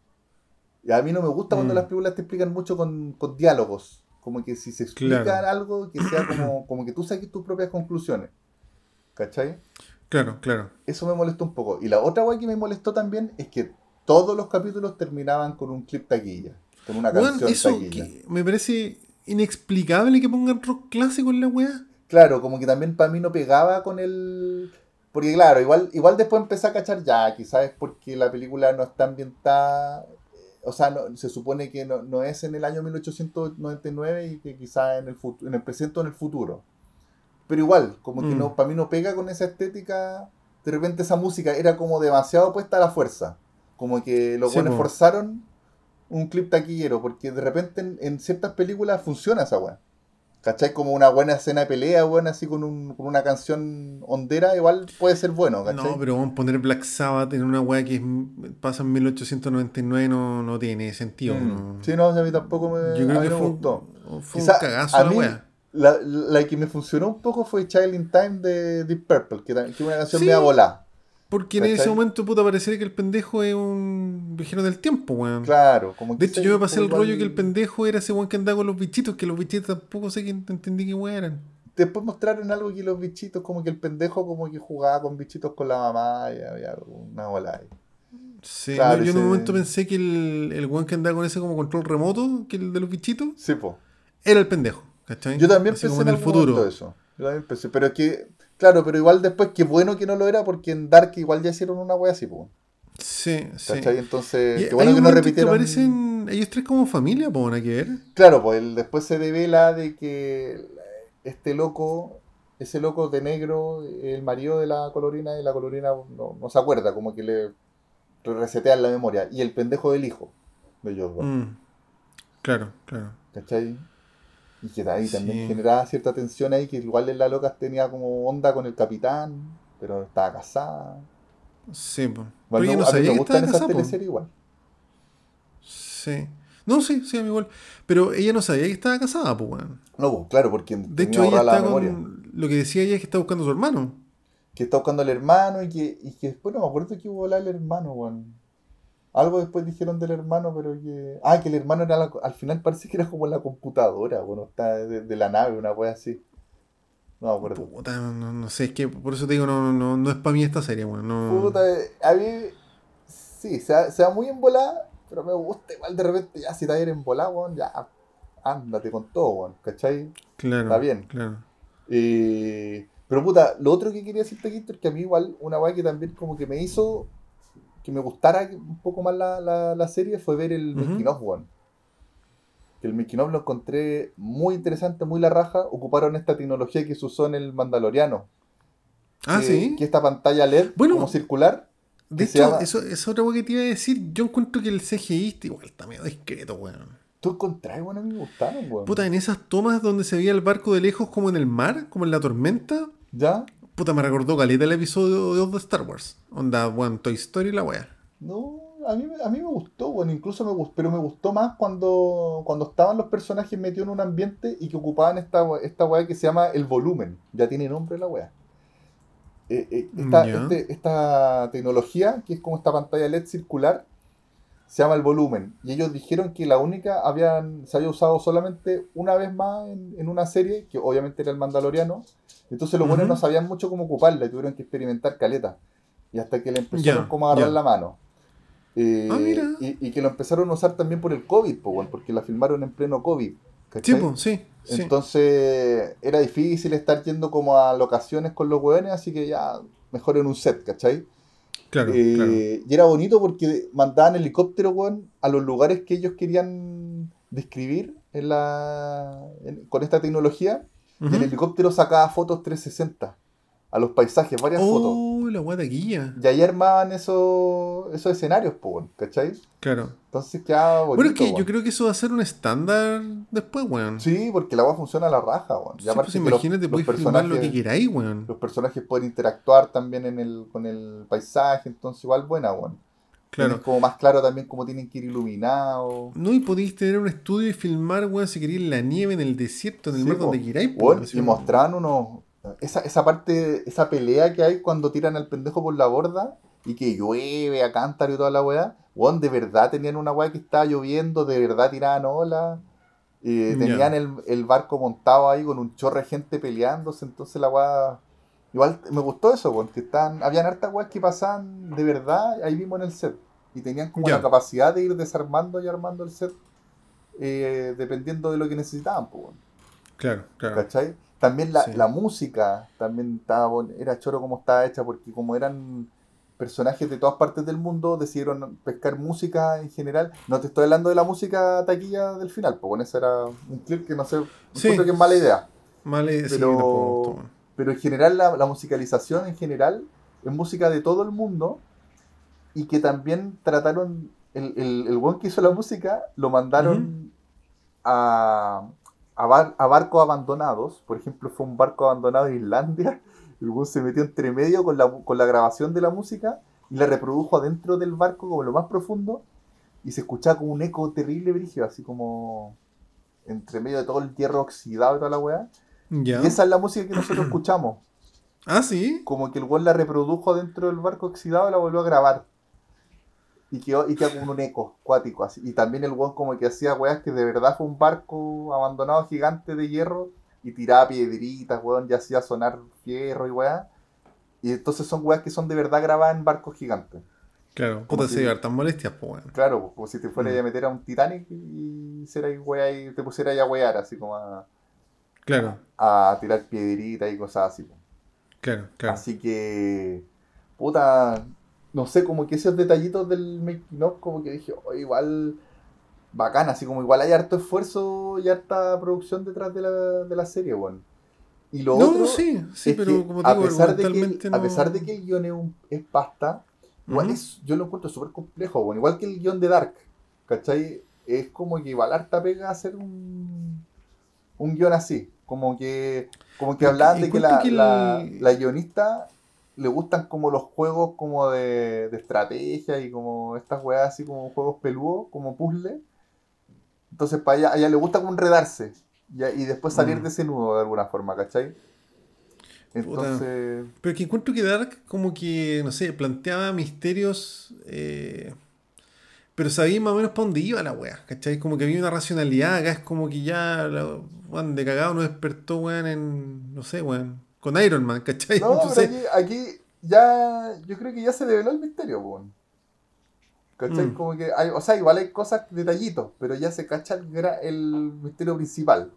Y a mí no me gusta cuando Mm. las películas te explican mucho con, con diálogos. Como que si se explica Claro. algo, que sea como, como que tú saques tus propias conclusiones. ¿Cachai? Claro, claro. Eso me molestó un poco. Y la otra weá que me molestó también es que todos los capítulos terminaban con un clip taquilla. Con una canción eso taquilla. que me parece inexplicable que pongan rock clásico en la weá. Claro, como que también para mí no pegaba con el... Porque claro, igual, igual después empecé a cachar ya, quizás es porque la película no está ambientada, o sea, no- se supone que no, no es en el año 1899 y que quizás en el, fut- en el presente o en el futuro. Pero igual, como que Mm. no, para mí no pega con esa estética, de repente esa música era como demasiado puesta a la fuerza, como que los Sí, buenos po. forzaron un clip taquillero, porque de repente en, en ciertas películas funciona esa weá. ¿Cachai? Como una buena escena de pelea, weón, así con, un, con una canción hondera, igual puede ser bueno, ¿cachai? No, pero vamos a poner Black Sabbath en una weá que es- pasa en 1899 no, no tiene sentido. Mm. no. Sí, no, a mí tampoco me, Yo creo que no fue, me gustó. un, fue Quizá un cagazo a la mí- weá. La, la que me funcionó un poco fue Child in Time de Deep Purple, que, que es una canción Sí. media volada. Porque en ese momento, puta, parecería que el pendejo es un viajero del tiempo, weón. Claro, como que De hecho, yo me pasé el rollo que el pendejo era ese weón que andaba con los bichitos, que los bichitos tampoco sé que entendí que weón eran. Después mostraron algo que los bichitos, como que el pendejo como que jugaba con bichitos con la mamá y había una bola ahí. Sí, Claro, no, yo en un momento pensé que el, el weón que andaba con ese como control remoto, que el de los bichitos, Sí, po. era el pendejo. ¿cachai? Yo también Así pensé como en el futuro. eso. Yo también pensé, pero es que, claro, pero igual después, qué bueno que no lo era, porque en Dark igual ya hicieron una wea así, po. Sí, sí. ¿Cachai? Entonces, Y qué bueno que no que repitieron. aparecen ellos tres como familia, pues, nada que ver. Claro, pues después se devela de que este loco, ese loco de negro, el marido de la colorina, y la colorina no, no se acuerda, como que le, resetean la memoria. Y el pendejo del hijo de Jordan, Mm. Claro, claro. ¿cachai? Y que ahí también generaba cierta tensión ahí, que igual en la loca tenía como onda con el capitán, pero estaba casada. Sí, pues. Bueno, Pero ella no a mí sabía me gustan esas teleseries igual. Sí. No, sí, sí, a mí igual. Pero ella no sabía que estaba casada, pues, weón. No, pues, claro, porque De hecho, ella la está memoria. con. Lo que decía ella es que está buscando a su hermano. que está buscando al hermano y que, y que después no me acuerdo que hubo el hermano, weón. Algo después dijeron del hermano, pero que. Ah, que el hermano era la- al final parece que era como la computadora, bueno, está de, de la nave, una wea así. No me acuerdo. Puta, no, no- sé, es que por eso te digo, no, no, no es para mí esta serie, weón. No... Puta, a mí. Sí, se va, se va muy embolada, pero me gusta igual de repente, ya si te va a ir embolada, weón, ya. Ándate con todo, weón, ¿cachai? Claro. Está bien. Claro. Eh, pero puta, lo otro que quería decirte, Víctor, que a mí igual una weá que también como que me hizo que me gustara un poco más la, la, la serie fue ver el making of, weón. Que el making of lo encontré muy interesante, muy la raja. Ocuparon esta tecnología que se usó en el Mandaloriano. Ah, que, sí. Que esta pantalla LED Bueno, como circular. De hecho, llama- eso es otra cosa que te iba a decir. Yo encuentro que el CGI está igual está medio discreto, weón. Tú encontrás, bueno, a mí me gustaron, weón. Puta, en esas tomas donde se veía el barco de lejos como en el mar, como en la tormenta, ¿Ya? Puta, me recordó caleta el episodio 2 de Star Wars. Onda, weón, Toy Story y la weá. No, a mí, me- a mí me gustó, bueno, incluso me gustó, pero me gustó más cuando, cuando estaban los personajes metidos en un ambiente y que ocupaban esta, esta weá que se llama el volumen. Ya tiene nombre la weá. Eh, eh, esta, este- esta tecnología, que es como esta pantalla LED circular, se llama el volumen. Y ellos dijeron que la única habían, se había usado solamente una vez más en, en una serie, que obviamente era el Mandaloriano. Entonces los buenos no sabían mucho cómo ocuparla y tuvieron que experimentar caleta. Y hasta que le empezaron Ya, como a agarrar la mano. Eh, Ah, mira. Y, y que lo empezaron a usar también por el COVID, porque la filmaron en pleno COVID. Pues, sí. sí. Entonces era difícil estar yendo como a locaciones con los weones, así que ya mejor en un set, ¿cachai? claro, Eh, claro. Y era bonito porque mandaban helicóptero, weón, a los lugares que ellos querían describir en la, en- con esta tecnología. Y el helicóptero sacaba fotos 360 a los paisajes, varias fotos. Oh, la guata guía. Y ahí armaban esos, esos escenarios, weón, ¿cachai? Claro. Entonces quedaba bonito. Bueno, es que yo creo que eso va a ser un estándar después, weón. Sí, porque el agua funciona a la raja, weón. Y Sí, pues que los- imagínate, los puedes filmar lo que personajes- queráis, weón. los personajes pueden interactuar también en el, con el paisaje, entonces igual buena, weón. Claro. Tienes como más claro también cómo tienen que ir iluminados. No, y podéis tener un estudio y filmar, weón, si queréis en la nieve, en el desierto, en el Sí, mar, po. donde queráis, weón. y mostraban unos. Esa, esa parte, esa pelea que hay cuando tiran al pendejo por la borda y que llueve a cántaro y toda la weá. Weón, de verdad tenían una weá que estaba lloviendo, de verdad tiraban olas. eh, tenían el, el barco montado ahí con un chorro de gente peleándose, entonces la weá. Igual me gustó eso, weón, que están, habían hartas weas que pasaban de verdad ahí mismo en el set. Y tenían como la capacidad de ir desarmando y armando el set eh, dependiendo de lo que necesitaban, pues. Claro, claro. ¿Cachai? También la, Sí. la música también estaba era choro como estaba hecha, porque como eran personajes de todas partes del mundo, decidieron pescar música en general. No te estoy hablando de la música taquilla del final, pues bueno, ese era un clip que no sé, Sí. encuentro que es mala idea. Vale, sí, Pero-. Pero en general la, la musicalización en general es música de todo el mundo y que también trataron, el, el, el buen que hizo la música lo mandaron a, a, bar- a barcos abandonados. Por ejemplo, fue un barco abandonado en Islandia. El buen se metió entre medio con la, con la grabación de la música y la reprodujo adentro del barco como lo más profundo y se escuchaba como un eco terrible brígido, así como entre medio de todo el hierro oxidado y toda la weá. Y esa es la música que nosotros escuchamos Ah, sí. como que el weón la reprodujo dentro del barco oxidado y la volvió a grabar. Y quedó, y quedó como un eco acuático así. Y también el weón como que hacía weas que de verdad fue un barco abandonado gigante de hierro y tiraba piedritas, weón, y hacía sonar fierro y weas. Y entonces son weas que son de verdad grabadas en barcos gigantes. Claro, puta, si- tan molestias, pues, weón. Claro, pues, como si te fueras Mm. a meter a un Titanic y hicieras wea y te pusieras a wear, así como a, Claro, a tirar piedritas y cosas así. claro, claro. Así que, puta, no sé, como que esos detallitos del making of, como que dije, "Oh, igual bacán, así como igual hay harto esfuerzo y harta producción detrás de la, de la serie, weón. Y lo no, otro sí, sí, es pero que como te a, digo, pesar de que, a pesar de que el guion es, un- es pasta, igual Ujú. es, yo lo encuentro súper complejo. Igual que el guion de Dark, ¿cachai? Es como que igual harta pega hacer un, un guion así. Como que, como que hablaban de que la, encuentro que el- la, la guionista le gustan como los juegos como de, de estrategia y como estas weas así como juegos peludos, como puzzle. Entonces para ella, a ella le gusta como enredarse y, y después salir Mm. de ese nudo de alguna forma, ¿cachai? Entonces, Pero que encuentro que Dark como que, no sé, planteaba misterios, eh, pero sabía más o menos para dónde iba la wea, ¿cachai? Como que había una racionalidad, acá es como que ya, la- de cagado nos despertó, weón, en, no sé, weón, con Iron Man, ¿cachai? no, Entonces, pero aquí, aquí ya, yo creo que ya se develó el misterio, weón. ¿Cachai? Mm. Como que hay, o sea, igual hay cosas, detallitos, pero ya se cacha el, el misterio principal.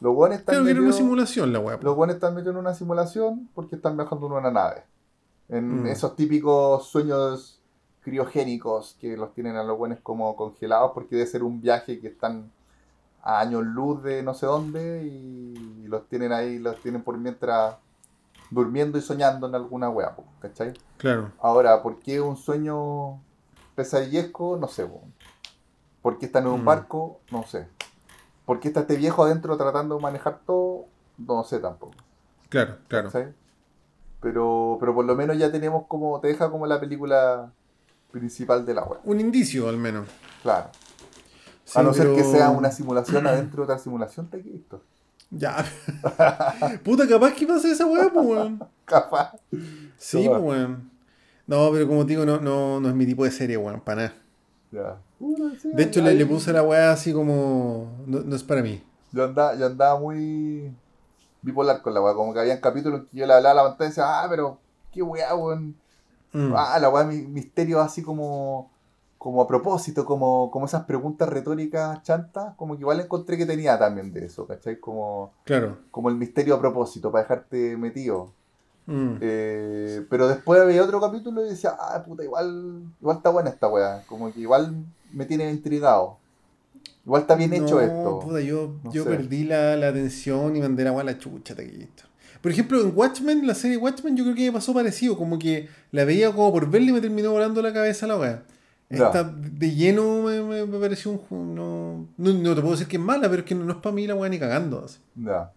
Los buenos están creo que era una simulación la wea. po. Los buenos están metidos en una simulación porque están viajando en una nave. En Mm. esos típicos sueños criogénicos que los tienen a los buenos como congelados porque debe ser un viaje que están a años luz de no sé dónde y los tienen ahí, los tienen por mientras durmiendo y soñando en alguna wea, ¿cachai? Claro, Ahora, ¿por qué un sueño pesadillesco? No sé, po. ¿Por qué están en un Mm. barco? No sé. ¿Por qué está este viejo adentro tratando de manejar todo? No sé tampoco. claro, claro. ¿cachai? Pero, pero por lo menos ya tenemos como, te deja como la película principal de la web. Un indicio al menos. Claro. Sí, a no ser que sea una simulación adentro de otra simulación, te visto. Ya. Puta, capaz que pasa esa weá, pues, weón. Capaz. Sí, pues, weón. No, pero como te digo, no, no, no es mi tipo de serie, weón, para nada. Ya. Sí, De hecho, le, le puse la weá así como. No, no es para mí. Yo andaba, yo andaba muy bipolar con la weá. Como que había capítulos en que yo le hablaba a la pantalla y decía, ah, pero qué weá, weón. Mm. Ah, la weá, mi- misterio así como, como a propósito, como, como esas preguntas retóricas chantas, como que igual encontré que tenía también de eso, ¿cachai? Como, Claro. como el misterio a propósito, para dejarte metido. Mm. Eh, pero después había otro capítulo y decía, ah, puta, igual, igual está buena esta weá. Como que igual me tiene intrigado. Igual está bien hecho esto. puta, yo, No yo perdí la, la atención y mandé la a la chucha, taquillito. Por ejemplo, en Watchmen, la serie Watchmen, yo creo que me pasó parecido. Como que la veía como por verla y me terminó volando la cabeza la weá. Esta de lleno me, me, me pareció un no, no, no te puedo decir que es mala, pero es que no, no es para mí la weá ni cagando. así. Ya.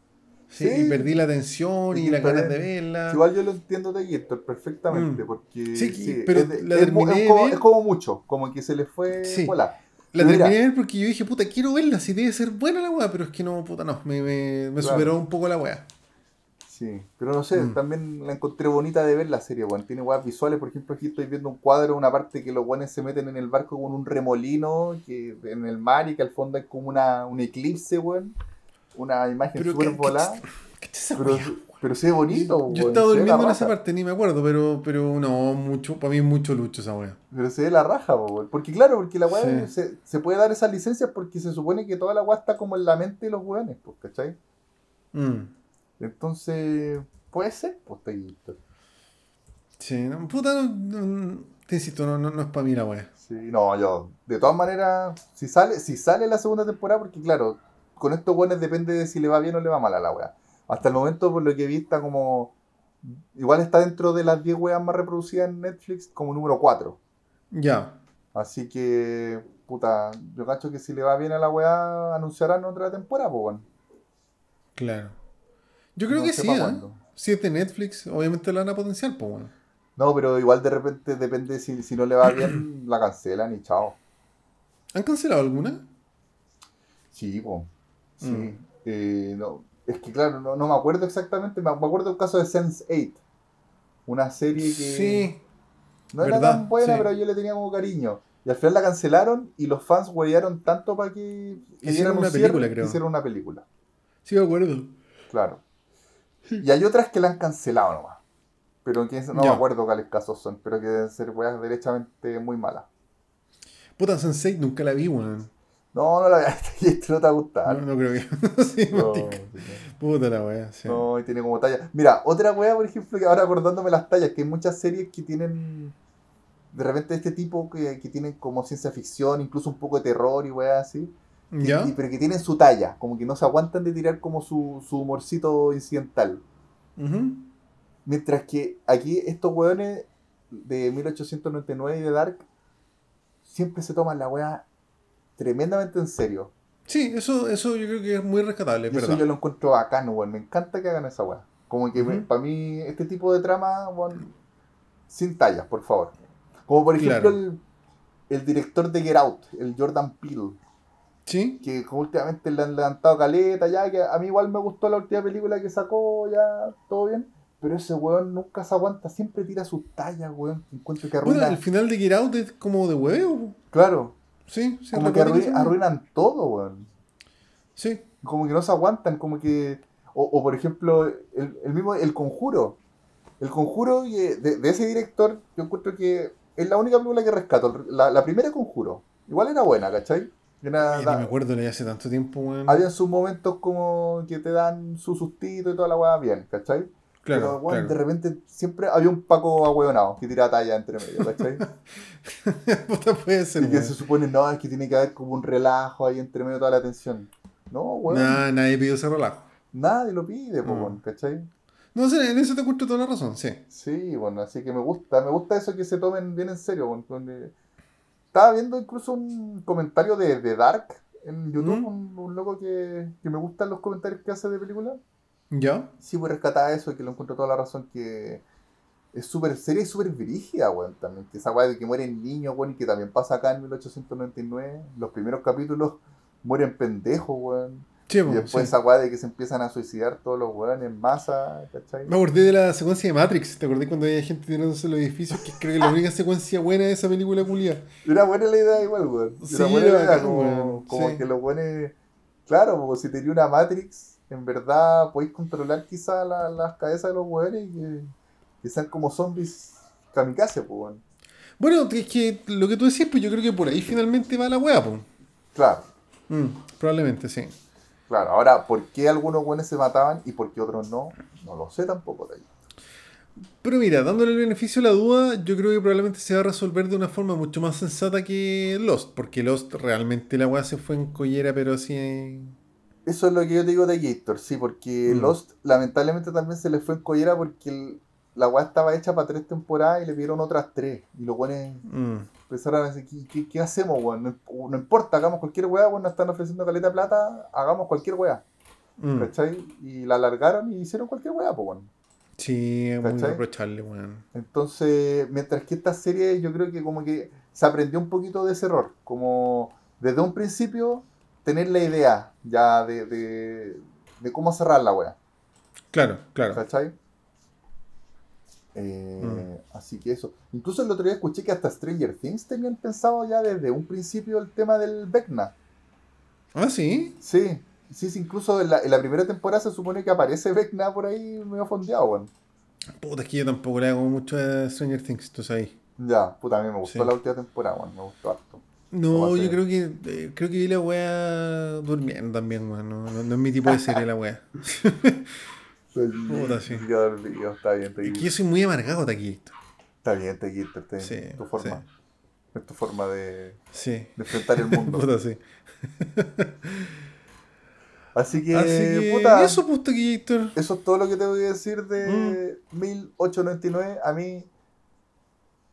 Sí, Sí. y perdí la atención y las ganas de verla. Igual yo lo entiendo de Gator perfectamente, Mm. porque Sí, sí, pero es, la es terminé es como, ver. es como mucho, como que se le fue Sí. volar. La mira, terminé de ver porque yo dije, puta, quiero verla, si debe ser buena la weá, pero es que no, puta, no, me, me, me Claro. superó un poco la weá. Sí, pero no sé, Mm. también la encontré bonita de ver la serie, weón. Tiene weas visuales, por ejemplo, aquí estoy viendo un cuadro, una parte que los weones se meten en el barco con un remolino que en el mar y que al fondo hay como una, un eclipse, weón. Una imagen súper ¿qué- qué- volada. ¿Qué es esa Pero, weá? pero se ve bonito, Yo weón, estaba durmiendo en esa parte, ni me acuerdo, pero, pero no, mucho, para mí es mucho lucho esa weá. Pero se ve la raja, weón. Porque claro, porque la Sí. weá se, se puede dar esas licencias porque se supone que toda la weá está como en la mente de los weones, pues, ¿cachai? Mm. Entonces, puede ser, pues, Taquillito. Sí, no, puta, no, no- te insisto, no, no, no es para mí la weá. Sí, no, yo, de todas maneras, si sale, si sale la segunda temporada, porque claro, con estos buenos depende de si le va bien o le va mal a la wea. Hasta el momento, por lo que vi, está como. Igual está dentro de las 10 weas más reproducidas en Netflix, como número 4. Ya. Así que, puta, yo cacho que si le va bien a la wea, anunciarán otra temporada, pues bueno. Claro. Yo creo No que sí, ¿eh? Si es de Netflix, obviamente la van a potenciar, pues bueno. No, pero igual de repente depende si, si no le va bien, la cancelan y chao. ¿Han cancelado alguna? Sí, po. Sí. Mm. Eh, no, es que claro, no, no me acuerdo exactamente. Me, acuerdo del caso de Sense 8. Una serie que Sí. no era verdad, tan buena, sí. pero yo le tenía como cariño. Y al final la cancelaron y los fans huellaron tanto para que Hicieron un una cierre, película, creo. Hicieron una película, Sí, me acuerdo. claro. Y hay otras que la han cancelado nomás. Pero que no Ya. me acuerdo cuáles casos son, pero que deben ser weas derechamente muy malas. Puta Sensei nunca la vi, weón. No, no la veas, este no te va a gustar. No, no creo que. sí, No, sí. Puta la weá, sí. No, y tiene como talla. Mira, otra wea, por ejemplo, que ahora acordándome las tallas, que hay muchas series que tienen de repente este tipo que, que tienen como ciencia ficción, incluso un poco de terror y weas así, ¿Ya? y- pero que tienen su talla, como que no se aguantan de tirar como su, su humorcito incidental. Mientras que aquí estos weones de 1899 y de Dark siempre se toman la wea tremendamente en serio. Sí, eso, eso yo creo que es muy rescatable, es eso verdad. yo lo encuentro bacano, weón. Me encanta que hagan esa weá. Como que para mí, este tipo de trama, weón, sin tallas, por favor. Como por ejemplo Claro. el, el director de Get Out, el Jordan Peele, Sí, que como últimamente le han levantado caleta, ya, que a mí igual me gustó la última película que sacó, ya, todo bien. Pero ese weón nunca se aguanta, siempre tira sus tallas, weón. Encuentro que bueno, arruina. el final de Get Out es como de huevo. Claro, Sí, sí, como que arruinan todo, weón. Sí, como que no se aguantan, como que. O, o, por ejemplo, el, el mismo El Conjuro. El Conjuro de, de ese director, yo encuentro que es la única película que rescato. La, la primera Conjuro. Igual era buena, ¿cachai? Era, Ay, da- ni me acuerdo, leí hace tanto tiempo, weón. había sus momentos como que te dan su sustito y toda la weá bien, ¿cachai? Claro, Pero bueno, claro. de repente siempre había un Paco ahueonado que tira talla entre medio, ¿cachai? Puta, puede ser, y que se supone, no, es que tiene que haber como un relajo ahí entre medio toda la tensión. No, weón. Nah, nadie pidió ese relajo. Nadie lo pide, po, Mm. weón, ¿cachai? No sé, en eso te encuentro toda la razón, sí. Sí, bueno, así que me gusta, me gusta eso que se tomen bien en serio. bueno, Estaba viendo incluso un comentario de, de Dark en YouTube, ¿Mm? un, un loco que, que me gustan los comentarios que hace de películas. ¿Ya? Sí, voy a rescatar eso y que lo encuentro toda la razón que es súper seria y súper brígida, weón, también. Que esa weá de que mueren niños, weón, y que también pasa acá en 1899. Los primeros capítulos mueren pendejos, weón. Sí, Y después sí. esa weá de que se empiezan a suicidar todos los weones en masa, ¿cachai? Me acordé de la secuencia de Matrix. ¿Te acordé cuando había gente tirándose los edificios? Que creo que la única secuencia buena de esa película culia. Era buena la idea igual, weón. Era Sí, buena la idea, como, como que los buenos... Claro, como si tenía una Matrix, en verdad podéis controlar quizá la- las cabezas de los weones y que, que sean como zombies kamikaze, pues, weón. Bueno, es que lo que tú decías, pues yo creo que por ahí finalmente va la weá, pues. Claro, Mm, probablemente, sí. Claro. Ahora, ¿por qué algunos buenos se mataban y por qué otros no? No lo sé tampoco, Taquito. Pero mira, dándole el beneficio a la duda, yo creo que probablemente se va a resolver de una forma mucho más sensata que Lost, porque Lost realmente la weá se fue en collera, pero así. en- Eso es lo que yo te digo de Gator, sí, porque Mm. Lost lamentablemente también se le fue en collera porque el- la weá estaba hecha para tres temporadas y le dieron otras tres. Y los Mm, empezaron a decir, ¿qué, qué, qué hacemos, weón? No, no importa, hagamos cualquier weá, weón, nos están ofreciendo caleta de plata, hagamos cualquier weá. mm. ¿Cachai? Y la alargaron y hicieron cualquier weá, pues, weón. Sí, es muy ¿Cachai? reprochable, weón. Entonces, mientras que esta serie yo creo que como que se aprendió un poquito de ese error, como desde un principio tener la idea ya de, de, de cómo cerrar la wea, Claro, claro. ¿cachai? Eh, Así que eso. Incluso el otro día escuché que hasta Stranger Things tenían pensado ya desde un principio el tema del Vecna. Ah, sí. Sí, sí, sí, incluso en la, en la primera temporada se supone que aparece Vecna por ahí medio fondeado, weón. Puta, es que yo tampoco le hago mucho a Stranger Things, tú sabes. Ya, puta, a mí me gustó Sí. la última temporada, weón, me gustó harto. No, ¿Cómo yo creo que eh, creo que vi la wea durmiendo también, weón. No, no- no es mi tipo de serie la wea. Puta, sí. Dormido, está bien, te Es que yo soy muy amargado aquí. Está bien, te quito, te- Sí, tu forma. Es tu forma de, Sí. de enfrentar el mundo. Puta, sí. Así que, Así que puta, eso, pues, Taquillator. eso es todo lo que tengo que decir de Mm. 1899. A mí,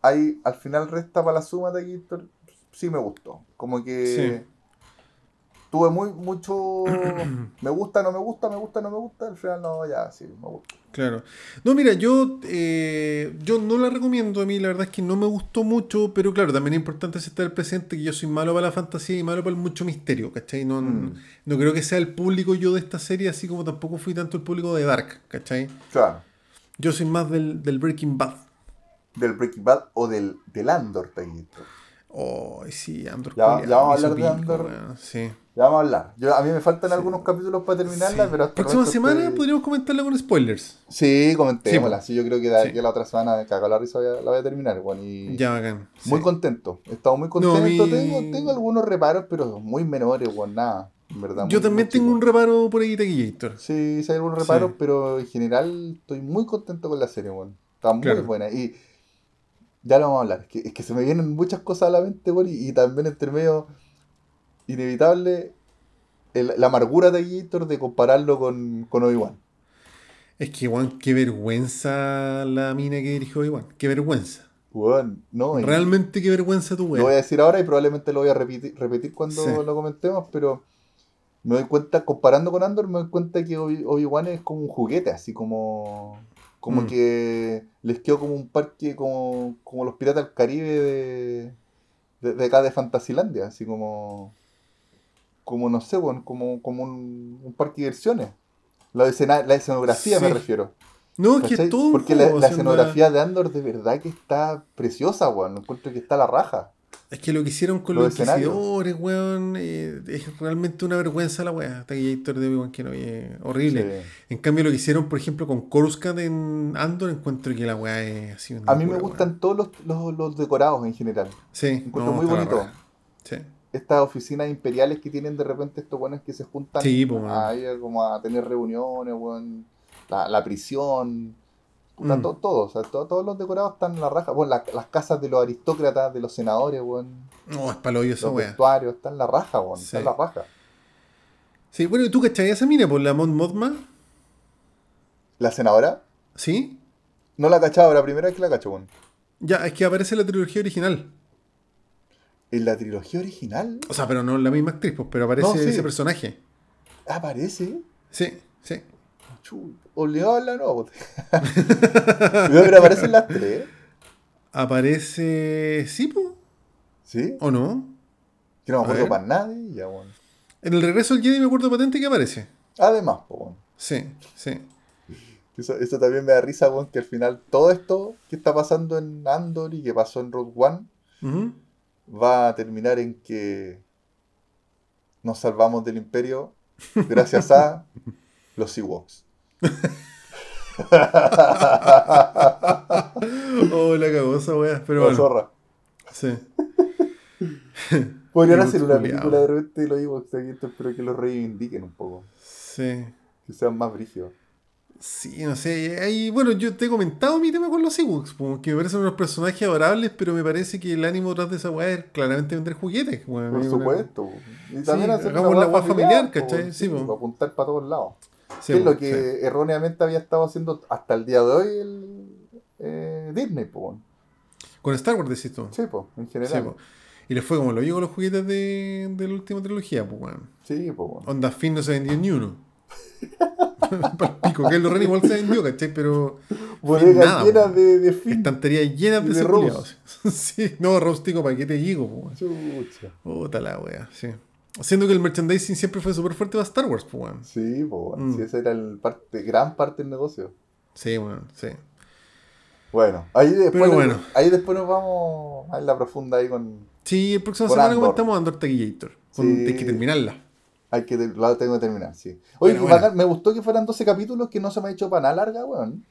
ahí al final resta para la suma de Gator. Sí me gustó. Como que tuve muy mucho. me gusta, no me gusta, me gusta, no me gusta. Al final, no, ya, sí, me gusta. Claro. No, mira, yo, eh, yo no la recomiendo. A mí la verdad es que no me gustó mucho, pero claro, también es importante aceptar el presente que yo soy malo para la fantasía y malo para el mucho misterio, ¿cachai? No, Mm. no creo que sea el público yo de esta serie, así como tampoco fui tanto el público de Dark, ¿cachai? Claro. Yo soy más del, del Breaking Bad. Del Breaking Bad o del, del Andor, Taquito. Oh, sí, Andor. Ya- vamos a hablar de Andor. Sí. Ya vamos a hablar. Yo, a mí me faltan Sí. algunos capítulos para terminarla, Sí. pero hasta Próxima semana estoy- podríamos comentarla con spoilers. Sí, comentémosla. Sí, Sí, yo creo que de aquí a la otra semana de cagar la risa la voy a terminar, bueno, y Ya, bacán. Muy contento. He estado muy contento. Tengo, tengo algunos reparos, pero muy menores, weón, nada. En verdad. Yo muy- también muy tengo un reparo por ahí, Taquillator. Sí, sí hay algunos reparos, pero en general estoy muy contento con la serie, weón. Está muy Claro. buena. Y ya lo vamos a hablar. Es que, es que se me vienen muchas cosas a la mente, weón, y, y también entre medio inevitable el- la amargura de Gator de compararlo con, con Obi-Wan. Es que, Juan, qué vergüenza la mina que dirigió Iván. Qué vergüenza. Weón, no. Realmente qué vergüenza tu Lo voy a weón. decir ahora y probablemente lo voy a repetir, repetir cuando Sí. lo comentemos, pero me doy cuenta, comparando con Andor, me doy cuenta que Obi- Obi-Wan es como un juguete, así como, como Mm. que les quedó como un parque, como, como los piratas del Caribe de, de, de acá de Fantasilandia, así como, como no sé, bueno, como, como un, un parque de diversiones. La, escena, la escenografía me refiero. No, es que todo Porque la, escenografía de Andor de verdad que está preciosa, weón. Encuentro que está a la raja. Es que lo que hicieron con Los inquisidores, weón, eh, es realmente una vergüenza la weá. Taquillator de Obi-Wan Kenobi, eh, horrible. Sí. En cambio, lo que hicieron, por ejemplo, con Coruscant en Andor, encuentro que la weá es así una A mí me gustan todos los, los, los decorados en general. Sí, Encuentro no, muy bonito. Sí. Estas oficinas imperiales que tienen de repente estos buenos que se juntan Sí, po, man. ahí como a tener reuniones, weón. La, la prisión. Mm. to- todo, o sea, to- todos los decorados están en la raja. Bueno, la- las casas de los aristócratas, de los senadores, weón. No, es paloyo esa Los vestuarios, están en la raja, weón. Sí. Están en la raja. Sí, bueno, ¿y tú cachai esa mina por la Mon Mothma? La senadora, ¿Sí? no la cachaba, la primera vez que la cacho, weón. Ya, es que aparece en la trilogía original. En la trilogía original O sea, pero no la misma actriz, pues, pero aparece No, sí. ese personaje. aparece. Sí, sí. Chu, obligado a hablar, no. puta. Pero aparecen las tres. Aparece. ¿Sí, po? ¿Sí? ¿O no? Que no me acuerdo para de ella, weón. En el regreso del Jedi me acuerdo patente que aparece. Además, po, weón. Sí, sí. Eso, eso también me da risa, que al final todo esto que está pasando en Andor y que pasó en Rogue One va a terminar en que nos salvamos del imperio gracias a los Ewoks. Oh, la cagó esa weá. Pero La bueno. zorra. Sí. Podrían hacer una película de repente de los Ewoks Taquillator, pero que los reivindiquen un poco. Sí. Que sean más brígidos. Sí, no sé. Ahí, bueno, yo te he comentado mi tema con los Ewoks, que me parecen unos personajes adorables, pero me parece que el ánimo detrás de esa weá es claramente vender juguetes. weón. Por Es una- supuesto. Y Sí, también hacer hagamos una la familiar, po, ¿cachai? Sí, para apuntar para todos lados. Sí, que es lo que sí. erróneamente había estado haciendo hasta el día de hoy el eh, Disney, po. Con Star Wars decís tú. Sí, po, en general. po. Y les fue como lo digo con los juguetes de, de la última trilogía, pues, weón. Sí, po. Onda Finn no se vendió ni uno. Pico, que lo igual se vendió, ¿cachai? Pero Bodegas llenas de, de fin. estanterías llenas Y de de Rose. Sí, no, Rostico, ¿para qué te digo, pues, weón? Chucha. Puta la wea, sí. Siendo que el merchandising siempre fue súper fuerte para Star Wars, pues, weón. Sí, po. Mm. Sí, esa era el parte, gran parte del negocio. Sí, weón, sí. Bueno, ahí después, Pero bueno. ahí después nos vamos a la profunda ahí con... Sí, el próximo semana Andor. comentamos Andor Taquillator. Con- Sí. Hay que terminarla. Hay que, la tengo que terminar, sí. Oye, Bueno, bueno. me gustó que fueran 12 capítulos que no se me ha hecho para nada larga, weón.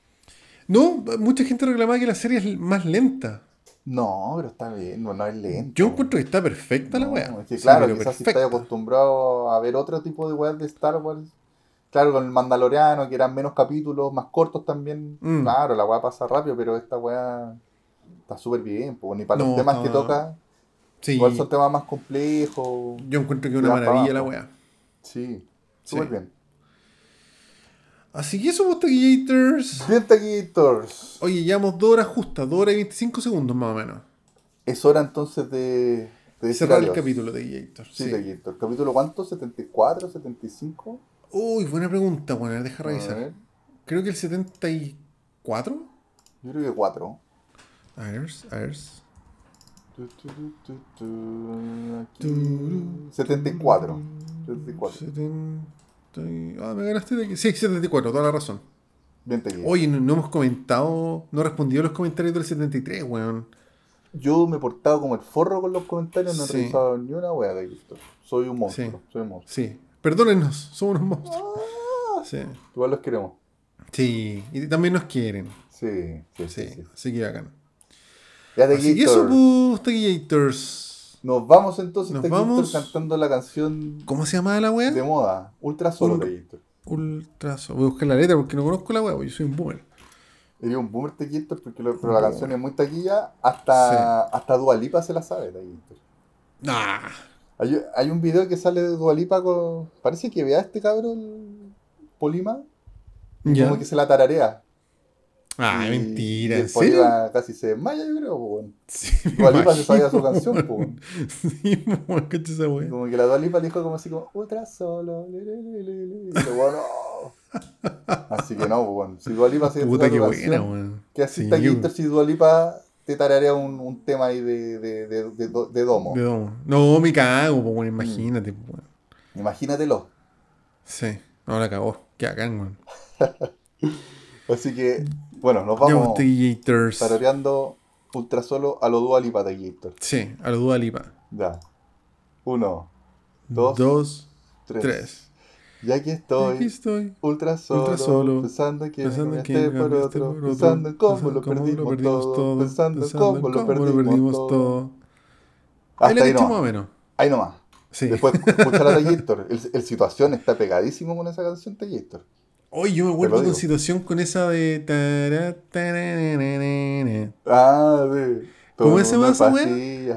No, mucha gente reclamaba que la serie es más lenta. No, pero está bien, no, no es lento. Yo encuentro que está perfecta la No, wea. Es que Sí, claro, quizás si estás acostumbrado a ver otro tipo de weas de Star Wars. Claro, con el Mandaloriano, que eran menos capítulos, más cortos también. Mm. Claro, la wea pasa rápido, pero esta wea está súper bien. Pues, ni para los No, temas que toca, Sí, igual son temas más complejos. yo encuentro que es una maravilla la wea. Sí, súper Sí. bien. Así que eso, Taquillators. Bien, Taquitos. Oye, llevamos 2 horas justas, 2 horas y 25 segundos más o menos. Es hora entonces de, de Cerrar el capítulo de Taquillators. Sí, Sí. Taquitos. ¿Capítulo cuánto? ¿74? ¿75? Uy, buena pregunta, bueno, deja revisar. Creo que el 74. Yo creo que 4. A ver, a ver. Tu, tu, tu, tu, tu, aquí. 74. 74. 70 y- Ah, me ganaste de. Sí, 74, toda la razón. Bien. Oye, no, no hemos comentado, no he respondido a los comentarios del 73, weón. Yo me he portado como el forro con los comentarios, no he Sí. revisado ni una wea de esto. Soy un monstruo, Sí. soy un monstruo. Sí, perdónennos, somos unos monstruos. Sí. Igual los queremos. Sí, y también nos quieren. Sí, sí, sí. Sí, sí. así que bacán. Ya Así que eso, pues. Nos vamos entonces, Nos vamos. cantando la canción ¿Cómo se llama la weá? de moda, Ultra Solo Ul- Taquitos. Ultra. Voy a buscar la letra porque no conozco la weá, yo soy un boomer. Sería un boomer Taquitos, porque lo- pero la canción es muy taquilla, hasta, hasta Dualipa se la sabe Taquitos. Nah. Hay, hay un video que sale de Dualipa con. Parece que vea a este cabrón, Polima, y Ya. como que se la tararea. Ah, Y- mentira, y ¿en el serio? Polima casi se desmaya, yo creo, weón. Sí, me Dua Lipa se sabía su canción, weón. Sí, weón, cacha esa weá. como que la Dualipa le dijo como así como, otra solo, le, le, le, le, le", y lo bueno. Así que no, pues, bueno, si Dualipa se Puta que buena, weón. que así Sí, Ginter si Dualipa te tararea un, un tema ahí de, de, de, de, do- de domo. De domo. No, me cago, weón, imagínate, weón. Imagínatelo. Sí, no la cagó. Qué bacán, weón. Así que, bueno, nos vamos tarareando ultra solo a lo Dualipa de Ginter. Sí, a lo Dua Lipa. Ya. Uno, dos, Dos, tres. tres. Y aquí Aquí estoy. estoy. Ultra solo, Ultra solo, pensando que Pensando me en que por otro, por otro, pensando en cómo, pensando lo, en cómo perdimos perdimos todo, pensando en pensando cómo, en lo, cómo perdimos todo. Ahí Hasta ahí nomás. a menos. Ahí nomás. Sí. Después escuchar a Tallator. El, el situación está pegadísimo con esa canción Tallator. Oye, yo me lo con situación con esa de. tararararara. Ah, sí. ¿Cómo se llama esa?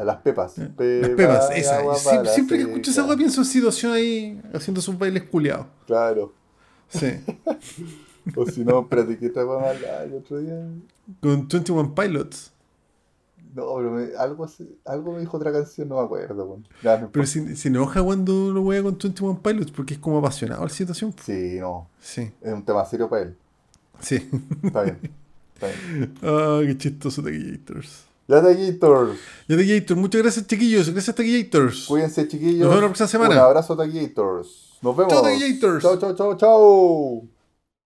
Las pepas. Las pepas, esa. Sie- siempre que escucho esa weá pienso en situación ahí haciendo sus bailes culiados. Claro. Sí. O si no, espérate, ¿qué más hablaba el otro día? con 21 Pilots. No, pero me- algo, algo me dijo otra canción, no me acuerdo. weón. Ya, no Pero se, se enoja cuando lo wea con 21 Pilots porque es como apasionado la situación. Sí, no. Sí, Es un tema serio para él. sí. Está bien. Está bien. Ah, qué chistoso Taquillators. Ya Taquitos. Ya Taquillator, muchas gracias chiquillos, gracias Taquillators. Cuídense, chiquillos. Nos vemos la próxima semana. Un abrazo, Taquitos. Nos vemos. Chao, Taquillators. Chao, chao, chao, chao.